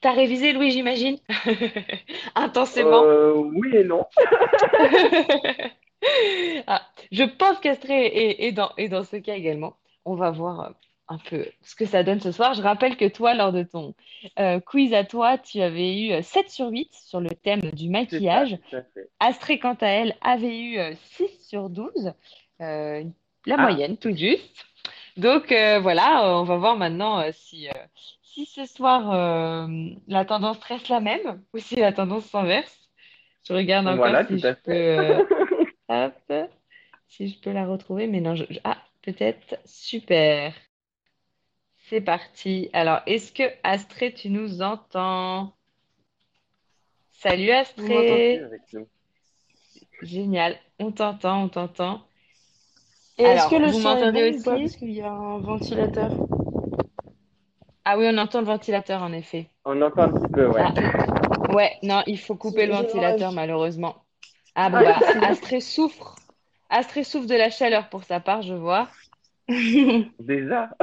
T'as révisé, Louis, j'imagine? Intensément. Euh, oui et non. Ah, je pense qu'Astrée est, est dans, est dans ce cas également. On va voir euh, un peu ce que ça donne ce soir. Je rappelle que toi, lors de ton euh, quiz à toi, tu avais eu euh, 7 sur 8 sur le thème du ça, maquillage. Astrée, quant à elle, avait eu euh, 6 sur 12, euh, la Ah, moyenne, tout juste. Donc euh, voilà, on va voir maintenant si, si ce soir euh, la tendance reste la même ou si la tendance s'inverse. Je regarde encore voilà, si je peux, euh, hop, si je peux la retrouver, mais non, je, je- ah, peut-être, super, c'est parti. Alors, est-ce que Astrée, tu nous entends? Salut nous? génial, on t'entend, on t'entend. Et est-ce que le vous son est m'entendez bon ou pas? aussi? Parce qu'il y a un ventilateur. Ah oui, on entend le ventilateur en effet. On entend un petit peu, ouais. Ah, ouais, non, il faut couper le ventilateur malheureusement. Ah bon, bah. Astrée souffre. Astrée souffre de la chaleur pour sa part, je vois. Déjà?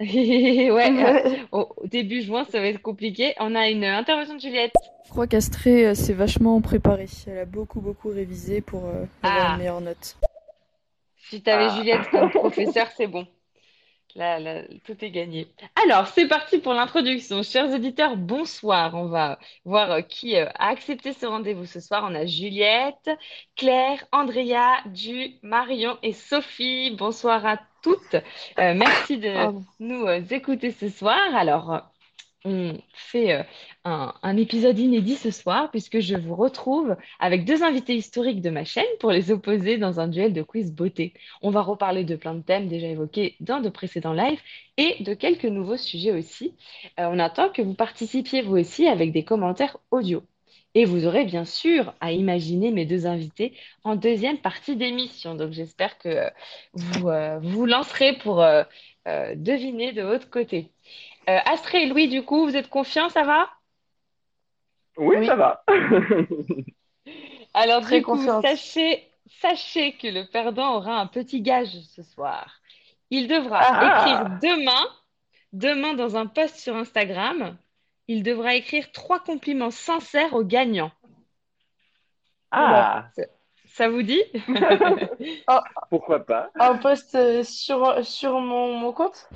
Ouais, Ouais. au au début juin, ça va être compliqué. On a une intervention de Juliette. Je crois qu'Astrée euh, s'est vachement préparée. Elle a beaucoup, beaucoup révisé pour euh, avoir Ah, une meilleure note. si tu avais Ah. Juliette comme professeur, c'est bon. Là, là, tout est gagné. Alors, c'est parti pour l'introduction. Chers auditeurs, bonsoir. On va voir euh, qui euh, a accepté ce rendez-vous ce soir. On a Juliette, Claire, Andrea, Du, Marion et Sophie. Bonsoir à toutes. Euh, merci de nous écouter ce soir. Alors, on fait euh, un, épisode inédit ce soir puisque je vous retrouve avec deux invités historiques de ma chaîne pour les opposer dans un duel de quiz beauté. On va reparler de plein de thèmes déjà évoqués dans de précédents lives et de quelques nouveaux sujets aussi. Euh, on attend que vous participiez vous aussi avec des commentaires audio. Et vous aurez bien sûr à imaginer mes deux invités en deuxième partie d'émission. Donc j'espère que euh, vous vous lancerez pour deviner de votre côté. Euh, Astrée et Louis, du coup, vous êtes confiants, ça va? Oui, Oui, ça va. Alors très du coup, sachez, sachez que le perdant aura un petit gage ce soir. Il devra Ah, écrire Ah! demain, demain dans un post sur Instagram, il devra écrire trois compliments sincères au gagnant. Ah! Ça, ça vous dit? Oh, Pourquoi pas? un post euh, sur, sur mon, mon compte?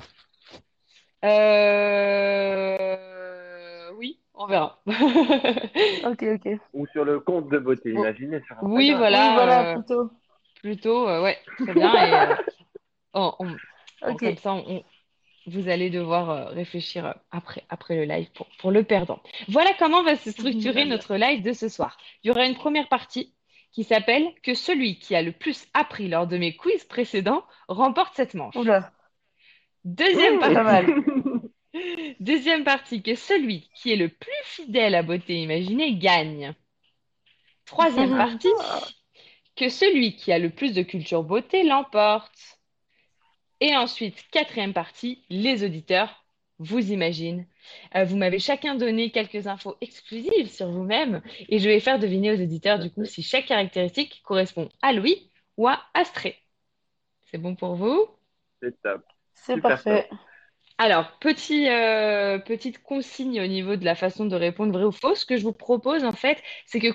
Euh... Oui, on verra. Ok, ok. Ou sur le compte de beauté, Bon, imaginez, sur oui, Instagram. Oui, voilà, voilà, euh, plutôt. plutôt, euh, ouais, très bien. Et euh, on- on- comme ça, on, vous allez devoir euh, réfléchir après, après le live pour, pour le perdant. Voilà comment va se structurer notre live de ce soir. Il y aura une première partie qui s'appelle Que celui qui a le plus appris lors de mes quiz précédents remporte cette manche. Oula, Deuxième partie, pas mal. Deuxième partie, que celui qui est le plus fidèle à beauté imaginée gagne. Troisième partie, que celui qui a le plus de culture beauté l'emporte. Et ensuite, quatrième partie, les auditeurs vous imaginent. Euh, vous m'avez chacun donné quelques infos exclusives sur vous-même et je vais faire deviner aux auditeurs du coup si chaque caractéristique correspond à Louis ou à Astrée. C'est bon pour vous? C'est top. C'est parfait. Alors, petit, euh, petite consigne au niveau de la façon de répondre vrai ou faux. Ce que je vous propose, en fait, c'est que euh,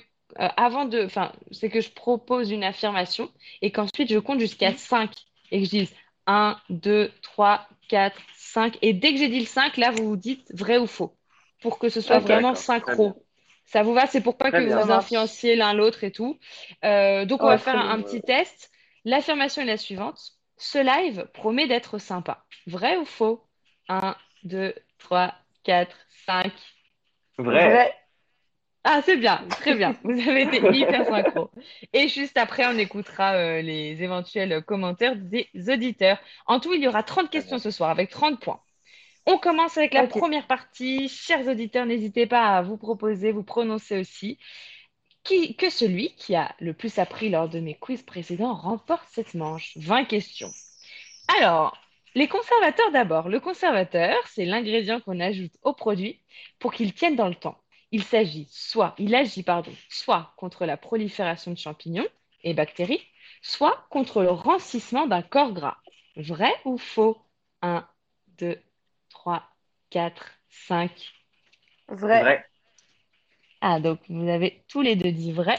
avant de, enfin, c'est que je propose une affirmation et qu'ensuite je compte jusqu'à 5 et que je dise 1, 2, 3, 4, 5. Et dès que j'ai dit le 5, là, vous vous dites vrai ou faux pour que ce soit Ok. vraiment synchro. Ça vous va? C'est pour pas Très que bien. Vous influenciez l'un l'autre et tout. Euh, donc, on Ouais, va très faire un petit test. L'affirmation est la suivante. Ce live promet d'être sympa. Vrai ou faux? 1, 2, 3, 4, 5. Vrai. Vrai. Ah, c'est bien, très bien. Vous avez été hyper synchro. Et juste après, on écoutera euh, les éventuels commentaires des auditeurs. En tout, il y aura 30 Très questions ce soir avec 30 points. On commence avec la première partie. Chers auditeurs, n'hésitez pas à vous proposer, vous prononcer aussi. Qui, que celui qui a le plus appris lors de mes quiz précédents remporte cette manche? 20 questions. Alors, les conservateurs d'abord. Le conservateur, c'est l'ingrédient qu'on ajoute au produit pour qu'il tienne dans le temps. Il s'agit soit, il agit, pardon, soit contre la prolifération de champignons et bactéries, soit contre le rancissement d'un corps gras. Vrai ou faux? 1, 2, 3, 4, 5. Vrai. Vrai. Ah, donc vous avez tous les deux dit vrai.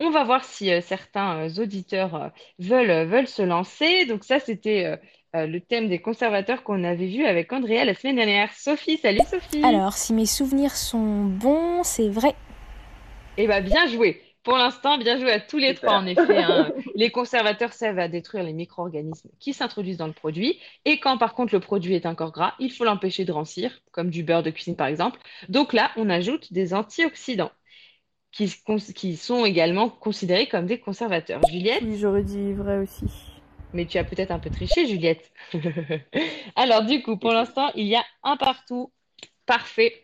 On va voir si euh, certains euh, auditeurs euh, veulent, euh, veulent se lancer. Donc ça, c'était euh, le thème des conservateurs qu'on avait vu avec Andrea la semaine dernière. Sophie, salut Sophie. Alors, si mes souvenirs sont bons, c'est vrai. Eh bien, bien joué. Pour l'instant, bien joué à tous les Super. trois, en effet. hein. Les conservateurs servent à détruire les micro-organismes qui s'introduisent dans le produit. Et quand, par contre, le produit est encore gras, il faut l'empêcher de rancir, comme du beurre de cuisine, par exemple. Donc là, on ajoute des antioxydants qui, qui sont également considérés comme des conservateurs. Juliette, Oui, j'aurais dit vrai aussi. Mais tu as peut-être un peu triché, Juliette. Alors, du coup, pour l'instant, il y a un partout. Parfait.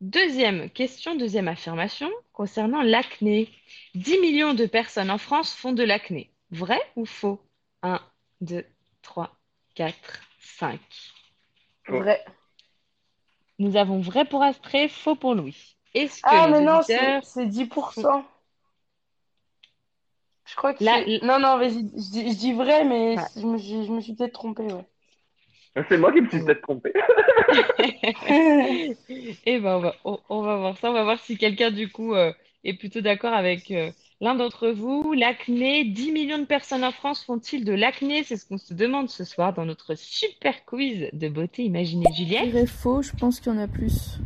Deuxième question, deuxième affirmation concernant l'acné. 10 millions de personnes en France font de l'acné. Vrai ou faux? 1, 2, 3, 4, 5. Faux. Vrai. Nous avons vrai pour Astrée, faux pour Louis. Est-ce que Ah, mais non, c'est 10%. Je crois que Là, c'est... Non, non, vas-y, je dis, je dis vrai, mais Ouais. je me suis, je me suis peut-être trompée, ouais. C'est moi qui me suis peut-être trompé. Eh ben, on va, on, on va voir ça. On va voir si quelqu'un, du coup, euh, est plutôt d'accord avec euh, l'un d'entre vous. L'acné, 10 millions de personnes en France font-ils de l'acné? C'est ce qu'on se demande ce soir dans notre super quiz de beauté imaginée. Je Juliette? dirais faux, je pense qu'il y en a plus.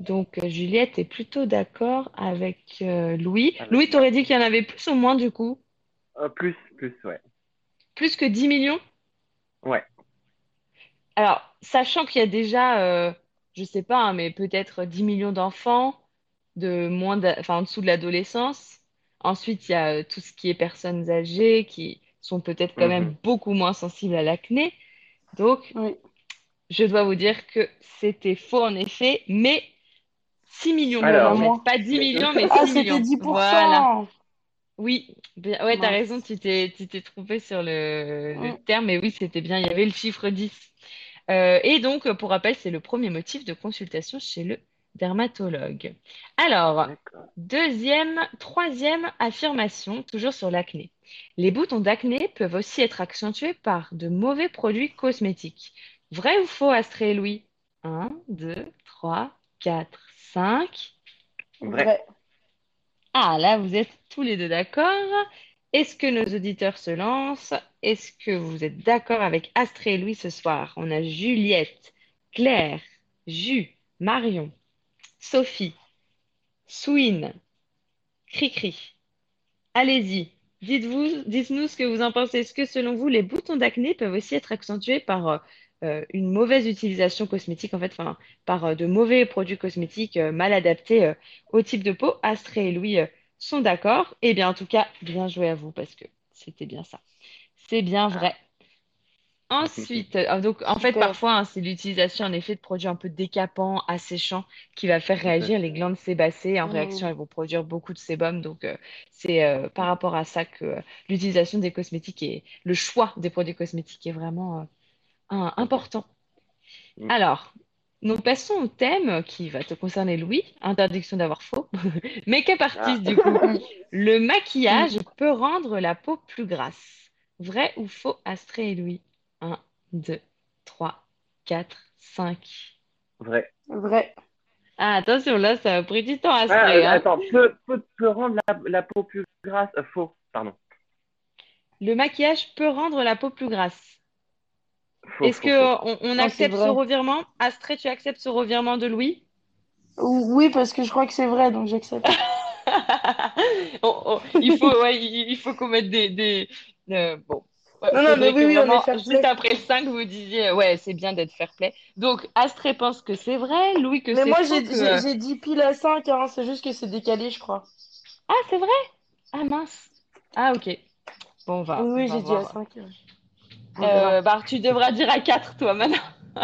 Donc, euh, Juliette est plutôt d'accord avec euh, Louis. Louis, t'aurais dit qu'il y en avait plus ou moins, du coup? Euh, plus, plus, ouais. Plus que 10 millions? Ouais. Alors, sachant qu'il y a déjà, euh, je sais pas, hein, mais peut-être 10 millions d'enfants de moins enfin, en dessous de l'adolescence. Ensuite, il y a euh, tout ce qui est personnes âgées qui sont peut-être quand même Mhm. beaucoup moins sensibles à l'acné. Donc, Oui. je dois vous dire que c'était faux en effet, mais 6 millions. Alors. Pas 10 millions, mais Ah, 6 c'était millions. 10%. Voilà. Oui, bien, ouais, t'as raison, tu t'es, tu t'es trompé sur le, le terme, mais oui, c'était bien, il y avait le chiffre 10. Euh, et donc, pour rappel, c'est le premier motif de consultation chez le dermatologue. Alors, D'accord. deuxième, troisième affirmation, toujours sur l'acné. Les boutons d'acné peuvent aussi être accentués par de mauvais produits cosmétiques. Vrai ou faux, Astrée et Louis? 1, 2, 3, 4, 5. Vrai. Vrai. Ah, là, vous êtes tous les deux d'accord. Est-ce que nos auditeurs se lancent? Est-ce que vous êtes d'accord avec Astrée et Louis ce soir? On a Juliette, Claire, Jus, Marion, Sophie, Swin, Cricri. Allez-y, dites-vous, dites-nous ce que vous en pensez. Est-ce que selon vous, les boutons d'acné peuvent aussi être accentués par euh, une mauvaise utilisation cosmétique, en fait, enfin, par euh, de mauvais produits cosmétiques euh, mal adaptés au type de peau? Astrée et Louis sont d'accord. Eh bien, en tout cas, bien joué à vous parce que c'était bien ça. C'est bien vrai. Ensuite, euh, donc en fait, parfois, hein, c'est l'utilisation en effet de produits un peu décapants, asséchants, qui va faire réagir les glandes sébacées. En Mhm. réaction, elles vont produire beaucoup de sébum. Donc, euh, c'est euh, par rapport à ça que euh, l'utilisation des cosmétiques et le choix des produits cosmétiques est vraiment un- important. Mhm. Alors, nous passons au thème qui va te concerner, Louis. Interdiction d'avoir faux. Make-up artist, du coup. Le maquillage peut rendre la peau plus grasse. Vrai ou faux, Astrée et Louis? 1, 2, 3, 4, 5. Vrai. Vrai. Ah, attention, là, ça a pris du temps, Ah, Astrée. euh, hein. attends, peut, peut, peut rendre la, la peau plus grasse? euh, faux, pardon. Le maquillage peut rendre la peau plus grasse. Est-ce faux. on, c'est accepte ce vrai. revirement? Astrée, tu acceptes ce revirement de Louis? Ou- Oui, parce que je crois que c'est vrai, donc j'accepte. On- on- il faut, ouais, il, faut qu'on mette des, des euh, bon. Ouais, Non, non, mais oui, oui, on est vraiment, juste après le 5, vous disiez, euh, ouais, c'est bien d'être fair play. Donc, Astrée pense que c'est vrai, Louis que Mais c'est moi, faux, j'ai que... j'ai- j'ai dit pile à 5, hein, c'est juste que c'est décalé, je crois. Ah, c'est vrai? Ah, mince. Ah, ok. Bon, on va, Oui, j'ai dit à voir. 5. Euh, bah, tu devras dire à 4, toi, maintenant,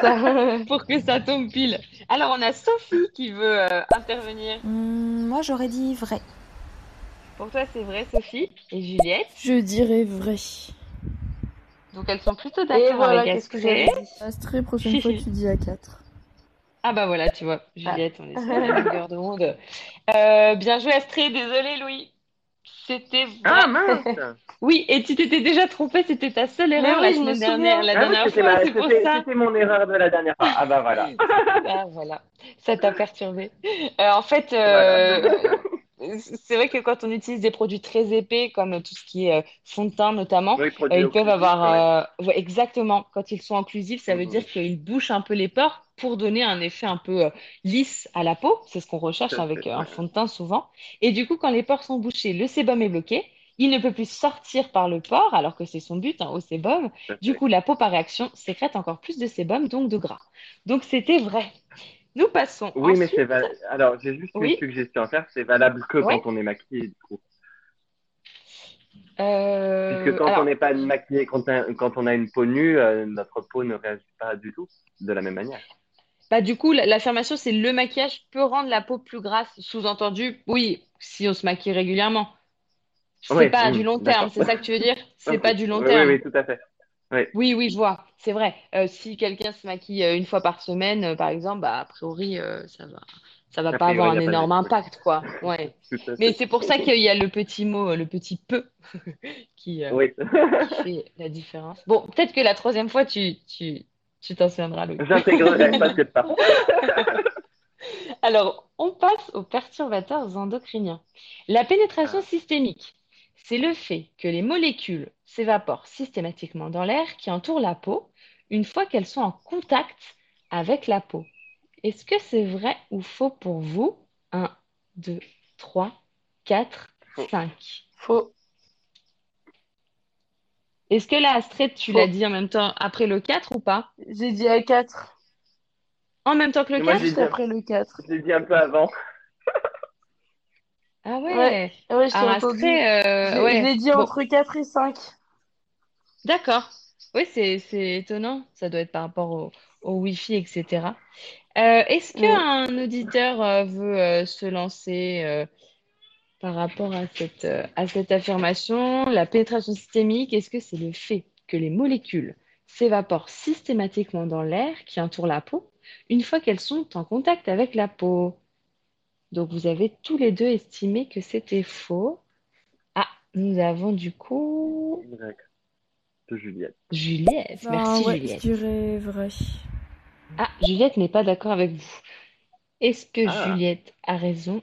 ça. pour que ça tombe pile. Alors, on a Sophie qui veut euh, intervenir. Hum, moi, j'aurais dit vrai. Pour toi, c'est vrai, Sophie et Juliette? Je dirais vrai. Donc, elles sont plutôt Et d'accord voilà, avec qu'est-ce que Astrée. j'avais dit. Astrée, prochaine fois, tu dis à 4. Ah bah voilà, tu vois, Juliette, on est sur la longueur de onde. Euh, bien joué Astrée, désolé Louis. C'était vrai. Ah mince Oui, et tu t'étais déjà trompé, c'était ta seule erreur oui, la semaine dernière. souviens. La Ah oui, dernière fois, ma- c'est pour ça. c'était mon erreur de la dernière fois. Ah bah voilà. Ah, voilà, ça t'a perturbé. Euh, en fait, euh, c'est vrai que quand on utilise des produits très épais, comme tout ce qui est euh, fond de teint notamment, Oui, euh, ils peuvent ouais. avoir... euh, ouais, exactement, quand ils sont inclusifs, ça veut dire qu'ils bouchent un peu les pores pour donner un effet un peu euh, lisse à la peau. C'est ce qu'on recherche avec euh, un fond de teint souvent. Et du coup, quand les pores sont bouchés, le sébum est bloqué. Il ne peut plus sortir par le pore, alors que c'est son but hein, au sébum. Du coup, la peau, par réaction, sécrète encore plus de sébum, donc de gras. Donc, c'était vrai. Nous passons Oui, mais c'est valable. Alors, j'ai juste Oui. une suggestion à faire. C'est valable que Ouais. quand on est maquillé, du coup. Euh, Puisque quand alors, on n'est pas maquillé, quand, on- quand on a une peau nue, euh, notre peau ne réagit pas du tout de la même manière. Bah, du coup, la- l'affirmation, c'est le maquillage peut rendre la peau plus grasse. Sous-entendu, oui, si on se maquille régulièrement. C'est Oui, pas mm, du long terme, d'accord. c'est ça que tu veux dire? C'est pas du long Oui, terme. Oui, oui, tout à fait. Oui. Oui, oui, je vois, c'est vrai. Euh, si quelqu'un se maquille euh, une fois par semaine, euh, par exemple, bah, a priori, euh, ça va, ça va A pas priori, avoir il un y a pas de- énorme oui. impact, quoi. Ouais. Tout à Mais fait. c'est pour ça qu'il y a le petit mot, euh, le petit peu, qui, euh, Oui. qui fait la différence. Bon, peut-être que la troisième fois, tu, tu, tu t'en souviendras, Louis. J'intégrerai, pas. Alors, on passe aux perturbateurs endocriniens. La pénétration Ah. systémique, c'est le fait que les molécules s'évaporent systématiquement dans l'air qui entoure la peau une fois qu'elles sont en contact avec la peau. Est-ce que c'est vrai ou faux pour vous? 1, 2, 3, 4, Faux. 5. Faux. Est-ce que là, Astrid, tu l'as dit en même temps après le 4 ou pas? J'ai dit à 4. En même temps que le Et moi, 4? j'ai Juste dit- après le 4. Je l'ai dit un peu avant. Ah ouais. Ouais. Ah ouais, je t'ai entendu. Astrid, euh, Je l'ai- ouais. je l'ai dit Bon. entre 4 et 5. D'accord. Oui, c'est c'est étonnant. Ça doit être par rapport au, au Wi-Fi, etc. Euh, est-ce qu'un auditeur euh, veut euh, se lancer euh, par rapport à cette, euh, à cette affirmation? La pénétration systémique, est-ce que c'est le fait que les molécules s'évaporent systématiquement dans l'air qui entoure la peau une fois qu'elles sont en contact avec la peau? Donc, vous avez tous les deux estimé que c'était faux. Ah, nous avons du coup. De Juliette. Juliette. Ben Merci, ouais, je Juliette. dirais vrai. Ah, Juliette n'est pas d'accord avec vous. Est-ce que Ah. Juliette a raison?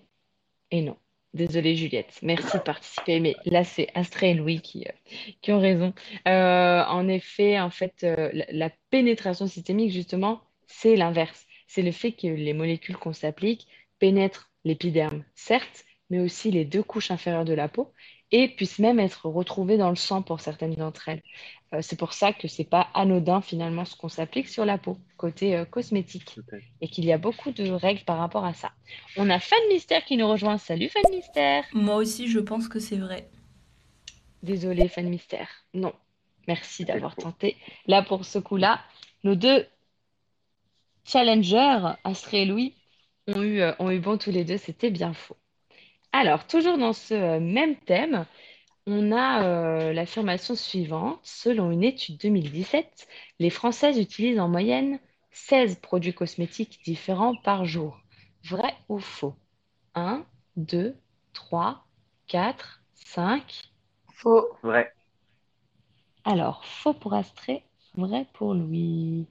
Et non? Désolée, Juliette. Merci de participer. Mais là, c'est Astrid et Louis qui, euh, ont raison. Euh, en effet, en fait, euh, la pénétration systémique, justement, c'est l'inverse. C'est le fait que les molécules qu'on s'applique pénètrent l'épiderme, certes, mais aussi les deux couches inférieures de la peau et puissent même être retrouvées dans le sang pour certaines d'entre elles. Euh, c'est pour ça que c'est pas anodin finalement ce qu'on s'applique sur la peau, côté euh, cosmétique, et qu'il y a beaucoup de règles par rapport à ça. On a Fan Mystère qui nous rejoint. Salut Fan Mystère. Moi aussi, je pense que c'est vrai. Désolé Fan Mystère. Non. Merci d'avoir tenté. Là pour ce coup-là, nos deux challengers, Astrid et Louis, ont eu, euh, ont eu bon tous les deux. C'était bien faux. Alors, toujours dans ce euh, même thème, on a euh, l'affirmation suivante. Selon une étude 2017, les Françaises utilisent en moyenne 16 produits cosmétiques différents par jour. Vrai ou faux? 1, 2, 3, 4, 5. Faux. Vrai. Alors, faux pour Astrée, vrai pour Louis.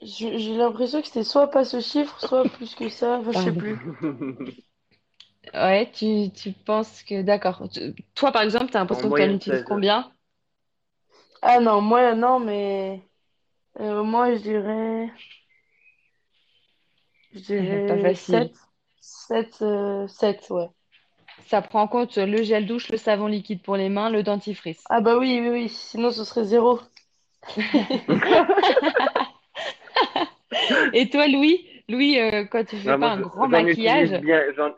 J'ai l'impression que c'était soit pas ce chiffre, soit plus que ça. Enfin, je sais plus. Ouais, tu, tu penses que... D'accord. Tu- Toi, par exemple, tu as l'impression En que tu en moyenne, utilises 16. combien? Ah non, moi, non, mais. euh, moi, je dirais. Je Pas dirais facile. 7. 7, euh, 7, ouais. Ça prend en compte le gel douche, le savon liquide pour les mains, le dentifrice. Ah bah oui, oui, oui. Sinon, ce serait zéro. Et toi, Louis? Louis, euh, quand tu fais Non, pas moi, un grand j'en maquillage, utilise bien, j'en,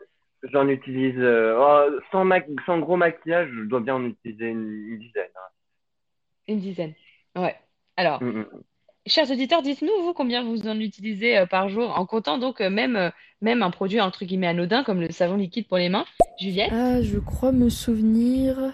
j'en utilise euh, oh, sans, ma- sans gros maquillage, je dois bien en utiliser une, une dizaine. hein. une dizaine. Ouais. Alors, Mm, mm. chers auditeurs, dites-nous, vous, combien vous en utilisez euh, par jour, en comptant donc euh, même, euh, même un produit entre guillemets anodin comme le savon liquide pour les mains. Juliette? Ah, je crois me souvenir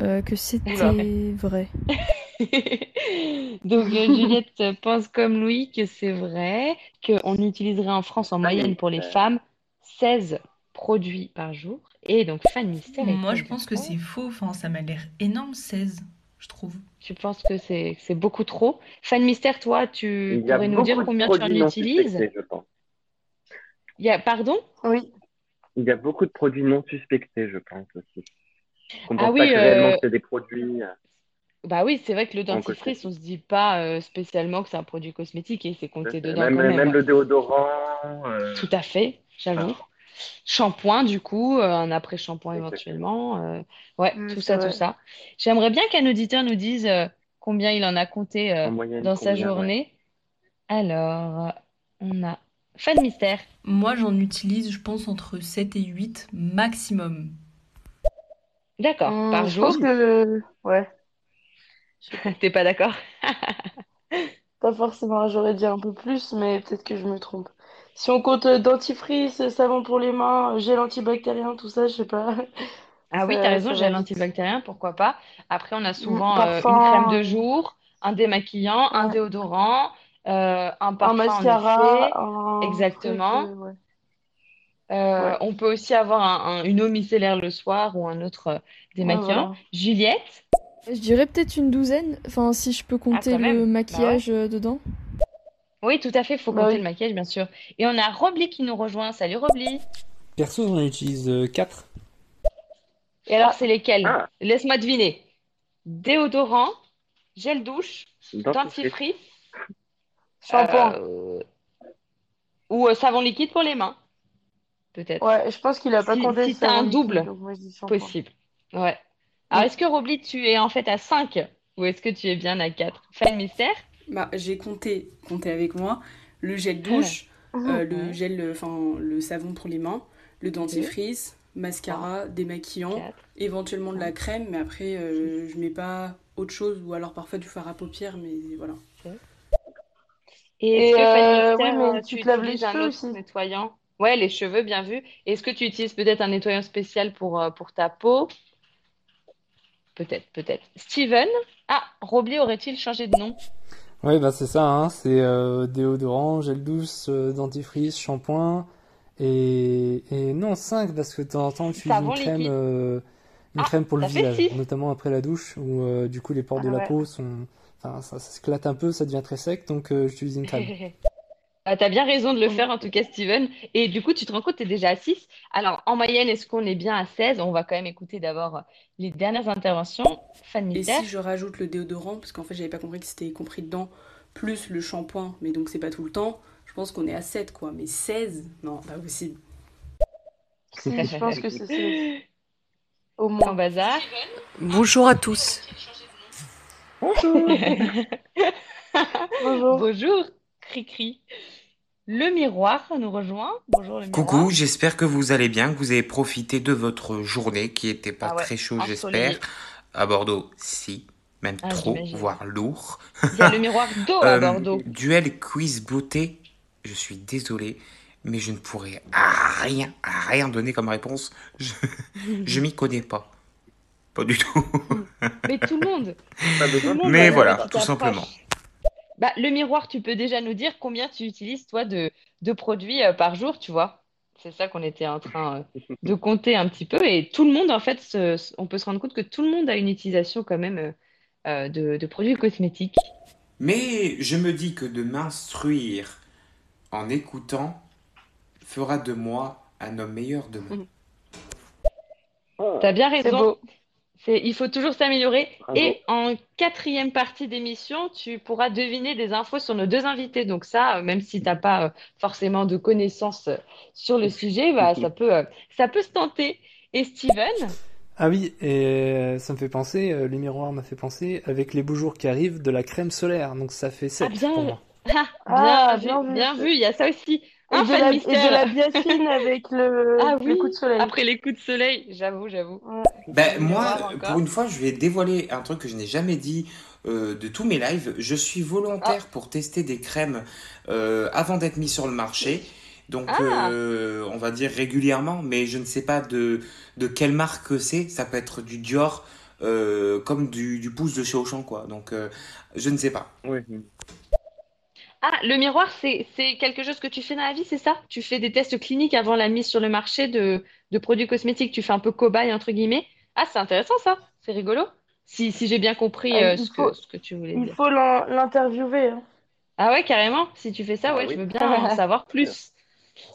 euh, que c'était vrai. Donc, euh, Juliette pense comme Louis que c'est vrai, qu'on utiliserait en France en Ah moyenne pour les euh. femmes 16 produits par jour. Et donc, Fan Mystère est Moi, je pense que 3. c'est faux. Enfin, ça m'a l'air énorme, 16, je trouve. Tu penses que c'est c'est beaucoup trop? Fan Mystère, toi, tu pourrais nous dire combien tu en produits non utilises? suspectés, je pense. Il y a, pardon? Oui. Il y a beaucoup de produits non suspectés, je pense aussi. On Ah pense oui, pas que réellement euh, c'est des produits. Bah oui, c'est vrai que le En dentifrice, on se dit pas euh, spécialement que c'est un produit cosmétique et c'est compté dedans Même, quand même. même le déodorant. euh, Tout à fait, j'avoue. Ah. Shampoing, du coup, euh, un après-shampoing éventuellement. euh, ouais, Mm, tout ça, tout ça. J'aimerais bien qu'un auditeur nous dise euh, combien il en a compté euh, En moyenne, dans sa ouais. journée. Alors, on a Fan Mystère. Moi, j'en utilise, je pense, entre 7 et 8 maximum. D'accord, Hum, par je jour. pense que. Ouais. T'es pas d'accord? Pas forcément, j'aurais dit un peu plus, mais peut-être que je me trompe. Si on compte euh, dentifrice, savon pour les mains, gel antibactérien, tout ça, je sais pas. Ah oui, Ça- t'as raison, ça gel vite. antibactérien, pourquoi pas. Après, on a Mm, souvent euh, une crème de euh, jour, un démaquillant, un ouais. déodorant, euh, un un parfum en mascara, effet. un Exactement. truc, euh, ouais. Euh, Ouais. on peut aussi avoir un- un- une eau micellaire le soir ou un autre euh, démaquillant. voilà. Juliette? Je dirais peut-être une douzaine, enfin si je peux compter Ah, même. le Bah maquillage euh, dedans. Oui, tout à fait, il faut Bah compter le maquillage, bien sûr. Et on a Robly qui nous rejoint. Salut Robly. Perso, j'en utilise 4. Et alors, Ah. c'est lesquels? Ah, Laisse-moi deviner. Déodorant, gel douche, dentifrice. Shampoing. euh, ou euh, savon liquide pour les mains, peut-être. Ouais, je pense qu'il a pas Si, compté si t'as un double, possible. Ouais. Alors, est-ce que Robly, tu es en fait à 5 ou est-ce que tu es bien à 4? Fan mystère? Bah, j'ai compté, compté avec moi, le gel douche, euh, le gel, enfin le savon pour les mains, le dentifrice, mascara, démaquillant, 4. éventuellement de la crème, mais après euh, je mets pas autre chose, ou alors parfois du fard à paupières, mais voilà. Et Et est-ce que Fan euh, oui, mais euh, tu tu te laves les cheveux aussi. nettoyant? Ouais, les cheveux, bien vu. Est-ce que tu utilises peut-être un nettoyant spécial pour, pour ta peau? Peut-être, peut-être. Steven? Ah, Robly aurait-il changé de nom? Ouais, bah c'est ça, hein, c'est euh, déodorant, gel douce, euh, dentifrice, shampoing. Et, et non, 5 parce que de temps en temps, Savon une crème, euh, une Ah, crème pour le visage, notamment après la douche, où euh, du coup les pores Ah de la ouais. peau sont. Enfin, ça, ça s'éclate un peu, ça devient très sec, donc j'utilise une crème. Ah, t'as bien raison de le Mm. faire, en tout cas, Steven. Et du coup, tu te rends compte, tu es déjà à 6. Alors, en moyenne, est-ce qu'on est bien à 16? On va quand même écouter d'abord les dernières interventions. Et si je rajoute le déodorant, parce qu'en fait j'avais pas compris que c'était compris dedans, plus le shampoing, mais donc c'est pas tout le temps, je pense qu'on est à 7 quoi, mais 16? Non, pas possible. Si, je pense que c'est au moins. bazar. Bonjour à tous. Bonjour. Bonjour. Bonjour, Cricri. Le miroir nous rejoint. Bonjour, le miroir. Coucou, j'espère que vous allez bien, que vous avez profité de votre journée qui était pas Ah ouais, très chaud, ensoleillé. j'espère. À Bordeaux, si, même Ah, trop, voire lourd. Il y a le miroir d'eau à Euh, Bordeaux. duel quiz beauté, je suis désolé, mais je ne pourrais à rien, à rien donner comme réponse. Je, je m'y connais pas. Pas du tout. Mais tout le monde, tout le Mais voilà, tout simplement. approche. Bah, le miroir, tu peux déjà nous dire combien tu utilises, toi, de, de produits euh, par jour, tu vois? C'est ça qu'on était en train euh, de compter un petit peu. Et tout le monde, en fait, se- se- on peut se rendre compte que tout le monde a une utilisation quand même euh, euh, de, de produits cosmétiques. Mais je me dis que de m'instruire en écoutant fera de moi un homme meilleur demain. T'as bien C'est raison. beau. C'est, il faut toujours s'améliorer. bravo. Et en quatrième partie d'émission, tu pourras deviner des infos sur nos deux invités. Donc ça, euh, même si t'as pas euh, forcément de connaissances euh, sur le sujet, bah, ça peut, ça peut se tenter. Et Steven, Ah oui, et ça me fait penser, les miroirs m'a fait penser, avec les beaux jours qui arrivent, de la crème solaire, donc ça fait 7 ah bien, pour moi. ah, Ah, bien vu. bien vu. Il y a ça aussi. Et de la, et de mystère. la biafine avec le, Ah le coup de soleil. après les coups de soleil, j'avoue, j'avoue. Ouais. Ben, moi, pour une fois, je vais dévoiler un truc que je n'ai jamais dit euh, de tous mes lives. Je suis volontaire Ah. pour tester des crèmes euh, avant d'être mis sur le marché. Donc, Ah. euh, on va dire régulièrement, mais je ne sais pas de, de quelle marque c'est. Ça peut être du Dior, euh, comme du, du pouce de chez Auchan, quoi. Donc, euh, je ne sais pas. Oui. Ah, le miroir, c'est, c'est quelque chose que tu fais dans la vie, c'est ça? Tu fais des tests cliniques avant la mise sur le marché de, de produits cosmétiques. Tu fais un peu cobaye, entre guillemets? Ah, c'est intéressant ça. C'est rigolo. Si, si j'ai bien compris Euh, euh, il ce que, faut, ce que tu voulais il dire. faut l'in- l'interviewer. hein. Ah ouais, carrément. Si tu fais ça, Ah ouais, je veux bien en savoir plus.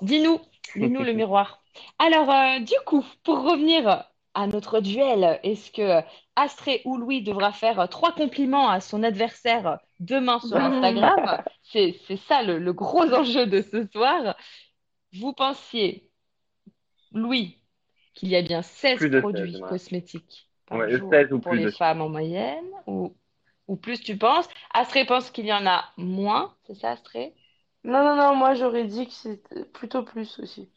Dis-nous, dis-nous le miroir. Alors, euh, du coup, pour revenir à notre duel, est-ce que Astrée ou Louis devra faire euh, trois compliments à son adversaire euh, demain sur Instagram? C'est, c'est ça le, le gros enjeu de ce soir. Vous pensiez, Louis, qu'il y a bien 16 Plus de produits 16, ouais. cosmétiques par Ouais, jour 16 ou pour plus les de femmes en moyenne, ou, ou plus tu penses? Astrée pense qu'il y en a moins, c'est ça, Astrée? Non, non, non, moi j'aurais dit que c'était plutôt plus aussi.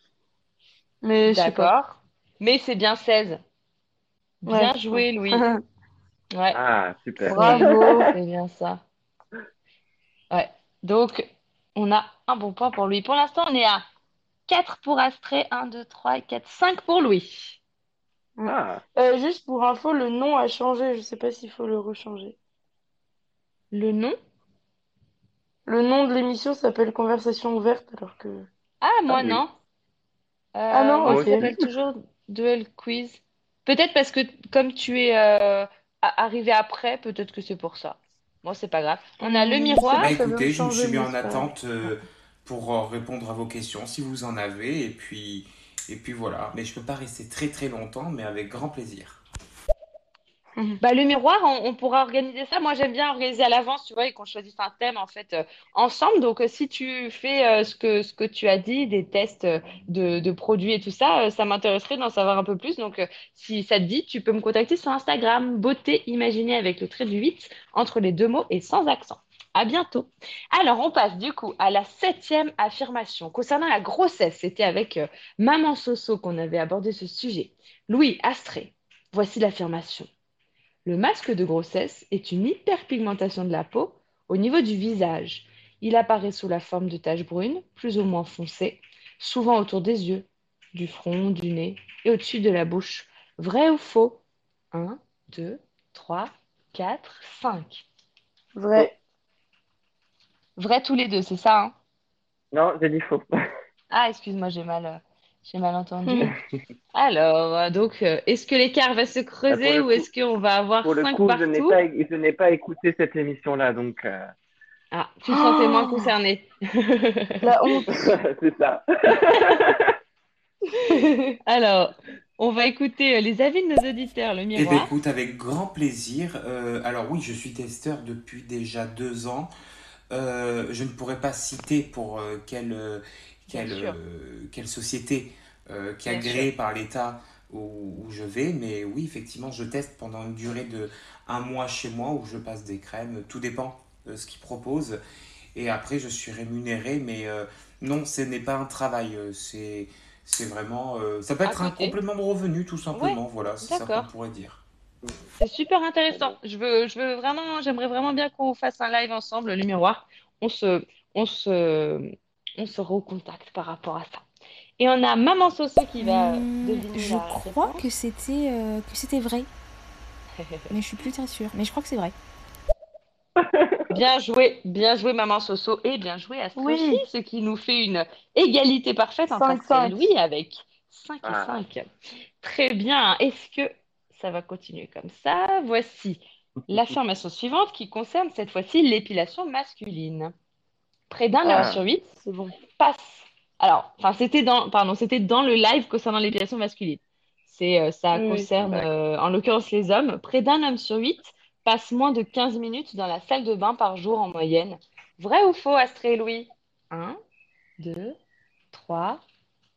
Mais je sais pas. D'accord. Mais c'est bien 16. Bien joué. Louis. Ouais, Ah, super. Bravo. c'est bien ça. Ouais. Donc, on a un bon point pour Louis. Pour l'instant, on est à 4 pour Astrée, 1, 2, 3, 4, 5 pour Louis. Ah, Euh, juste pour info, le nom a changé. Je sais pas s'il faut le rechanger. Le nom? Le nom de l'émission s'appelle Conversation ouverte, alors que. Ah, moi, Ah oui. non. Ah Euh, non, moi, ok. ça s'appelle toujours Duel Quiz. Peut-être parce que comme tu es euh, arrivé après, peut-être que c'est pour ça. Bon, c'est pas grave. On a le sais miroir. Bah écoutez, je me suis mis en attente euh, pour euh, répondre à vos questions si vous en avez. Et puis, et puis voilà. Mais je peux pas rester très très longtemps, mais avec grand plaisir. Bah, le miroir, on, pourra organiser ça. Moi, j'aime bien organiser à l'avance, tu vois, et qu'on choisisse un thème en fait euh, ensemble. Donc, euh, si tu fais euh, ce que, tu as dit, des tests de, produits et tout ça, ça m'intéresserait d'en savoir un peu plus. Donc, si ça te dit, tu peux me contacter sur Instagram, beauté imaginée avec le trait du 8 entre les deux mots et sans accent. À bientôt. Alors, on passe du coup à la septième affirmation. Concernant la grossesse, c'était avec Maman Soso qu'on avait abordé ce sujet. Louis Astré, voici l'affirmation. Le masque de grossesse est une hyperpigmentation de la peau au niveau du visage. Il apparaît sous la forme de taches brunes, plus ou moins foncées, souvent autour des yeux, du front, du nez et au-dessus de la bouche. Vrai ou faux? 1, 2, 3, 4, 5. Vrai. Vrai tous les deux, c'est ça hein? Non, j'ai dit faux. Ah, excuse-moi, j'ai mal, euh, j'ai mal entendu. Alors, euh, donc, euh, est-ce que l'écart va se Bah, creuser ou est-ce qu'on va avoir pour le 5 coup, je n'ai pas, je n'ai pas écouté cette émission-là, donc euh, Ah, tu te sentais moins Oh, concerné. la honte. c'est ça. Alors, on va écouter les avis de nos auditeurs, le Eh bien, miroir. écoute, avec grand plaisir. Euh, alors oui, je suis testeur depuis déjà deux ans. Euh, je ne pourrais pas citer pour euh, quelle, euh, quelle, euh, quelle société euh, qui est agréée par l'État où, où je vais, mais oui, effectivement, je teste pendant une durée de un mois chez moi où je passe des crèmes. Tout dépend de ce qu'ils proposent. Et après, je suis rémunéré, mais euh, non, ce n'est pas un travail. C'est, c'est vraiment, ça peut être un complément de revenu, tout Ouais, simplement. Voilà, c'est ça qu'on pourrait dire. C'est super intéressant. Je veux, je veux vraiment, j'aimerais vraiment bien qu'on fasse un live ensemble, le miroir. On se, on se, on se recontacte par rapport à ça. Et on a Maman Soso qui va Hmm, deviner je la crois réponse. que c'était euh, que c'était vrai, mais je suis plus très sûre. Mais je crois que c'est vrai. Bien joué, bien joué Maman Soso et bien joué aussi, Oui, ce qui nous fait une égalité parfaite 5-5. Louis avec 5 et Ah, 5. Très bien. Est-ce que ça va continuer comme ça? Voici l'affirmation suivante qui concerne cette fois-ci l'épilation masculine. Près d'un homme Ah, sur huit c'est bon. passe. Alors, enfin, c'était dans, pardon, c'était dans le live concernant l'épilation masculine. C'est, euh, ça Oui, concerne, euh, en l'occurrence, les hommes. Près d'un homme sur huit passe moins de 15 minutes dans la salle de bain par jour en moyenne. Vrai ou faux, Astrée et Louis? 1, 2, 3,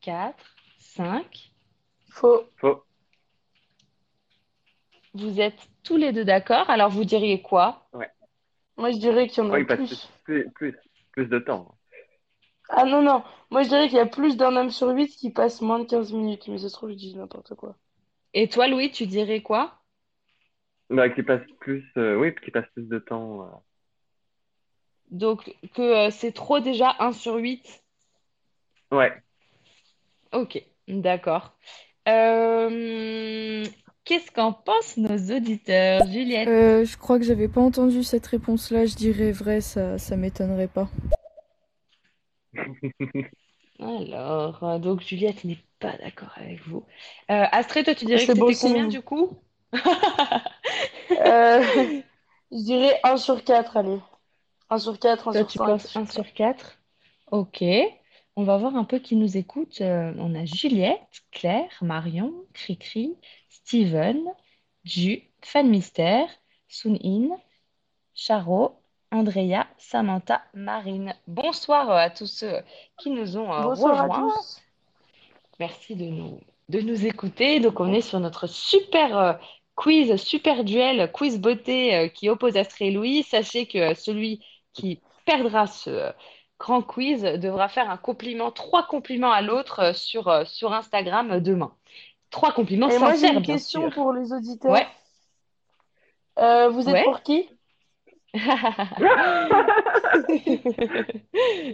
4, 5. Faux. Faux. Vous êtes tous les deux d'accord? Alors, vous diriez quoi? Ouais. Moi, je dirais qu'il y en a Oui, parce que plus. plus, plus, plus de temps. Ah non, non. Moi, je dirais qu'il y a plus d'un homme sur huit qui passe moins de 15 minutes. Mais ça se trouve, je dis n'importe quoi. Et toi, Louis, tu dirais quoi? Bah, qui passe plus, euh, oui, qui passe plus de temps. euh. Donc, que euh, c'est trop déjà 1 sur 8? Ouais. Ok, d'accord. Euh, qu'est-ce qu'en pensent nos auditeurs, Juliette? Euh, je crois que j'avais pas entendu cette réponse-là. Je dirais vrai, ça, ça m'étonnerait pas. Alors, euh, donc Juliette n'est pas d'accord avec vous. Euh, Astrid, toi, tu dirais que C'est bon c'était combien du coup? Euh, je dirais 1 sur 4, allez. 1 sur 4, 1 Toi, sur tu 5. penses 1 sur 4? Ok. On va voir un peu qui nous écoute. Euh, on a Juliette, Claire, Marion, Cricri, Steven, Ju, Fan Mystère, In, Charo, Andrea, Samantha, Marine. Bonsoir à tous ceux qui nous ont euh, à rejoints. tous. Merci de nous, de nous écouter. Donc, on est sur notre super euh, quiz, super duel, quiz beauté euh, qui oppose Astrid et Louis. Sachez que celui qui perdra ce grand quiz devra faire un compliment, trois compliments à l'autre sur, sur Instagram demain. Trois compliments Et moi, j'ai une question sûr. pour les auditeurs. Ouais, Euh, vous êtes ouais. pour qui?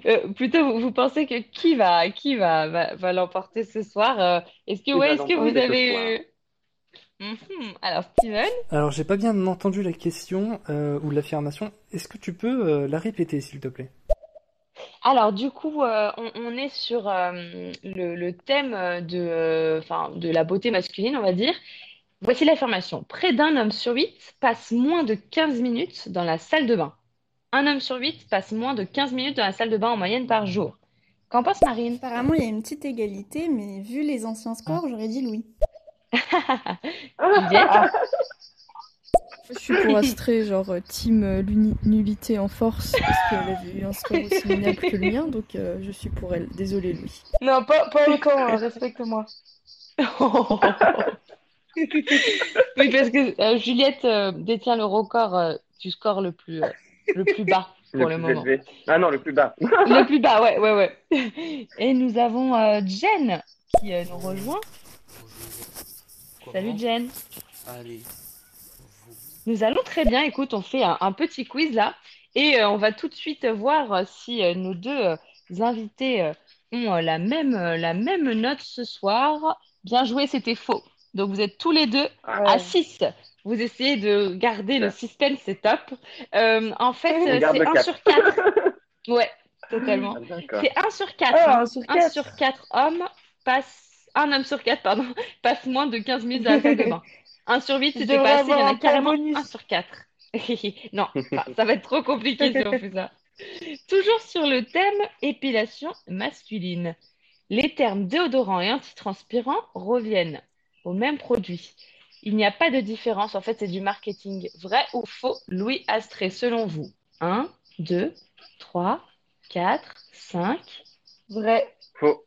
Euh, plutôt, vous, vous pensez que qui va, qui va, va, va l'emporter ce soir? euh, est-ce que, ouais, est-ce que vous avez... Mhm. Alors, Steven? Alors, j'ai pas bien entendu la question euh, ou l'affirmation. Est-ce que tu peux euh, la répéter, s'il te plaît? Alors, du coup, euh, on, on est sur euh, le, le thème de, euh, enfin, de la beauté masculine, on va dire. Voici l'affirmation. Près d'un homme sur huit passe moins de 15 minutes dans la salle de bain. Un homme sur huit passe moins de 15 minutes dans la salle de bain en moyenne par jour. Qu'en pense Marine? Apparemment, il y a une petite égalité, mais vu les anciens scores, j'aurais dit Louis. Juliette? Je suis pour Astrée, genre euh, team euh, nullité en force, parce qu'elle avait eu un score aussi minable que le mien, donc euh, je suis pour elle. Désolée, Louis. Non, pas, pas autant, hein, respecte-moi. Oui, parce que euh, Juliette euh, détient le record euh, du score le plus, euh, le plus bas Le pour le plus moment. élevé. Ah non, le plus bas. Le plus bas, ouais, ouais, ouais. Et nous avons euh, Jen qui euh, nous rejoint. Salut Jen. Allez. Nous allons très bien. Écoute, on fait un, un petit quiz là et euh, on va tout de suite voir euh, si euh, nos deux euh, invités euh, ont la même, la même note ce soir. Bien joué, c'était faux. Donc vous êtes tous les deux à Ouais. 6. Vous essayez de garder le suspense, c'est top. En fait, c'est le 1 cap. sur 4. Ouais, totalement. Ah. C'est 1 sur 4. Ah, hein. 1 sur Un 4. sur 4 hommes passe, un homme sur 4, pardon, passe moins de 15 minutes dans la salle de bain. 1 sur 8, Je c'était pas assez, il y en a carrément bonus. 1 sur 4. Non, ça, va être trop compliqué si on fait ça. Toujours sur le thème épilation masculine. Les termes déodorant et antitranspirant reviennent au même produit. Il n'y a pas de différence, en fait, c'est du marketing. Vrai ou faux, Louis Astré, selon vous? 1, 2, 3, 4, 5. Vrai. Faux.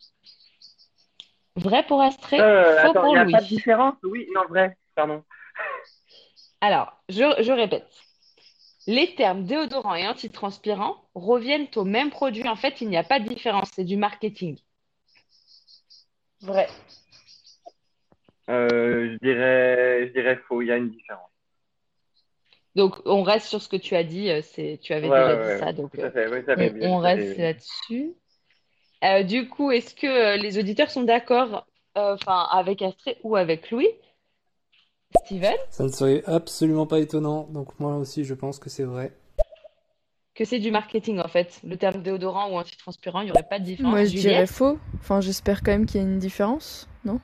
Vrai pour Astré, Euh, faux attends, pour il n'y a Louis. pas de différence? Oui, non, vrai. Pardon. Alors, je, je répète. Les termes déodorant et antitranspirant reviennent au même produit. En fait, il n'y a pas de différence, c'est du marketing. Vrai. Euh, je dirais, je dirais faux. Il y a une différence. Donc, on reste sur ce que tu as dit. euh, C'est, tu avais Ouais, déjà ouais, dit ouais, ça, ouais. donc Tout à fait. Oui, ça on, fait bien. on ça fait reste là-dessus. Euh, du coup, est-ce que euh, les auditeurs sont d'accord, euh, enfin, avec Astrée ou avec Louis? Steven, Ça ne serait absolument pas étonnant, donc moi aussi je pense que c'est vrai. que c'est du marketing en fait. Le terme déodorant ou antitranspirant, il n'y aurait pas de différence. Moi, je dirais faux. Enfin, j'espère quand même qu'il y a une différence, non?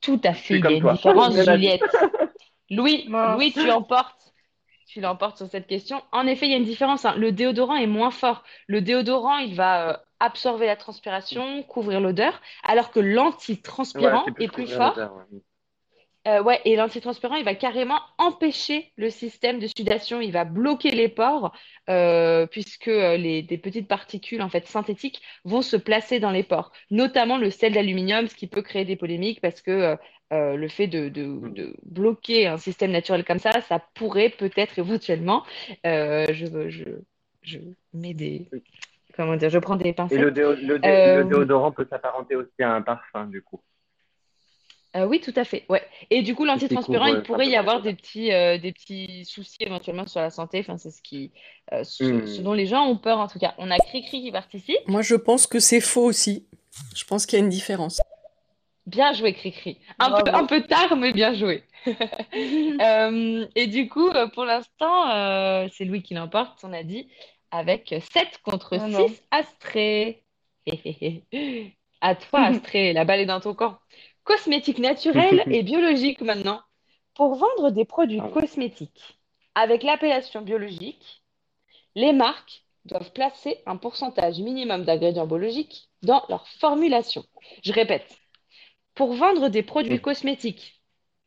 Tout à fait, il y a une toi. différence, Juliette. Louis. Louis, tu l'emportes. Tu l'emportes sur cette question. En effet, il y a une différence. hein. Le déodorant est moins fort. Le déodorant, il va euh, absorber la transpiration, couvrir l'odeur, alors que Ouais, l'antitranspirant plus est plus fort. ouais. Euh, ouais, et l'antitranspirant, il va carrément empêcher le système de sudation. Il va bloquer les pores, euh, puisque euh, les, des petites particules en fait synthétiques vont se placer dans les pores, notamment le sel d'aluminium, ce qui peut créer des polémiques parce que euh, le fait de, de, de bloquer un système naturel comme ça, ça pourrait peut-être éventuellement, je, je, je mets des, comment dire, je prends des Et pincettes. le, déo- le, dé- le déodorant peut s'apparenter aussi à un parfum, du coup. Euh, oui, tout à fait. Ouais. Et du coup, l'antitranspirant, il pourrait y avoir des petits, euh, des petits soucis éventuellement sur la santé. Enfin, c'est ce qui, euh, ce, Hmm. ce dont les gens ont peur en tout cas. On a Cricri qui participe. Moi, je pense que c'est faux aussi. Je pense qu'il y a une différence. Bien joué, Cricri. Un peu, un peu tard, mais bien joué. Euh, et du coup, pour l'instant, euh, c'est Louis qui l'emporte, on a dit. avec 7 contre Non, non. 6 Astrée. À toi, Astrée, la balle est dans ton camp. Cosmétiques naturels et biologiques maintenant. Pour vendre des produits Ah. cosmétiques avec l'appellation biologique, les marques doivent placer un pourcentage minimum d'ingrédients biologiques dans leur formulation. Je répète, pour vendre des produits cosmétiques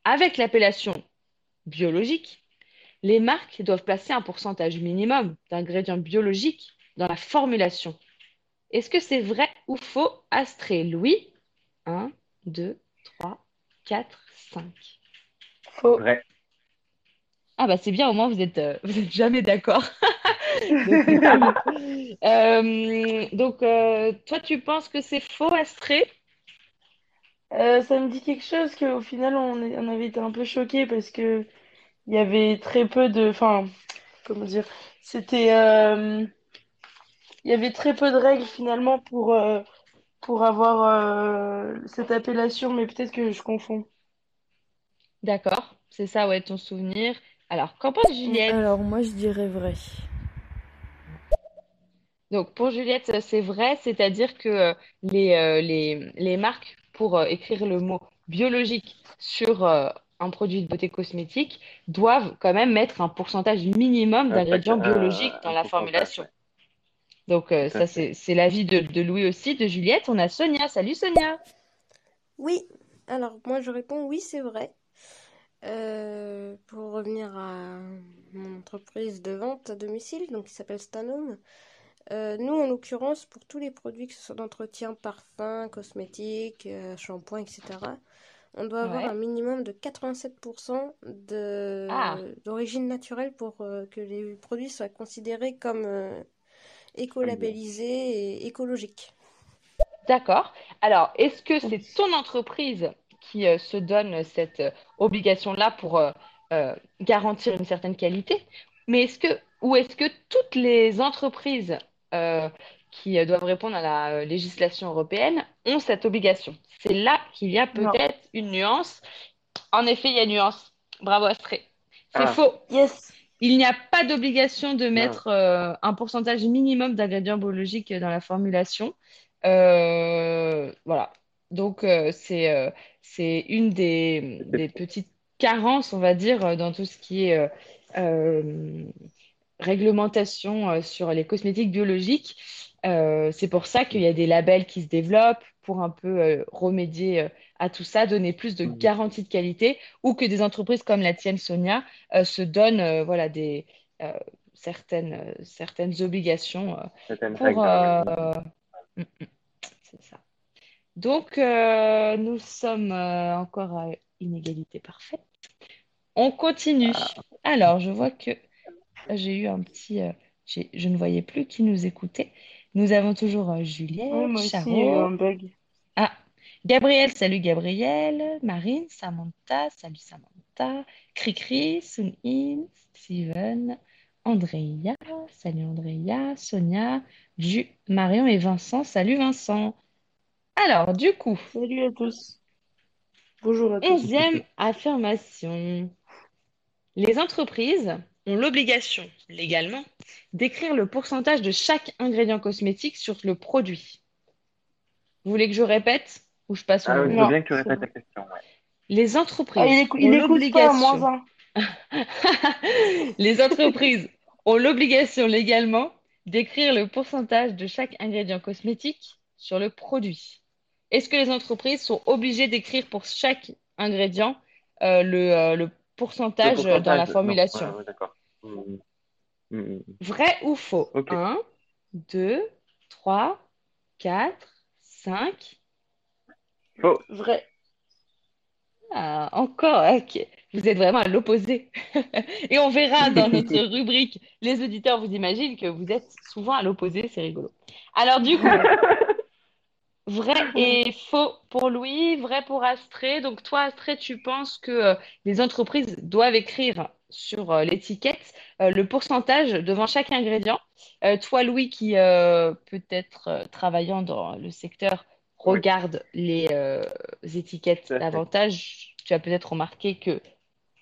avec l'appellation biologique, les marques doivent placer un pourcentage minimum d'ingrédients biologiques dans la formulation. Est-ce que c'est vrai ou faux, Astrée Louis? 1, 2, 3, 4, 5. Faux. Vrai. Ah bah c'est bien, au moins vous êtes, euh, vous êtes jamais d'accord. Euh, donc, euh, toi, tu penses que c'est faux, Astrée? Euh, ça me dit quelque chose qu'au final, on, est- on avait été un peu choqués parce que il y avait très peu de... Enfin, comment dire? C'était... euh, il y avait très peu de règles finalement pour, euh, pour avoir euh, cette appellation, mais peut-être que je confonds. D'accord, c'est ça, ouais, ton souvenir. Alors, qu'en pense Juliette? Alors, moi, je dirais vrai. Donc, pour Juliette, c'est vrai, c'est-à-dire que euh, les, euh, les, les marques, pour euh, écrire le mot biologique sur euh, un produit de beauté cosmétique, doivent quand même mettre un pourcentage minimum Un d'ingrédients biologiques dans la formulation. Donc, euh, ça, c'est, c'est l'avis de, de Louis aussi, de Juliette. On a Sonia. Salut Sonia. Oui, alors moi je réponds oui, c'est vrai. Euh, pour revenir à mon entreprise de vente à domicile, donc qui s'appelle Stanome, euh, nous en l'occurrence, pour tous les produits, que ce soit d'entretien, parfum, cosmétiques, euh, shampoing, etc., on doit avoir Ouais. un minimum de 87% de, Ah. d'origine naturelle pour euh, que les produits soient considérés comme écolabellisés et écologiques. D'accord. Alors, est-ce que c'est ton entreprise qui euh, se donne cette euh, obligation-là pour euh, euh, garantir une certaine qualité? Mais est-ce que, ou est-ce que toutes les entreprises euh, qui euh, doivent répondre à la euh, législation européenne ont cette obligation? C'est là qu'il y a peut-être une nuance. En effet, il y a une nuance. Bravo, Astrée. C'est Ah. faux. Yes. Il n'y a pas d'obligation de mettre euh, un pourcentage minimum d'ingrédients biologiques dans la formulation. Euh, voilà. Donc, euh, c'est c'est une des, des petites carences, on va dire, dans tout ce qui est réglementation sur les cosmétiques biologiques. C'est pour ça qu'il y a des labels qui se développent pour un peu euh, remédier euh, à tout ça, donner plus de Mhm. garanties de qualité, ou que des entreprises comme la tienne, Sonia, euh, se donnent voilà, des, certaines, certaines obligations Certaines pour... hein, mm, mm, c'est ça. Donc, nous sommes encore à inégalité parfaite. On continue. Alors, je vois que j'ai eu un petit... je ne voyais plus qui nous écoutait. Nous avons toujours euh, Oui, Juliette, moi aussi, a eu Charo. un bug. Ah, Gabriel, salut Gabriel. Marine, Samantha, salut Samantha. Cricri, Sun-In, Steven, Andrea, salut Andrea, Sonia, Ju, Marion et Vincent, salut Vincent. Alors, du coup, Salut à tous. Bonjour à tous. onzième affirmation. Les entreprises ont l'obligation, légalement, d'écrire le pourcentage de chaque ingrédient cosmétique sur le produit. Vous voulez que je répète ou je passe au Ah oui, je veux bien que tu répètes bon. la question. ouais. Les Ah, entreprises il écou- ont il écoute pas, moins l'obligation, un. les entreprises ont l'obligation légalement d'écrire le pourcentage de chaque ingrédient cosmétique sur le produit. Est-ce que les entreprises sont obligées d'écrire pour chaque ingrédient euh, le, euh, le Pourcentage dans la non. formulation? Ouais, ouais, d'accord. Vrai ou faux? Ok. 1, 2, 3, 4, 5. Faux. Vrai. Ah, encore, ok. Vous êtes vraiment à l'opposé. Et on verra dans notre rubrique, les auditeurs vous imaginent que vous êtes souvent à l'opposé, c'est rigolo. Alors du coup, vrai et faux pour Louis, vrai pour Astrée. Donc toi, Astrée, tu penses que euh, les entreprises doivent écrire sur euh, l'étiquette euh, le pourcentage devant chaque ingrédient? Toi, Louis, qui peut-être travaillant dans le secteur Oui, regarde les étiquettes davantage, tu as peut-être remarqué que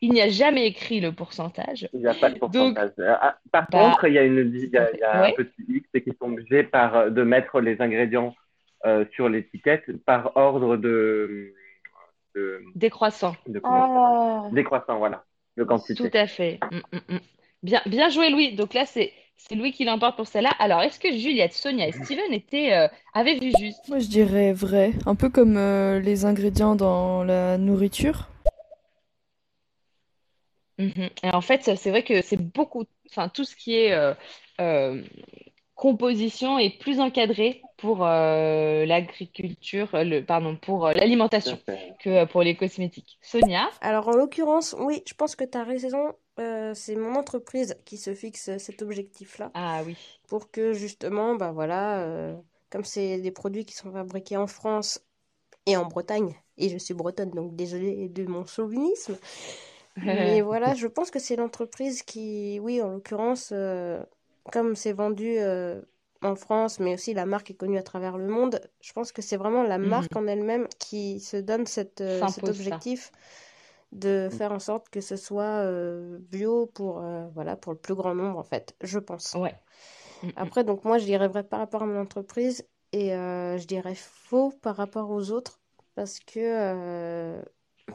il n'y a jamais écrit le pourcentage. Il n'y a pas de Donc, pourcentage. Ah, par bah, contre, il y a, une, il y a, il y a ouais. un petit X, c'est qu'ils sont obligés par, de mettre les ingrédients sur l'étiquette par ordre de, de, décroissant. de Ah, décroissant, voilà, de quantité. Tout à fait. Mm, mm, mm. Bien, bien joué, Louis. Donc là, c'est c'est Louis qui l'emporte pour celle-là. Alors, est-ce que Juliette, Sonia et Steven étaient, euh, avaient vu juste? Moi, je dirais vrai. Un peu comme euh, les ingrédients dans la nourriture. Mhm. Et en fait, c'est vrai que c'est beaucoup, enfin, tout ce qui est euh, euh, composition est plus encadré pour euh, l'agriculture, euh, le, pardon, pour euh, l'alimentation que euh, pour les cosmétiques. Sonia? Alors, en l'occurrence, oui, je pense que tu as raison. euh, c'est mon entreprise qui se fixe cet objectif-là Ah oui. pour que justement, bah voilà, euh, comme c'est des produits qui sont fabriqués en France et en Bretagne, et je suis bretonne, donc désolée de mon chauvinisme, mais voilà, je pense que c'est l'entreprise qui, oui, en l'occurrence, euh, comme c'est vendu euh, en France, mais aussi la marque est connue à travers le monde, je pense que c'est vraiment la Mhm. marque en elle-même qui se donne cette, euh, cet ça. objectif de faire en sorte que ce soit euh, bio pour, voilà, pour le plus grand nombre, en fait, je pense. Ouais. Mm, mm. Après, donc moi, je dirais vrai par rapport à mon entreprise et je dirais faux par rapport aux autres parce que,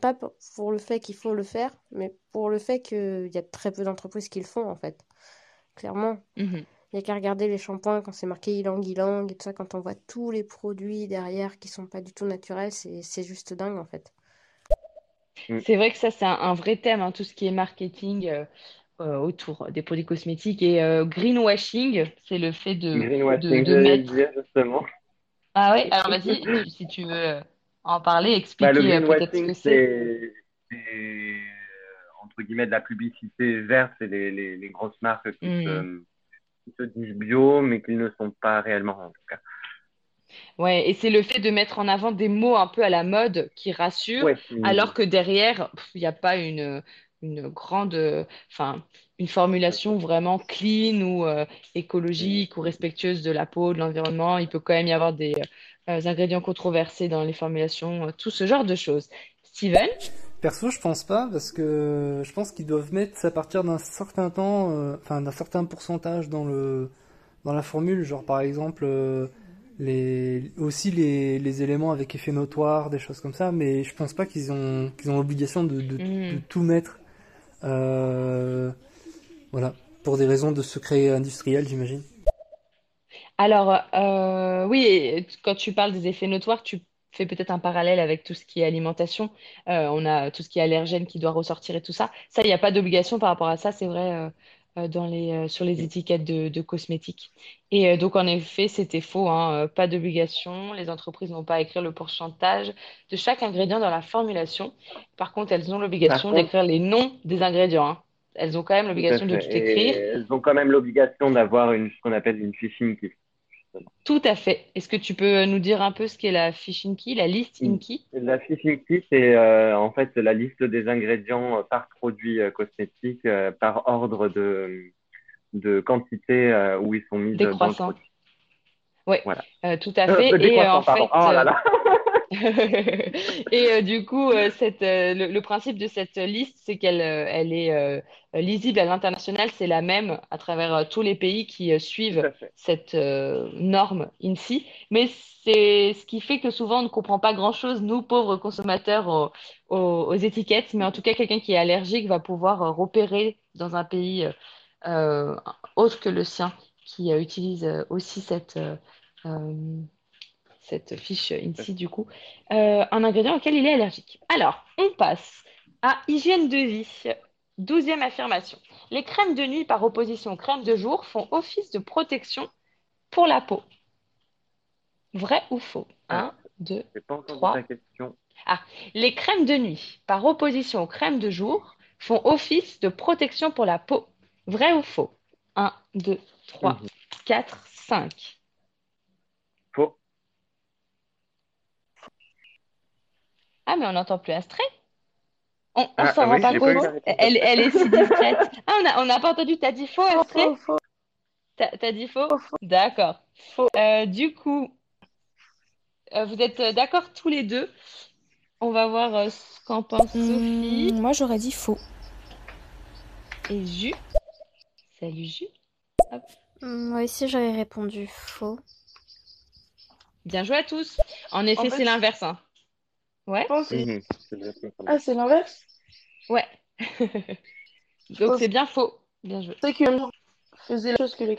pas pour le fait qu'il faut le faire, mais pour le fait qu'il y a très peu d'entreprises qui le font, en fait. Clairement. Mhm. Il n'y a qu'à regarder les shampoings quand c'est marqué ylang ylang et tout ça, quand on voit tous les produits derrière qui sont pas du tout naturels, c'est c'est juste dingue, en fait. C'est vrai que ça, c'est un, un vrai thème, hein, tout ce qui est marketing euh, euh, autour des produits cosmétiques. Et euh, greenwashing, c'est le fait de, de, Greenwashing, de j'allais le mettre. dire justement. Ah ouais, alors vas-y, si tu veux en parler, Bah, le expliquer euh, peut-être ce greenwashing, que c'est. Entre guillemets de la publicité verte, c'est les, les, les grosses marques qui se, qui se disent bio, mais qui ne sont pas réellement en tout cas. Ouais, et c'est le fait de mettre en avant des mots un peu à la mode qui rassurent, Ouais, alors que derrière, il n'y a pas une, une grande, enfin, une formulation vraiment clean ou euh, écologique ou respectueuse de la peau, de l'environnement. Il peut quand même y avoir des euh, ingrédients controversés dans les formulations, euh, tout ce genre de choses. Steven? Perso, je pense pas, parce que je pense qu'ils doivent mettre à partir d'un certain temps, euh, enfin d'un certain pourcentage dans le dans la formule, genre par exemple euh, les aussi les, les éléments avec effet notoire, des choses comme ça, mais je pense pas qu'ils ont qu'ils ont l'obligation de, de, de Mhm. tout mettre. Euh, voilà, pour des raisons de secret industriel, j'imagine. Alors, oui, quand tu parles des effets notoires, tu fais peut-être un parallèle avec tout ce qui est alimentation. Euh, on a tout ce qui est allergène qui doit ressortir et tout ça. Ça, il n'y a pas d'obligation par rapport à ça, c'est vrai, euh, euh, dans les, euh, sur les étiquettes de, de cosmétiques. Et donc, en effet, c'était faux, hein, pas d'obligation. Les entreprises n'ont pas à écrire le pourcentage de chaque ingrédient dans la formulation. Par contre, elles ont Par l'obligation contre, d'écrire les noms des ingrédients, hein. Elles ont quand même tout à l'obligation de fait. tout écrire. Elles ont quand même l'obligation d'avoir une, ce qu'on appelle une phishing kit. Tout à fait. Est-ce que tu peux nous dire un peu ce qu'est la fiche in key, la liste in key? La phishing kit, c'est euh, en fait la liste des ingrédients euh, par produit euh, cosmétique, euh, par ordre de, de quantité euh, où ils sont mis dans le Décroissant. produit. Oui, Voilà. tout à fait. Et en fait, Oh là là. et euh, du coup, euh, cette, euh, le, le principe de cette liste, c'est qu'elle elle est lisible à l'international. C'est la même à travers tous les pays qui suivent cette norme INSEE. Mais c'est ce qui fait que souvent on ne comprend pas grand-chose, nous, pauvres consommateurs, aux, aux- aux étiquettes. Mais en tout cas, quelqu'un qui est allergique va pouvoir repérer dans un pays autre que le sien qui utilise aussi cette, cette fiche INSI du coup, euh, un ingrédient auquel il est allergique. Alors, on passe à hygiène de vie. Douzième affirmation. Les crèmes de nuit par opposition aux crèmes de jour font office de protection pour la peau. Vrai ou faux? 1, 2, 3. Ah, les crèmes de nuit par opposition aux crèmes de jour font office de protection pour la peau. Vrai ou faux? 1, 2, 3, 4, 5. Ah, mais on n'entend plus Astrid. On, on Ah, s'en ah rend oui, pas compte. Elle, elle est si discrète. Ah, on n'a pas entendu. T'as dit faux, Astrid? faux, faux, T'as, dit faux? faux, faux, D'accord. faux. Euh, du coup, euh, vous êtes euh, d'accord tous les deux. On va voir euh, ce qu'en pense Sophie. Hum, moi, j'aurais dit faux. et Jus. Salut Jus. Hop. Moi aussi, j'aurais répondu faux. Bien joué à tous. En effet, fait, c'est l'inverse. hein. Ouais. Mhm. Ah, c'est l'inverse? Ouais. Donc c'est bien faux. Bien joué. C'est que faisait la chose que les.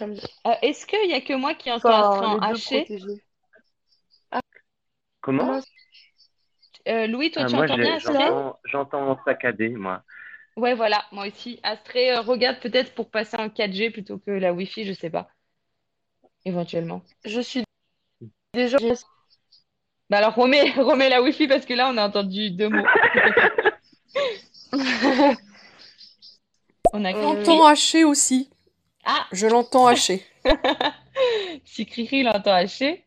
Euh, est-ce qu'il n'y a que moi qui entends Enfin, Astrid en haché? Comment? Euh, Louis, toi, Ah, tu moi, entends bien Astrid? j'entends, saccadé, moi. Ouais, voilà, moi aussi. Astrid, euh, regarde peut-être pour passer en 4G plutôt que la Wi-Fi, je sais pas. Éventuellement. Je suis déjà. Bah alors remets, remets la Wi-Fi parce que là on a entendu deux mots. On a J'entends haché aussi. Ah Je l'entends haché. Si Cricri l'entend haché.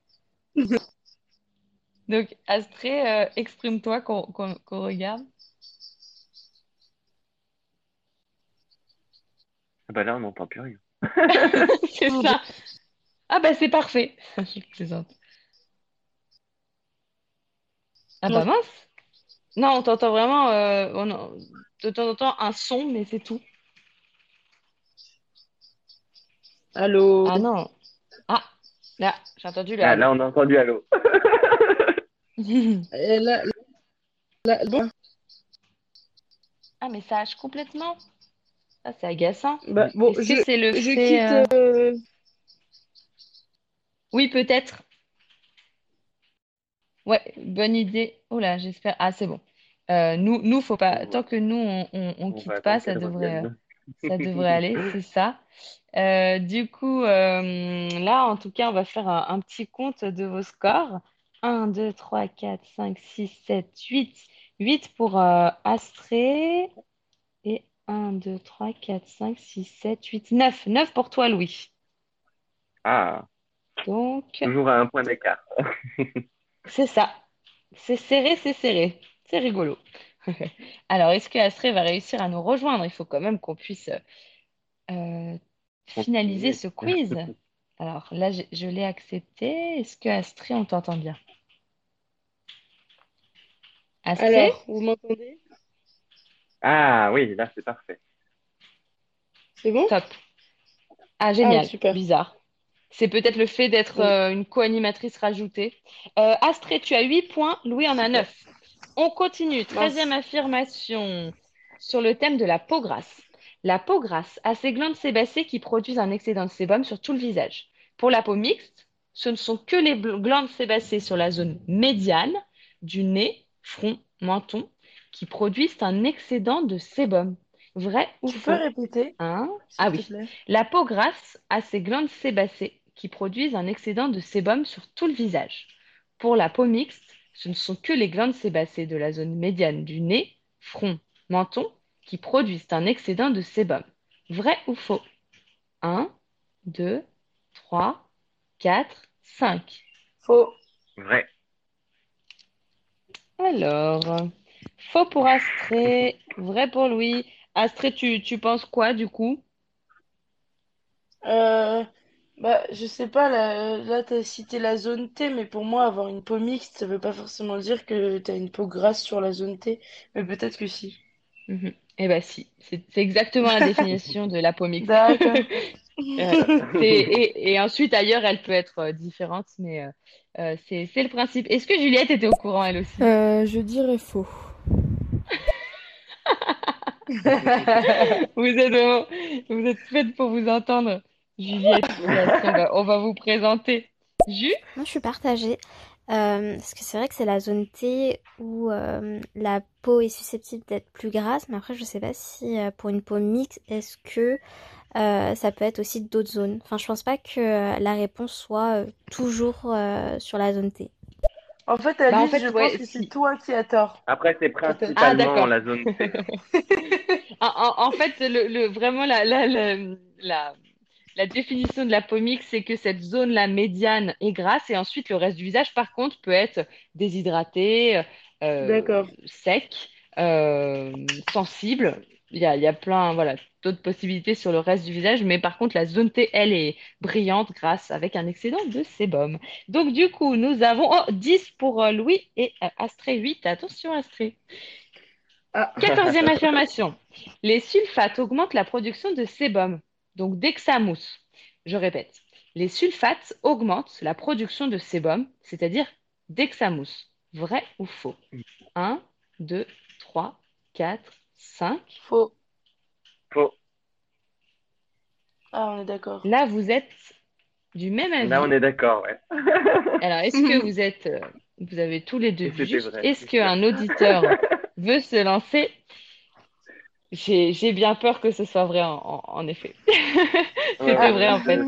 Donc Astrid, euh, exprime-toi qu'on qu'on- qu'on regarde. Ah Bah là, on n'entend plus rien. C'est ça. Ah bah c'est parfait. Je plaisante. Ah bah mince. Non, on t'entend vraiment euh, on en- de temps en temps un son, mais c'est tout. Allô? Ah non. Ah, là, j'ai entendu le Ah, là, on a entendu allô. Et là, là, bon. Ah, mais ça hache complètement. Ah, c'est agaçant. Bah, bon, Est-ce je, que c'est le je fait, quitte. euh, euh, Oui, peut-être. Ouais, bonne idée. Oh là, j'espère. Ah, c'est bon. Euh, nous, nous, faut pas. Tant que nous, on, on, on quitte pas, ça devrait, euh, ça devrait aller, c'est ça. Euh, du coup, euh, là, en tout cas, on va faire un, un petit compte de vos scores. 1, 2, 3, 4, 5, 6, 7, 8. 8 pour Astrée. Et 1, 2, 3, 4, 5, 6, 7, 8, 9. 9 pour toi, Louis. Ah, Donc, toujours à un point d'écart. c'est ça. C'est serré, c'est serré. C'est rigolo. Alors, est-ce que Astrée va réussir à nous rejoindre? Il faut quand même qu'on puisse euh, finaliser ce quiz. Alors là, je, je l'ai accepté. Est-ce que Astrée, on t'entend bien? Astrée? Alors, vous m'entendez? Ah oui, là, c'est parfait. C'est bon? Top. Ah, génial. Ah, super. Bizarre. C'est peut-être le fait d'être Oui. euh, une co-animatrice rajoutée. Euh, Astrée, tu as 8 points. Louis en a 9. On continue. Treizième affirmation sur le thème de la peau grasse. La peau grasse a ses glandes sébacées qui produisent un excédent de sébum sur tout le visage. Pour la peau mixte, ce ne sont que les glandes sébacées sur la zone médiane du nez, front, menton qui produisent un excédent de sébum. Vrai ou Tu faux? peux répéter, Hein? Ah oui. La peau grasse a ses glandes sébacées qui produisent un excédent de sébum sur tout le visage. Pour la peau mixte, ce ne sont que les glandes sébacées de la zone médiane du nez, front, menton qui produisent un excédent de sébum. Vrai ou faux? 1, 2, 3, 4, 5. Faux. Vrai. Alors, faux pour Astrée, vrai pour Louis. Astrée, tu, tu penses quoi du coup? Euh, bah, je sais pas, là, là tu as cité la zone T, mais pour moi, avoir une peau mixte, ça veut pas forcément dire que tu as une peau grasse sur la zone T, mais peut-être que si. Mhm. Eh ben si, c'est c'est exactement la définition de la peau mixte. D'accord. Euh, c'est- et, et ensuite, ailleurs, elle peut être euh, différente, mais euh, euh, c'est c'est le principe. Est-ce que Juliette était au courant, elle aussi? Euh, je dirais faux. Vous êtes vraiment- vous êtes faites pour vous entendre, Juliette. On va, on va vous présenter. Ju? Moi, je suis partagée. Euh, parce que c'est vrai que c'est la zone T où euh, la peau est susceptible d'être plus grasse, mais après, je sais pas si euh, pour une peau mixte, est-ce que euh, ça peut être aussi d'autres zones. Enfin, je pense pas que euh, la réponse soit euh, toujours euh, sur la zone T. En fait, Bah, en Alice, fait, je ouais, pense que c'est toi qui as tort. Après, c'est Ah, principalement d'accord. la zone T. En, en- en fait, le, le- vraiment, la, la, la, la, la définition de la mixte, c'est que cette zone-là médiane est grasse et ensuite le reste du visage, par contre, peut être déshydraté, euh, sec, euh, sensible. Il y a, il y a plein, voilà, d'autres possibilités sur le reste du visage, mais par contre, la zone T, elle, est brillante grâce avec un excédent de sébum. Donc, du coup, nous avons oh, 10 pour euh, Louis et Astrée 8. Attention, Astrée. Quatorzième affirmation. Les sulfates augmentent la production de sébum, donc dès que ça mousse. Je répète. Les sulfates augmentent la production de sébum, c'est-à-dire dès que ça mousse. Vrai ou faux? 1, 2, 3, 4, 5. Faux. Faux. Ah, on est d'accord. Là, vous êtes du même avis. Là, on est d'accord, ouais. Alors, est-ce que vous êtes, euh, vous avez tous les deux. Est-ce qu'un auditeur veut se lancer? J'ai bien peur que ce soit vrai en, en- en effet. C'était Ouais, vrai en fait.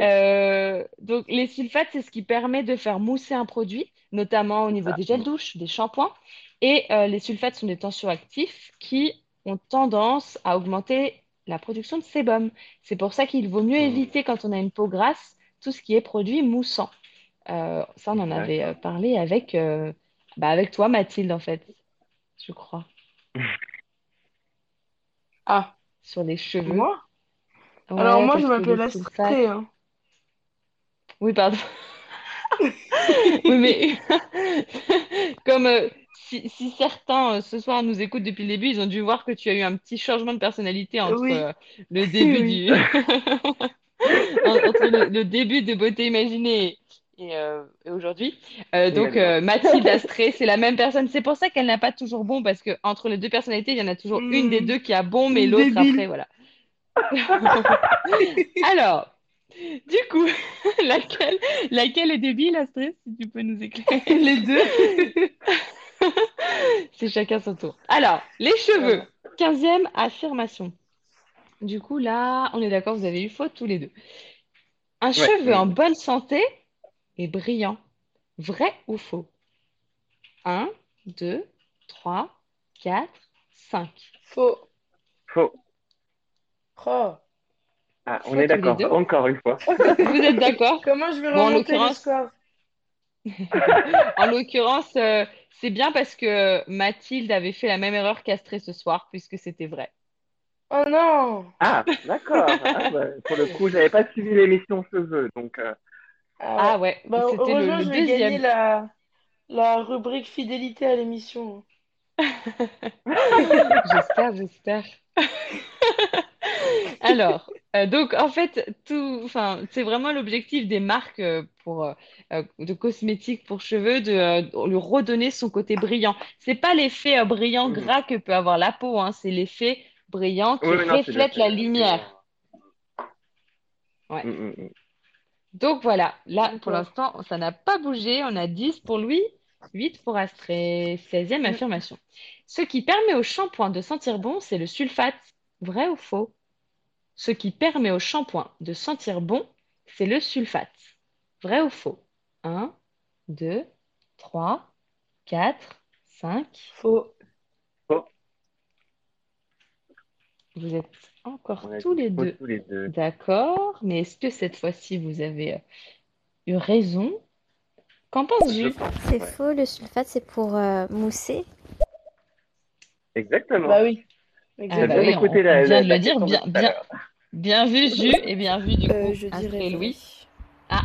Euh, donc les sulfates, c'est ce qui permet de faire mousser un produit, notamment au niveau des gels douche, des shampoings. Et euh, les sulfates sont des tensioactifs qui ont tendance à augmenter la production de sébum. C'est pour ça qu'il vaut mieux éviter quand on a une peau grasse tout ce qui est produit moussant. Euh, ça, on en avait parlé avec, bah, avec toi, Mathilde, en fait, je crois, Ah, sur les cheveux. moi? Ouais, Alors, moi, je parce que m'appelle Astrée. hein. Oui, pardon. Oui, mais comme euh, si, si certains euh, ce soir nous écoutent depuis le début, ils ont dû voir que tu as eu un petit changement de personnalité entre Oui. euh, le début Oui. du en- entre le, le début de Beauté Imaginée et, euh, et aujourd'hui. Euh, donc euh, Mathilde Astrée, c'est la même personne. C'est pour ça qu'elle n'a pas toujours bon parce que entre les deux personnalités, il y en a toujours une des Hmm. deux qui a bon, mais l'autre après, voilà. Alors, du coup, laquelle, laquelle est débile, Astrid, si tu peux nous éclairer? Les deux. C'est chacun son tour. Alors, les cheveux. Quinzième affirmation. Du coup, là, on est d'accord, vous avez eu faute tous les deux. Un Ouais. cheveu en bonne santé brillant. Vrai ou faux? 1, 2, 3, 4, 5. Faux. Faux. Oh. Ah, on est d'accord, encore une fois. Vous êtes d'accord? Comment je vais Bon, en remonter le l'occurrence- score? En l'occurrence, euh, c'est bien parce que Mathilde avait fait la même erreur qu'Astrée ce soir, puisque c'était vrai. Oh non! Ah, d'accord. Ah, bah, pour le coup, j'avais pas suivi l'émission cheveux, donc euh, Ah ouais, Bah, c'était le, je vais gagner la, la rubrique fidélité à l'émission. J'espère, j'espère. Alors, euh, donc en fait, tout, enfin, c'est vraiment l'objectif des marques euh, pour euh, euh, de cosmétiques pour cheveux de euh, lui redonner son côté brillant. C'est pas l'effet euh, brillant Mhm. gras que peut avoir la peau, hein, c'est l'effet brillant qui Oui, non, reflète la lumière. Ouais. Mm, mm, mm. Donc voilà, là pour l'instant, ça n'a pas bougé. On a 10 pour Louis, 8 pour Astrée. 16e affirmation. Ce qui permet au shampoing de sentir bon, c'est le sulfate. Vrai ou faux? Ce qui permet au shampoing de sentir bon, c'est le sulfate. Vrai ou faux? 1, 2, 3, 4, 5. Faux. Faux. Vous êtes encore On a tous les faux deux tous les deux. d'accord, mais est-ce que cette fois-ci vous avez euh, eu raison? Qu'en pense Je Jules? pense, C'est ouais. faux, le sulfate, c'est pour euh, mousser. Exactement. Bah oui. Ah T'as bah bien oui, on, écouté on la, vient la, de la le dire, question de bien, tout à bien, l'heure. bien vu Jules et bien vu du Euh, coup je vrai. Louis. Ah,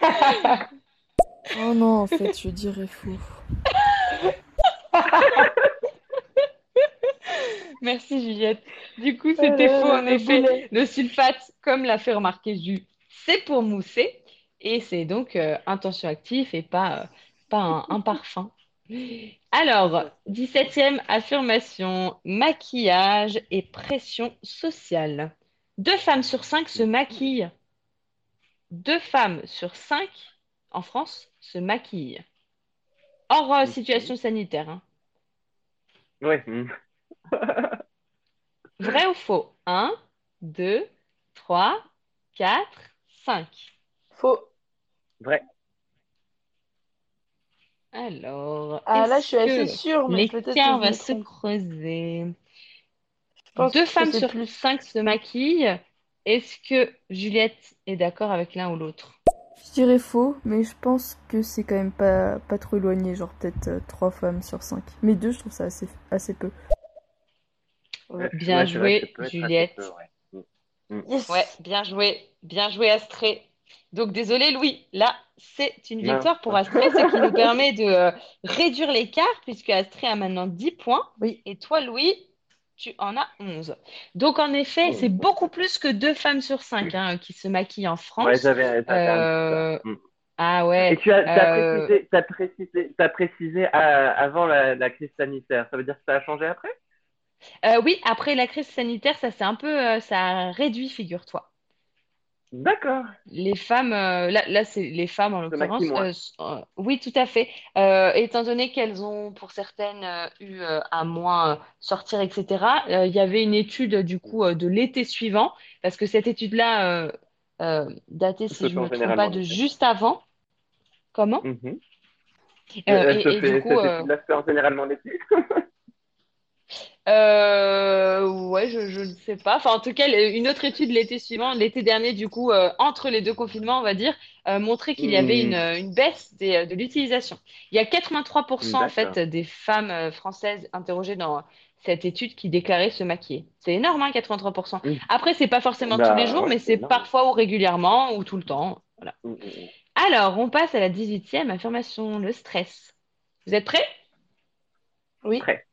Oh non, en fait, je dirais faux. merci Juliette. Du coup, Oh c'était faux en effet. Le sulfate, comme l'a fait remarquer Jules, c'est pour mousser et c'est donc euh, un tensioactif et pas, euh, pas un, un parfum. Alors, 17e affirmation, maquillage et pression sociale. Deux femmes sur cinq se maquillent. Deux femmes sur cinq en France se maquillent. Hors euh, situation sanitaire. hein. Ouais. Vrai ou faux? 1, 2, 3, 4, 5. Faux. Vrai. Alors, Ah là, je suis assez sûre, mais peut-être que je va me se trompe. creuser? Deux femmes sur plus. cinq se maquillent. Est-ce que Juliette est d'accord avec l'un ou l'autre? Je dirais faux, mais je pense que c'est quand même pas, pas trop éloigné, genre peut-être 3 femmes sur 5. Mais 2, je trouve ça assez, assez peu. Ouais, Bien ouais, joué, Juliette. peu, ouais. Mm. Yes. Ouais, bien joué, bien joué Astrée. Donc, désolé, Louis, là, c'est une victoire pour Astrée, ce qui nous permet de euh, réduire l'écart, puisque Astrée a maintenant 10 points. Et toi, Louis, tu en as 11. Donc, en effet, c'est beaucoup plus que deux femmes sur cinq hein, qui se maquillent en France. Euh. Mm. Ah ouais. Et tu as, euh, précisé, t'as précisé, avant la, la crise sanitaire. Ça veut dire que ça a changé après? Euh, oui, après la crise sanitaire, ça s'est un peu, euh, ça a réduit, figure-toi. D'accord. Les femmes, euh, là, là c'est les femmes en l'occurrence. euh, euh, oui, tout à fait. Étant donné qu'elles ont, pour certaines, eu à moins sortir, etc. il y avait une étude du coup de l'été suivant, parce que cette étude-là datait, si je fait me trompe pas, de juste avant. Comment? Mhm. Et, se et du fait, coup, cette étude-là se fait en généralement l'été. Euh, ouais, je, je ne sais pas. Enfin, en tout cas, une autre étude l'été suivant, l'été dernier, du coup, euh, entre les deux confinements, on va dire, euh, montrait qu'il y avait une, Hmm. une baisse des, euh, de l'utilisation. Il y a 83% en fait des femmes euh, françaises interrogées dans cette étude qui déclaraient se maquiller. C'est énorme, hein, 83%. Mm. Après, c'est pas forcément tous les Bah jours, ouais, mais c'est parfois ou régulièrement ou tout le temps. Voilà. Mm, mm, mm. Alors, on passe à la 18e affirmation, le stress. Vous êtes prêts? Oui. Prêt.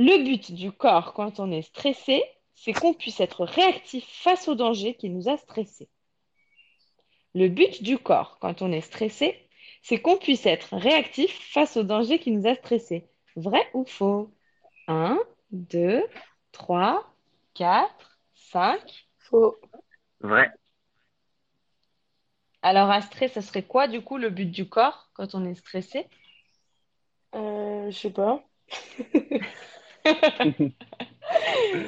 Le but du corps quand on est stressé, c'est qu'on puisse être réactif face au danger qui nous a stressés. Le but du corps quand on est stressé, c'est qu'on puisse être réactif face au danger qui nous a stressés. Vrai ou faux? 1, 2, 3, 4, 5. Faux. Vrai. Alors, à stress, ça serait quoi du coup le but du corps quand on est stressé? Euh, je sais pas.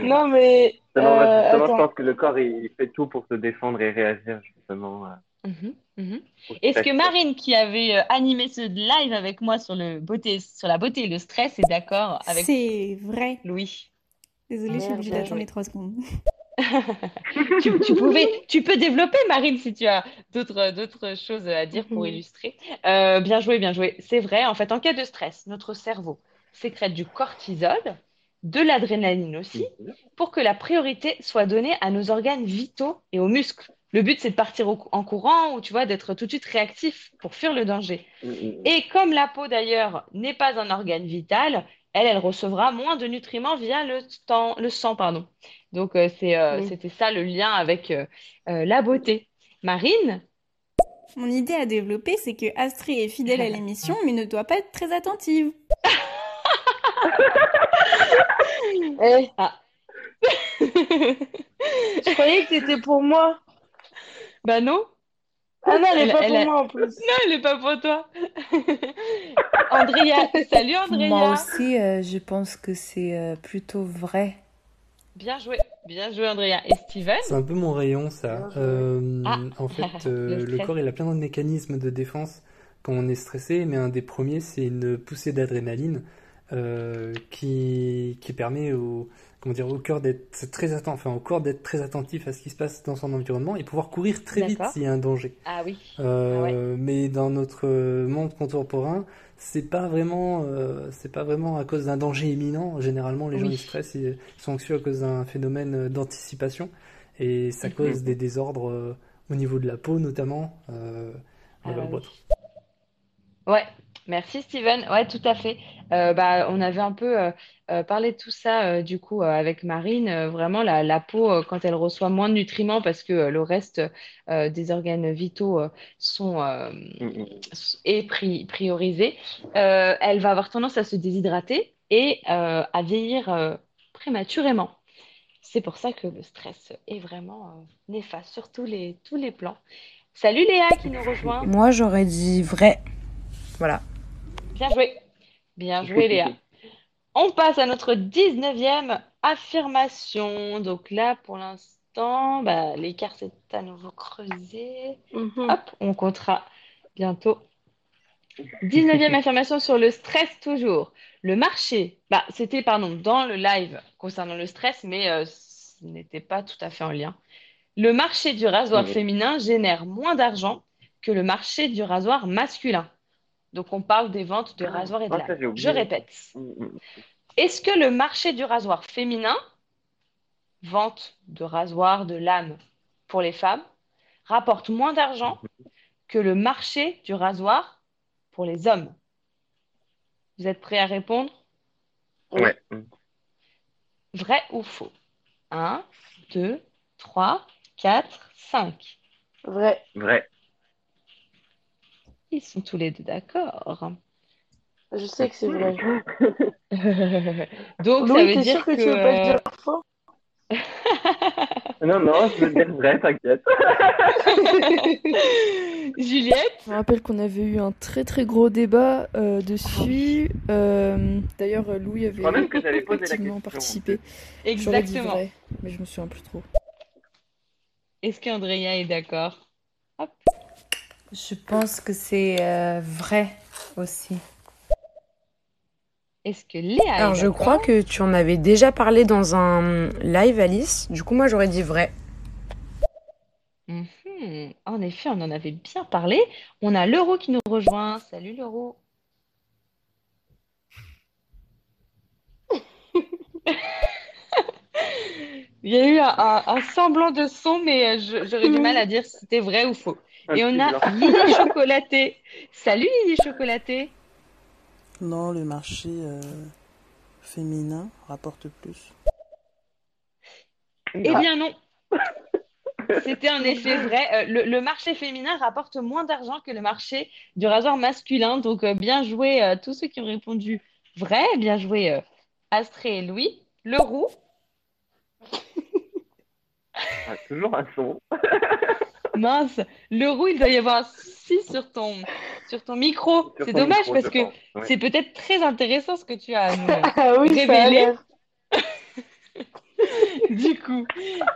Non, mais Justement, euh, justement, je pense que le corps, il, fait tout pour se défendre et réagir, justement. euh, Mhm, mhm. Est-ce que. Marine, qui avait euh, animé ce live avec moi sur le beauté, sur la beauté et le stress, est d'accord avec C'est vrai. Louis? Désolée, je suis obligée d'attendre les trois secondes. Tu, tu pouvais, tu peux développer, Marine, si tu as d'autres, d'autres choses à dire pour Mhm. illustrer. Euh, bien joué, bien joué. C'est vrai, en fait, en cas de stress, notre cerveau sécrète du cortisol, de l'adrénaline aussi, Mhm. pour que la priorité soit donnée à nos organes vitaux et aux muscles. Le but, c'est de partir au- en courant ou, tu vois, d'être tout de suite réactif pour fuir le danger. Mm, Et comme la peau d'ailleurs n'est pas un organe vital, elle, elle recevra moins de nutriments via le, temps- le sang, pardon. Donc euh, c'est, euh, Oui. c'était ça le lien avec euh, euh, la beauté. Marine? Mon idée à développer, c'est que Astrid est fidèle à l'émission, mais ne doit pas être très attentive. Eh, Ah. je croyais que c'était pour moi. Bah non. Ah non, elle est Elle- pas elle pour a- moi en plus. Non, elle n'est pas pour toi. Andrea, salut Andrea. Moi aussi, euh, je pense que c'est euh, plutôt vrai. Bien joué, bien joué Andrea. Et Steven? C'est un peu mon rayon, ça. Euh, Ah, en fait, le euh, le corps, il a plein de mécanismes de défense quand on est stressé, mais un des premiers, c'est une poussée d'adrénaline euh, qui, qui permet au, comment dire, au cœur d'être très attentif, enfin, au corps d'être très attentif à ce qui se passe dans son environnement et pouvoir courir très vite s'il y a un danger. Ah oui. Euh, Ah ouais. mais dans notre monde contemporain, c'est pas vraiment, euh, c'est pas vraiment à cause d'un danger imminent. Généralement, les gens ils stressent, ils sont anxieux à cause d'un phénomène d'anticipation et ça Mhm. cause des désordres au niveau de la peau notamment. Ah ou oui. Ouais, merci Steven. Ouais, tout à fait. Euh, bah, on avait un peu euh, euh, parlé de tout ça du coup avec Marine. Vraiment, la, peau, quand elle reçoit moins de nutriments parce que le reste des organes vitaux sont est pri- priorisé, elle va avoir tendance à se déshydrater et à vieillir prématurément. C'est pour ça que le stress est vraiment néfaste sur tous les, tous les plans. Salut Léa qui nous rejoint. Moi, j'aurais dit vrai. Voilà. Bien joué. Bien joué, Léa. On passe à notre 19e affirmation. Donc là, pour l'instant, bah, l'écart s'est à nouveau creusé. Mhm. Hop, on comptera bientôt. 19e affirmation sur le stress toujours. Le marché, bah, c'était pardon, dans le live concernant le stress, mais euh, ce n'était pas tout à fait en lien. Le marché du rasoir féminin génère moins d'argent que le marché du rasoir masculin. Donc on parle des ventes de rasoirs et de Ah, lames. Je répète. Mm, mm. Est-ce que le marché du rasoir féminin, vente de rasoirs, de lames pour les femmes, rapporte moins d'argent que le marché du rasoir pour les hommes? Vous êtes prêts à répondre? Ouais. Vrai ou faux? 1, 2, 3, 4, 5. Vrai. Vrai. Ils sont tous les deux d'accord. Je sais que c'est vrai. Donc, ça Louis, veut t'es dire sûr que que... tu veux pas le euh, dire faux Non, non, je veux dire vrai, t'inquiète. Juliette? Je me rappelle qu'on avait eu un très très gros débat euh, dessus. Euh, D'ailleurs, Louis avait crois même que question, participé. Exactement. vrai, mais je me souviens plus trop. Est-ce qu'Andrea est d'accord? Hop. Je pense que c'est euh, vrai aussi. Est-ce que Léa Alors, je crois que tu en avais déjà parlé dans un live, Alice. Du coup, moi, j'aurais dit vrai. Mhm. En effet, on en avait bien parlé. On a Leroux qui nous rejoint. Salut Leroux. Il y a eu un, un- un semblant de son, mais euh, je- j'aurais du mal à dire si c'était vrai ou faux. Un Et on a. Lily Chocolaté. Salut Lily Chocolaté. Non, le marché euh, féminin rapporte plus. Eh bien non. C'était en effet vrai. Euh, le, le marché féminin rapporte moins d'argent que le marché du rasoir masculin. Donc euh, bien joué euh, tous ceux qui ont répondu vrai. Bien joué euh, Astrée et Louis. Leroux. Ah, toujours un son. Mince. Leroux, il doit y avoir un souci sur ton, sur ton micro. C'est dommage micro, parce que ouais. c'est peut-être très intéressant ce que tu as à nous Ah oui, l'air. Du coup,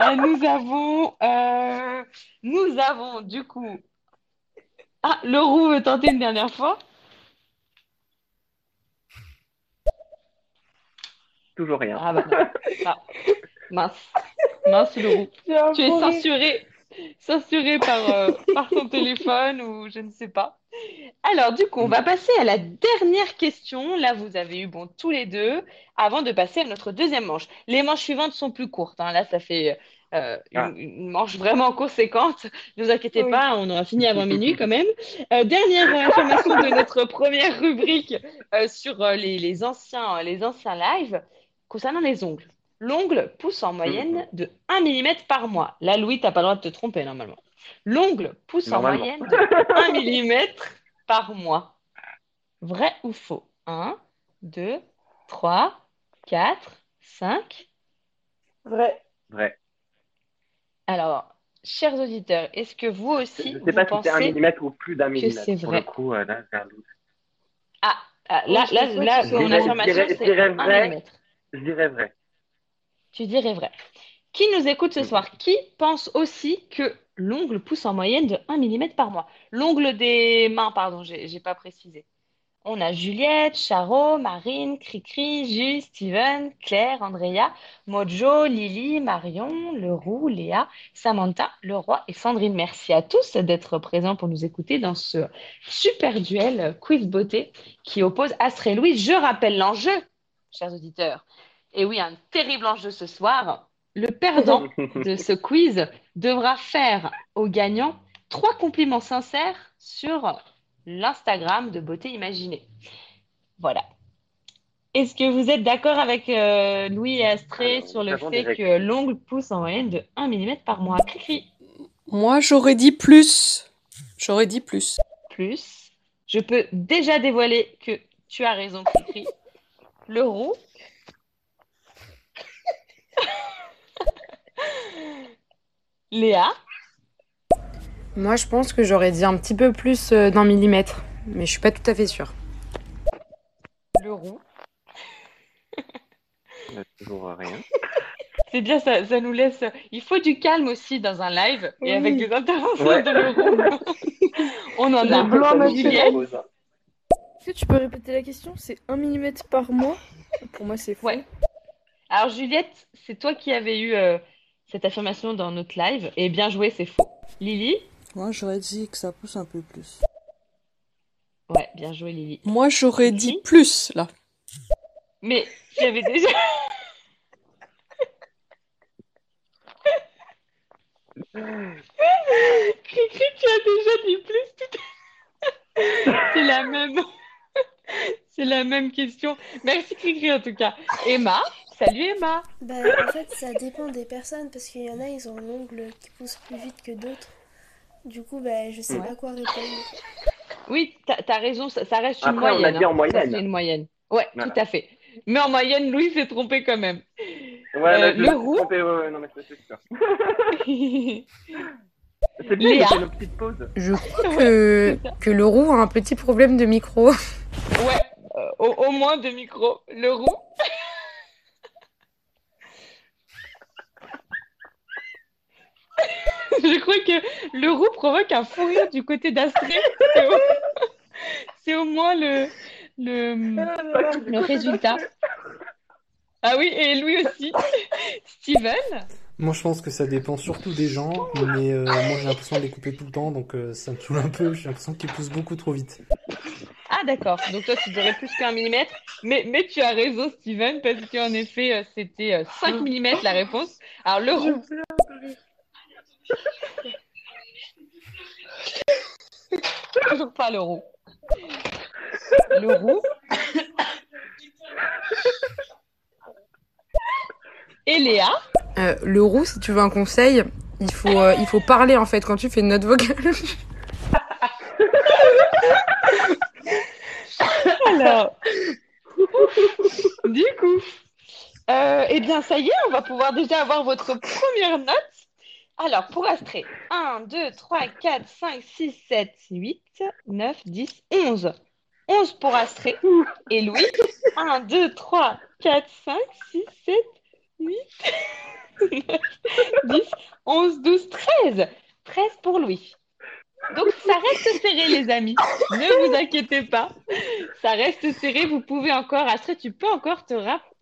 euh, nous avons, euh, nous avons du coup. Ah, Leroux veut tenter une dernière fois. Toujours rien. Ah bah. Ah, mince, mince un Tu es censuré, censuré par, euh, par ton téléphone ou je ne sais pas. Alors, du coup, on va passer à la dernière question. Là, vous avez eu bon tous les deux avant de passer à notre deuxième manche. Les manches suivantes sont plus courtes. hein. Là, ça fait euh, une, Ah. une manche vraiment conséquente. Ne vous inquiétez Oui. pas, on aura fini avant minuit quand même. Euh, dernière information de notre première rubrique euh, sur euh, les, les anciens, les anciens lives concernant les ongles. L'ongle pousse en moyenne de 1 mm par mois. Là, Louis, tu n'as pas le droit de te tromper normalement. L'ongle pousse en moyenne de 1 mm par mois. Vrai ou faux? 1, 2, 3, 4, 5. Vrai. Vrai. Alors, chers auditeurs, est-ce que vous aussi, Je vous sais pas si c'est un millimètre ou plus d'un que millimètre. c'est Pour vrai? le coup, euh, là, un doute. Ah, ah, là, Oui, là, là, ce mon affirmation, je c'est dirais 1 vrai. mm. Je dirais vrai. Tu dirais vrai. Qui nous écoute ce soir? Qui pense aussi que l'ongle pousse en moyenne de 1 mm par mois? L'ongle des mains, pardon, j'ai j'ai pas précisé. On a Juliette, Charo, Marine, Cricri, Jus, Steven, Claire, Andrea, Mojo, Lily, Marion, Leroux, Léa, Samantha, Leroy et Sandrine. Merci à tous d'être présents pour nous écouter dans ce super duel quiz beauté qui oppose Astrid et Louise. Je rappelle l'enjeu, chers auditeurs. Et oui, un terrible enjeu ce soir. Le perdant de ce quiz devra faire au gagnant trois compliments sincères sur l'Instagram de Beauté Imaginée. Voilà. Est-ce que vous êtes d'accord avec euh, Louis et Astrée Alors, sur le fait que l'ongle pousse en moyenne de 1 mm par mois? Cricri, Moi, j'aurais dit plus. J'aurais dit plus. plus. Je peux déjà dévoiler que tu as raison, Cricri. Le roux. Léa. Moi, je pense que j'aurais dit un petit peu plus euh, d'un millimètre. Mais je suis pas tout à fait sûre. Le roux. Toujours rien. C'est bien, ça, ça nous laisse. Il faut du calme aussi dans un live et avec Oui. des interventions Ouais. de. On en Le a. blanc. Est-ce que tu peux répéter la question? C'est 1 mm par mois? Pour moi, c'est. Ouais. Alors, Juliette, c'est toi qui avais eu euh, cette affirmation dans notre live. Et bien joué, c'est faux. Lily? Moi, j'aurais dit que ça pousse un peu plus. Ouais, bien joué, Lily. Moi, j'aurais dit plus, là. Mais j'avais déjà. tu as déjà dit plus C'est la même. C'est la même question. Merci Cricri en tout cas. Emma, salut Emma. Bah, en fait, ça dépend des personnes parce qu'il y en a, ils ont l'ongle qui pousse plus vite que d'autres. Du coup, bah, je sais Ouais. pas quoi répondre. Oui, t'as as raison, ça, ça reste une Après, on a moyenne. dit en hein. moyenne. Ça, c'est une moyenne. Ouais, Voilà. tout à fait. Mais en moyenne, Louis s'est trompé quand même. Ouais, Euh, là, je me le roux. trompé, ouais, ouais, non, mais ça, c'est sûr. C'est bien, nos petites pauses. Je crois que, que le roux a un petit problème de micro. Ouais, euh, au, au moins deux micros. Le roux. Je crois que le roux provoque un fou rire du côté d'Astrée. C'est au... moins le, le, le résultat. Ah oui, et lui aussi. Steven Moi, je pense que ça dépend surtout des gens, mais euh, moi, j'ai l'impression de les couper tout le temps, donc euh, ça me saoule un peu. J'ai l'impression qu'ils poussent beaucoup trop vite. Ah d'accord, donc toi tu dirais plus qu'un millimètre, mais, mais tu as raison Steven, parce qu'en effet euh, c'était euh, 5 mm la réponse. Alors le roux, toujours pas le roux. Le roux. Et Léa Euh, le roux, si tu veux un conseil, il faut, euh, il faut parler en fait quand tu fais une note vocale. Alors, du coup, euh, eh bien, ça y est, on va pouvoir déjà avoir votre première note. Alors, pour Astrée, 1, 2, 3, 4, 5, 6, 7, 8, 9, 10, 11. 11 pour Astrée. Et Louis, 1, 2, 3, 4, 5, 6, 7, 8, 9, 10, 11, 12, 13. 13 pour Louis. Donc ça reste serré les amis, ne vous inquiétez pas, ça reste serré, vous pouvez encore, Astrid, tu peux encore te,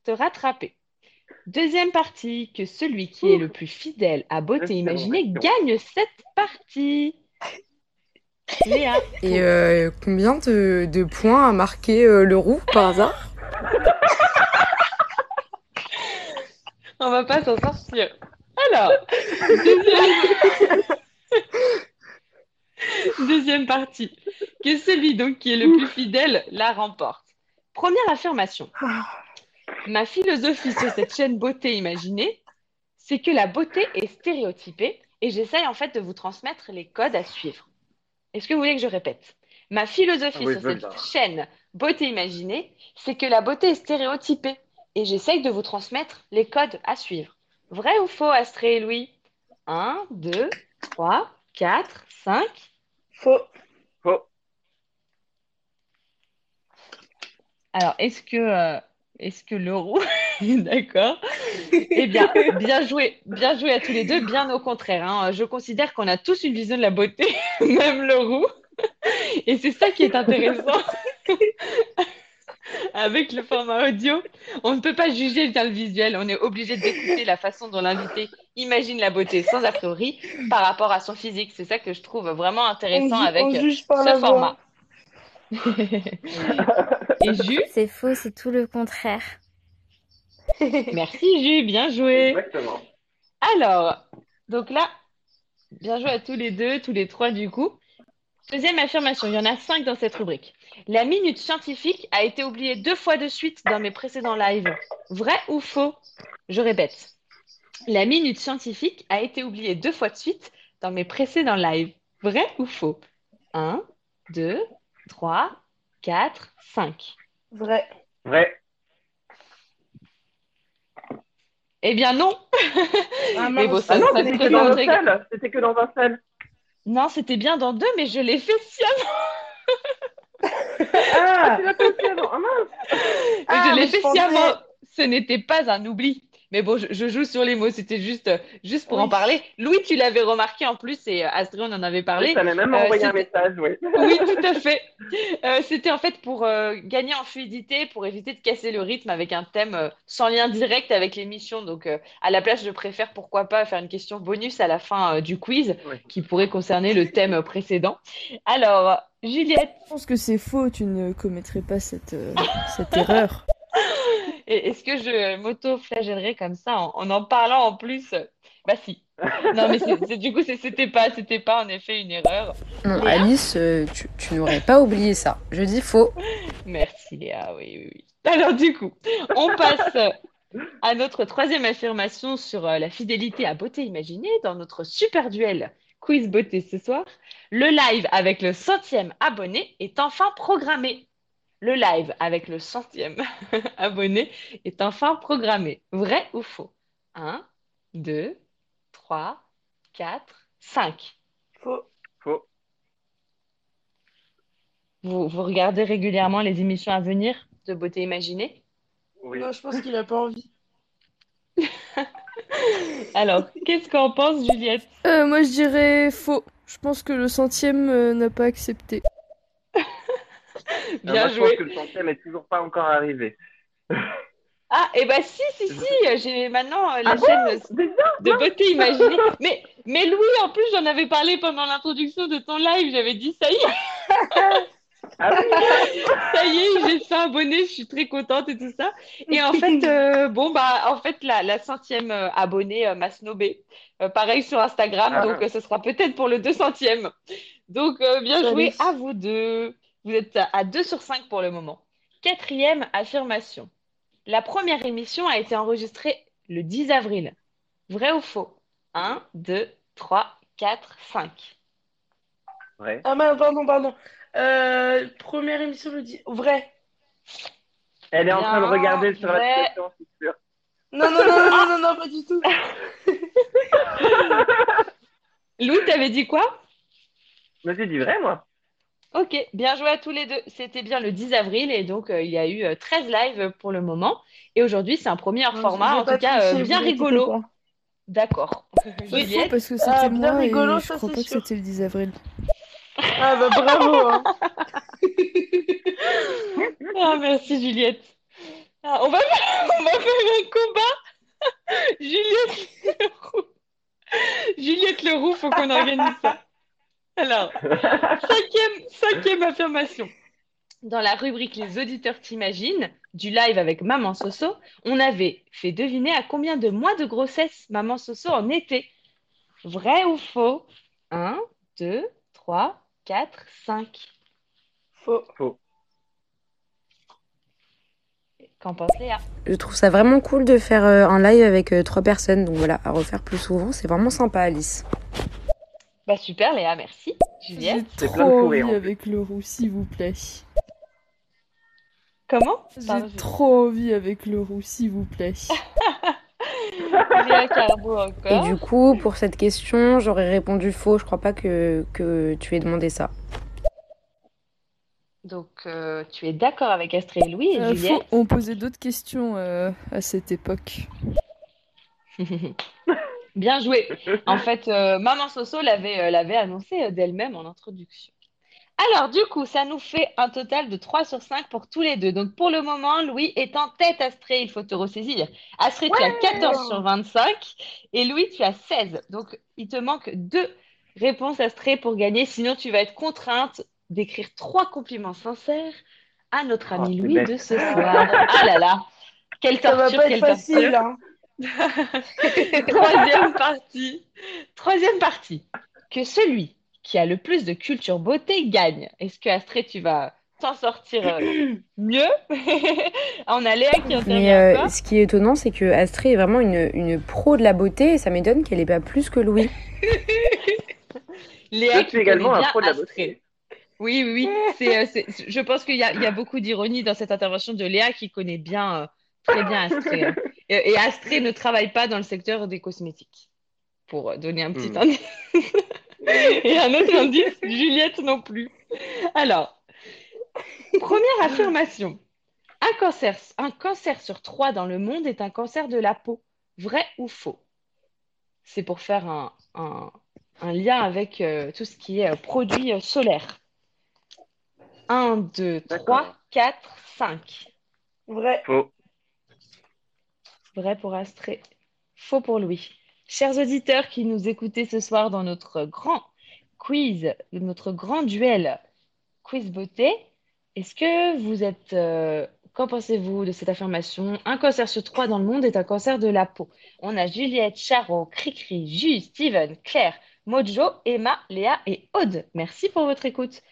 te rattraper. Deuxième partie, que celui qui est le plus fidèle à beauté imaginée gagne cette partie. Léa, Et euh, combien de, de points a marqué euh, le roux par hasard? On va pas s'en sortir. Alors, deuxième... deuxième partie, que celui donc qui est le plus fidèle la remporte. Première affirmation. Ma philosophie sur cette chaîne beauté imaginée, c'est que la beauté est stéréotypée et j'essaye en fait de vous transmettre les codes à suivre. Est-ce que vous voulez que je répète? Ma philosophie Ah oui, sur cette bien. chaîne beauté imaginée, c'est que la beauté est stéréotypée et j'essaye de vous transmettre les codes à suivre. Vrai ou faux, Astrée et Louis? 1, 2, 3, 4, 5. Faux. Faux. Alors, est-ce que, euh, est-ce que le roux est d'accord? Eh bien, bien joué, bien joué à tous les deux, bien au contraire. hein. Je considère qu'on a tous une vision de la beauté, même le roux. Et c'est ça qui est intéressant. Avec le format audio, on ne peut pas juger via le visuel, on est obligé d'écouter la façon dont l'invité imagine la beauté sans a priori par rapport à son physique. C'est ça que je trouve vraiment intéressant On avec on juge par ce la voix. Format. Et Jus C'est faux, c'est tout le contraire. Merci Jus, bien joué. Exactement. Alors, donc là, bien joué à tous les deux, tous les trois du coup. Deuxième affirmation, il y en a cinq dans cette rubrique. La minute scientifique a été oubliée deux fois de suite dans mes précédents lives. Vrai ou faux? Je répète. La minute scientifique a été oubliée deux fois de suite dans mes précédents lives. Vrai ou faux? 1, 2, 3, 4, 5. Vrai. Vrai. Eh bien non Ah, Mais bon, ça, Ah non, ça c'était que dans un seul. C'était que dans un seul. Non, c'était bien dans deux, mais je l'ai fait sciemment. Ah, Tu l'as pas fait avant. Ah mince. Ah, je l'ai mais fait je pensais- sciemment. Ce n'était pas un oubli. Mais bon, je, je joue sur les mots. C'était juste, juste pour en parler. Louis, tu l'avais remarqué en plus, et euh, Astrid, on en avait parlé. Oui, ça m'a même Euh, envoyé un message, oui. Oui, tout à fait. Euh, c'était en fait pour euh, gagner en fluidité, pour éviter de casser le rythme avec un thème euh, sans lien direct avec l'émission. Donc, euh, à la place, je préfère pourquoi pas faire une question bonus à la fin euh, du quiz Oui. qui pourrait concerner le thème précédent. Alors, Juliette, Je pense que c'est faux, tu ne commettrais pas cette, euh, cette erreur. est-ce que je m'auto-flagellerais comme ça en, en en parlant en plus? Bah si. Non, mais du coup, c'était pas, c'était pas en effet une erreur. Non, Léa Alice, euh, tu, tu n'aurais pas oublié ça. Je dis faux. Merci Léa, oui, oui, oui. Alors du coup, on passe à notre troisième affirmation sur euh, la fidélité à beauté imaginée dans notre super duel quiz beauté ce soir. Le live avec le centième abonné est enfin programmé. Le live avec le centième abonné est enfin programmé. Vrai ou faux? 1, 2, 3, 4, 5. Faux. Faux. Vous, vous regardez régulièrement les émissions à venir de beauté imaginée? Non, je pense qu'il a pas envie. Alors, qu'est-ce qu'en pense Juliette? Euh, moi, je dirais faux. Je pense que le centième euh, n'a pas accepté. Bien Moi, je joué. pense que le centième est toujours pas encore arrivé. Ah, et bah si, si, si, j'ai maintenant euh, la Ah bon chaîne de beauté imaginée. Mais, mais Louis, en plus, j'en avais parlé pendant l'introduction de ton live. J'avais dit, ça y est. ça y est, j'ai fait abonné, je suis très contente et tout ça. Et en fait, euh, bon, bah, en fait, la, la centième euh, abonnée euh, m'a snobé. Euh, pareil sur Instagram, Ah. donc euh, ce sera peut-être pour le 200e. Donc, euh, bien Salut. joué à vous deux. Vous êtes à- à 2 sur 5 pour le moment. Quatrième affirmation. La première émission a été enregistrée le 10 avril. Vrai ou faux? 1, 2, 3, 4, 5. Vrai. Ah, mince, pardon, pardon. Euh, première émission, le dit. Vrai. Elle est en train de regarder sur vrai. l'application, c'est sûr. Non, non, non, non, non, non, non, pas du tout. Louis, t'avais dit quoi? Mais j'ai dit vrai, moi. Ok, bien joué à tous les deux. C'était bien le 10 avril et donc euh, il y a eu euh, 13 lives pour le moment. Et aujourd'hui, c'est un premier Non, format, en tout cas, euh, bien rigolo. D'accord. C'est faux parce que c'était Ah, bien moi rigolo, et je ça, crois pas que c'était le 10 avril. Ah, bah bravo. Hein. Ah, merci Juliette. Ah, on, va faire, on va faire un combat. Juliette Leroux. Juliette Leroux, faut qu'on organise ça. Alors, cinquième, cinquième affirmation. Dans la rubrique Les auditeurs t'imaginent, du live avec Maman Soso, on avait fait deviner à combien de mois de grossesse Maman Soso en était. Vrai ou faux? 1, 2, 3, 4, 5. Faux. Faux. Qu'en pense Léa? Je trouve ça vraiment cool de faire euh, un live avec euh, trois personnes. Donc voilà, à refaire plus souvent. C'est vraiment sympa, Alice. Bah super Léa, merci. Juliette J'ai C'est plein de trop envie en avec le roux, s'il vous plaît. Comment? J'ai je- trop envie avec le roux, s'il vous plaît. Léa Carbo Et encore. du coup, pour cette question, j'aurais répondu faux. Je crois pas que, que tu aies demandé ça. Donc euh, tu es d'accord avec Astrid et Louis et Euh, faux, Juliette? on posait d'autres questions euh, à cette époque. Bien joué. En fait, euh, Maman Soso l'avait euh, l'avait annoncé euh, d'elle-même en introduction. Alors, du coup, ça nous fait un total de 3 sur 5 pour tous les deux. Donc, pour le moment, Louis est en tête, Astrid. Il faut te ressaisir. Astrid, tu as 14 sur 25 et Louis, tu as 16. Donc, il te manque deux réponses, Astrid, pour gagner. Sinon, tu vas être contrainte d'écrire trois compliments sincères à notre ami c'est Louis bête. de ce soir. Ah là là, quelle Ça va torture, pas quelle être facile, torture. hein. Troisième partie. Troisième partie. Que celui qui a le plus de culture beauté gagne. Est-ce que Astrid, tu vas t'en sortir euh, mieux? On a Léa qui intervient Mais euh, ce qui est étonnant, c'est que Astrid est vraiment une, une pro de la beauté et ça m'étonne qu'elle ait pas plus que Louis. Léa qui suis également un pro de la beauté. Oui, oui, oui. C'est, euh, c'est- je pense qu'il y a, il y a beaucoup d'ironie dans cette intervention de Léa qui connaît bien, euh, très bien Astrid. hein. Et, et Astrid ne travaille pas dans le secteur des cosmétiques. Pour donner un petit Hmm. indice. Et un autre indice, Juliette non plus. Alors, première affirmation. Un cancer, un cancer sur trois dans le monde est un cancer de la peau. Vrai ou faux? C'est pour faire un, un- un lien avec euh, tout ce qui est euh, produits euh, solaires. 1, 2, 3, 4, 5. Vrai. Faux. Vrai pour Astrée, faux pour Louis. Chers auditeurs qui nous écoutez ce soir dans notre grand quiz, notre grand duel quiz beauté, est-ce que vous êtes euh, qu'en pensez-vous de cette affirmation? Un cancer sur trois dans le monde est un cancer de la peau. On a Juliette, Charo, Cricri, Jus, Steven, Claire, Mojo, Emma, Léa et Aude. Merci pour votre écoute.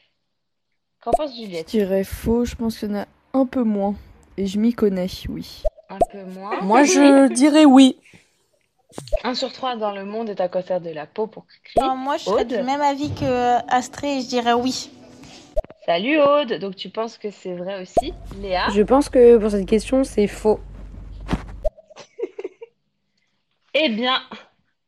Qu'en pense Je Juliette? dirais faux, je pense qu'il y en a un peu moins. Et je m'y connais, oui. Un peu moins. Moi, je dirais oui. Un sur trois dans le monde est un cancer de la peau pour Cricri? Non, moi, je serais Aude? du même avis que Astrée et je dirais oui. Salut Aude. Donc tu penses que c'est vrai aussi? Léa? Je pense que pour cette question, c'est faux. Eh bien,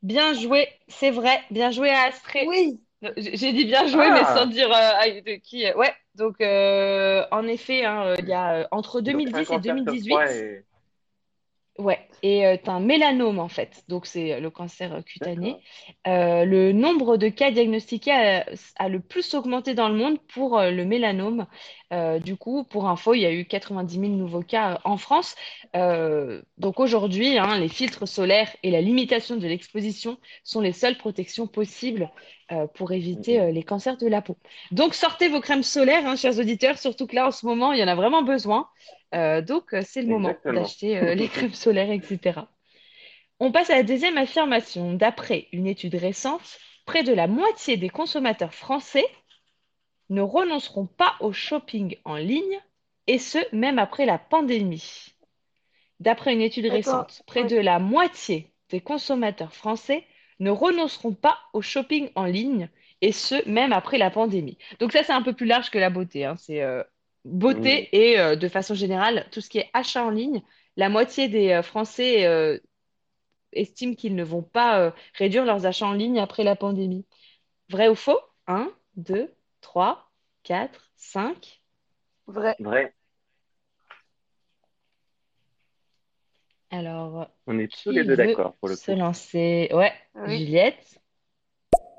bien joué, c'est vrai, bien joué à Astrée. Oui. J'ai dit bien joué, mais Ah. sans dire euh, de qui. euh, Ouais, donc euh, en effet, hein, il y a euh, entre Donc, un 2010 et cancer sur 2018, trois est- ouais, et euh, t'as un mélanome en fait, donc c'est euh, le cancer euh, cutané. Euh, le nombre de cas diagnostiqués a, a le plus augmenté dans le monde pour euh, le mélanome. Du coup, pour info, il y a eu 90 000 nouveaux cas en France. Donc aujourd'hui, hein, les filtres solaires et la limitation de l'exposition sont les seules protections possibles euh, pour éviter euh, les cancers de la peau. Donc sortez vos crèmes solaires, hein, chers auditeurs, surtout que là, en ce moment, il y en a vraiment besoin. Euh, donc c'est le moment d'acheter les crèmes solaires, etc. On passe à la deuxième affirmation. D'après une étude récente, près de la moitié des consommateurs français ne renonceront pas au shopping en ligne, et ce, même après la pandémie. D'après une étude récente, près ouais. de la moitié des consommateurs français ne renonceront pas au shopping en ligne, et ce, même après la pandémie. Donc ça, c'est un peu plus large que la beauté. hein. C'est euh, beauté et euh, de façon générale, tout ce qui est achat en ligne. La moitié des euh, Français euh, estiment qu'ils ne vont pas euh, réduire leurs achats en ligne après la pandémie. Vrai ou faux? 1, 2, 3, 4, 5. Vrai. Vrai. Alors, On est tous qui les deux veut d'accord pour le se coup. lancer? Ouais, Oui. Juliette.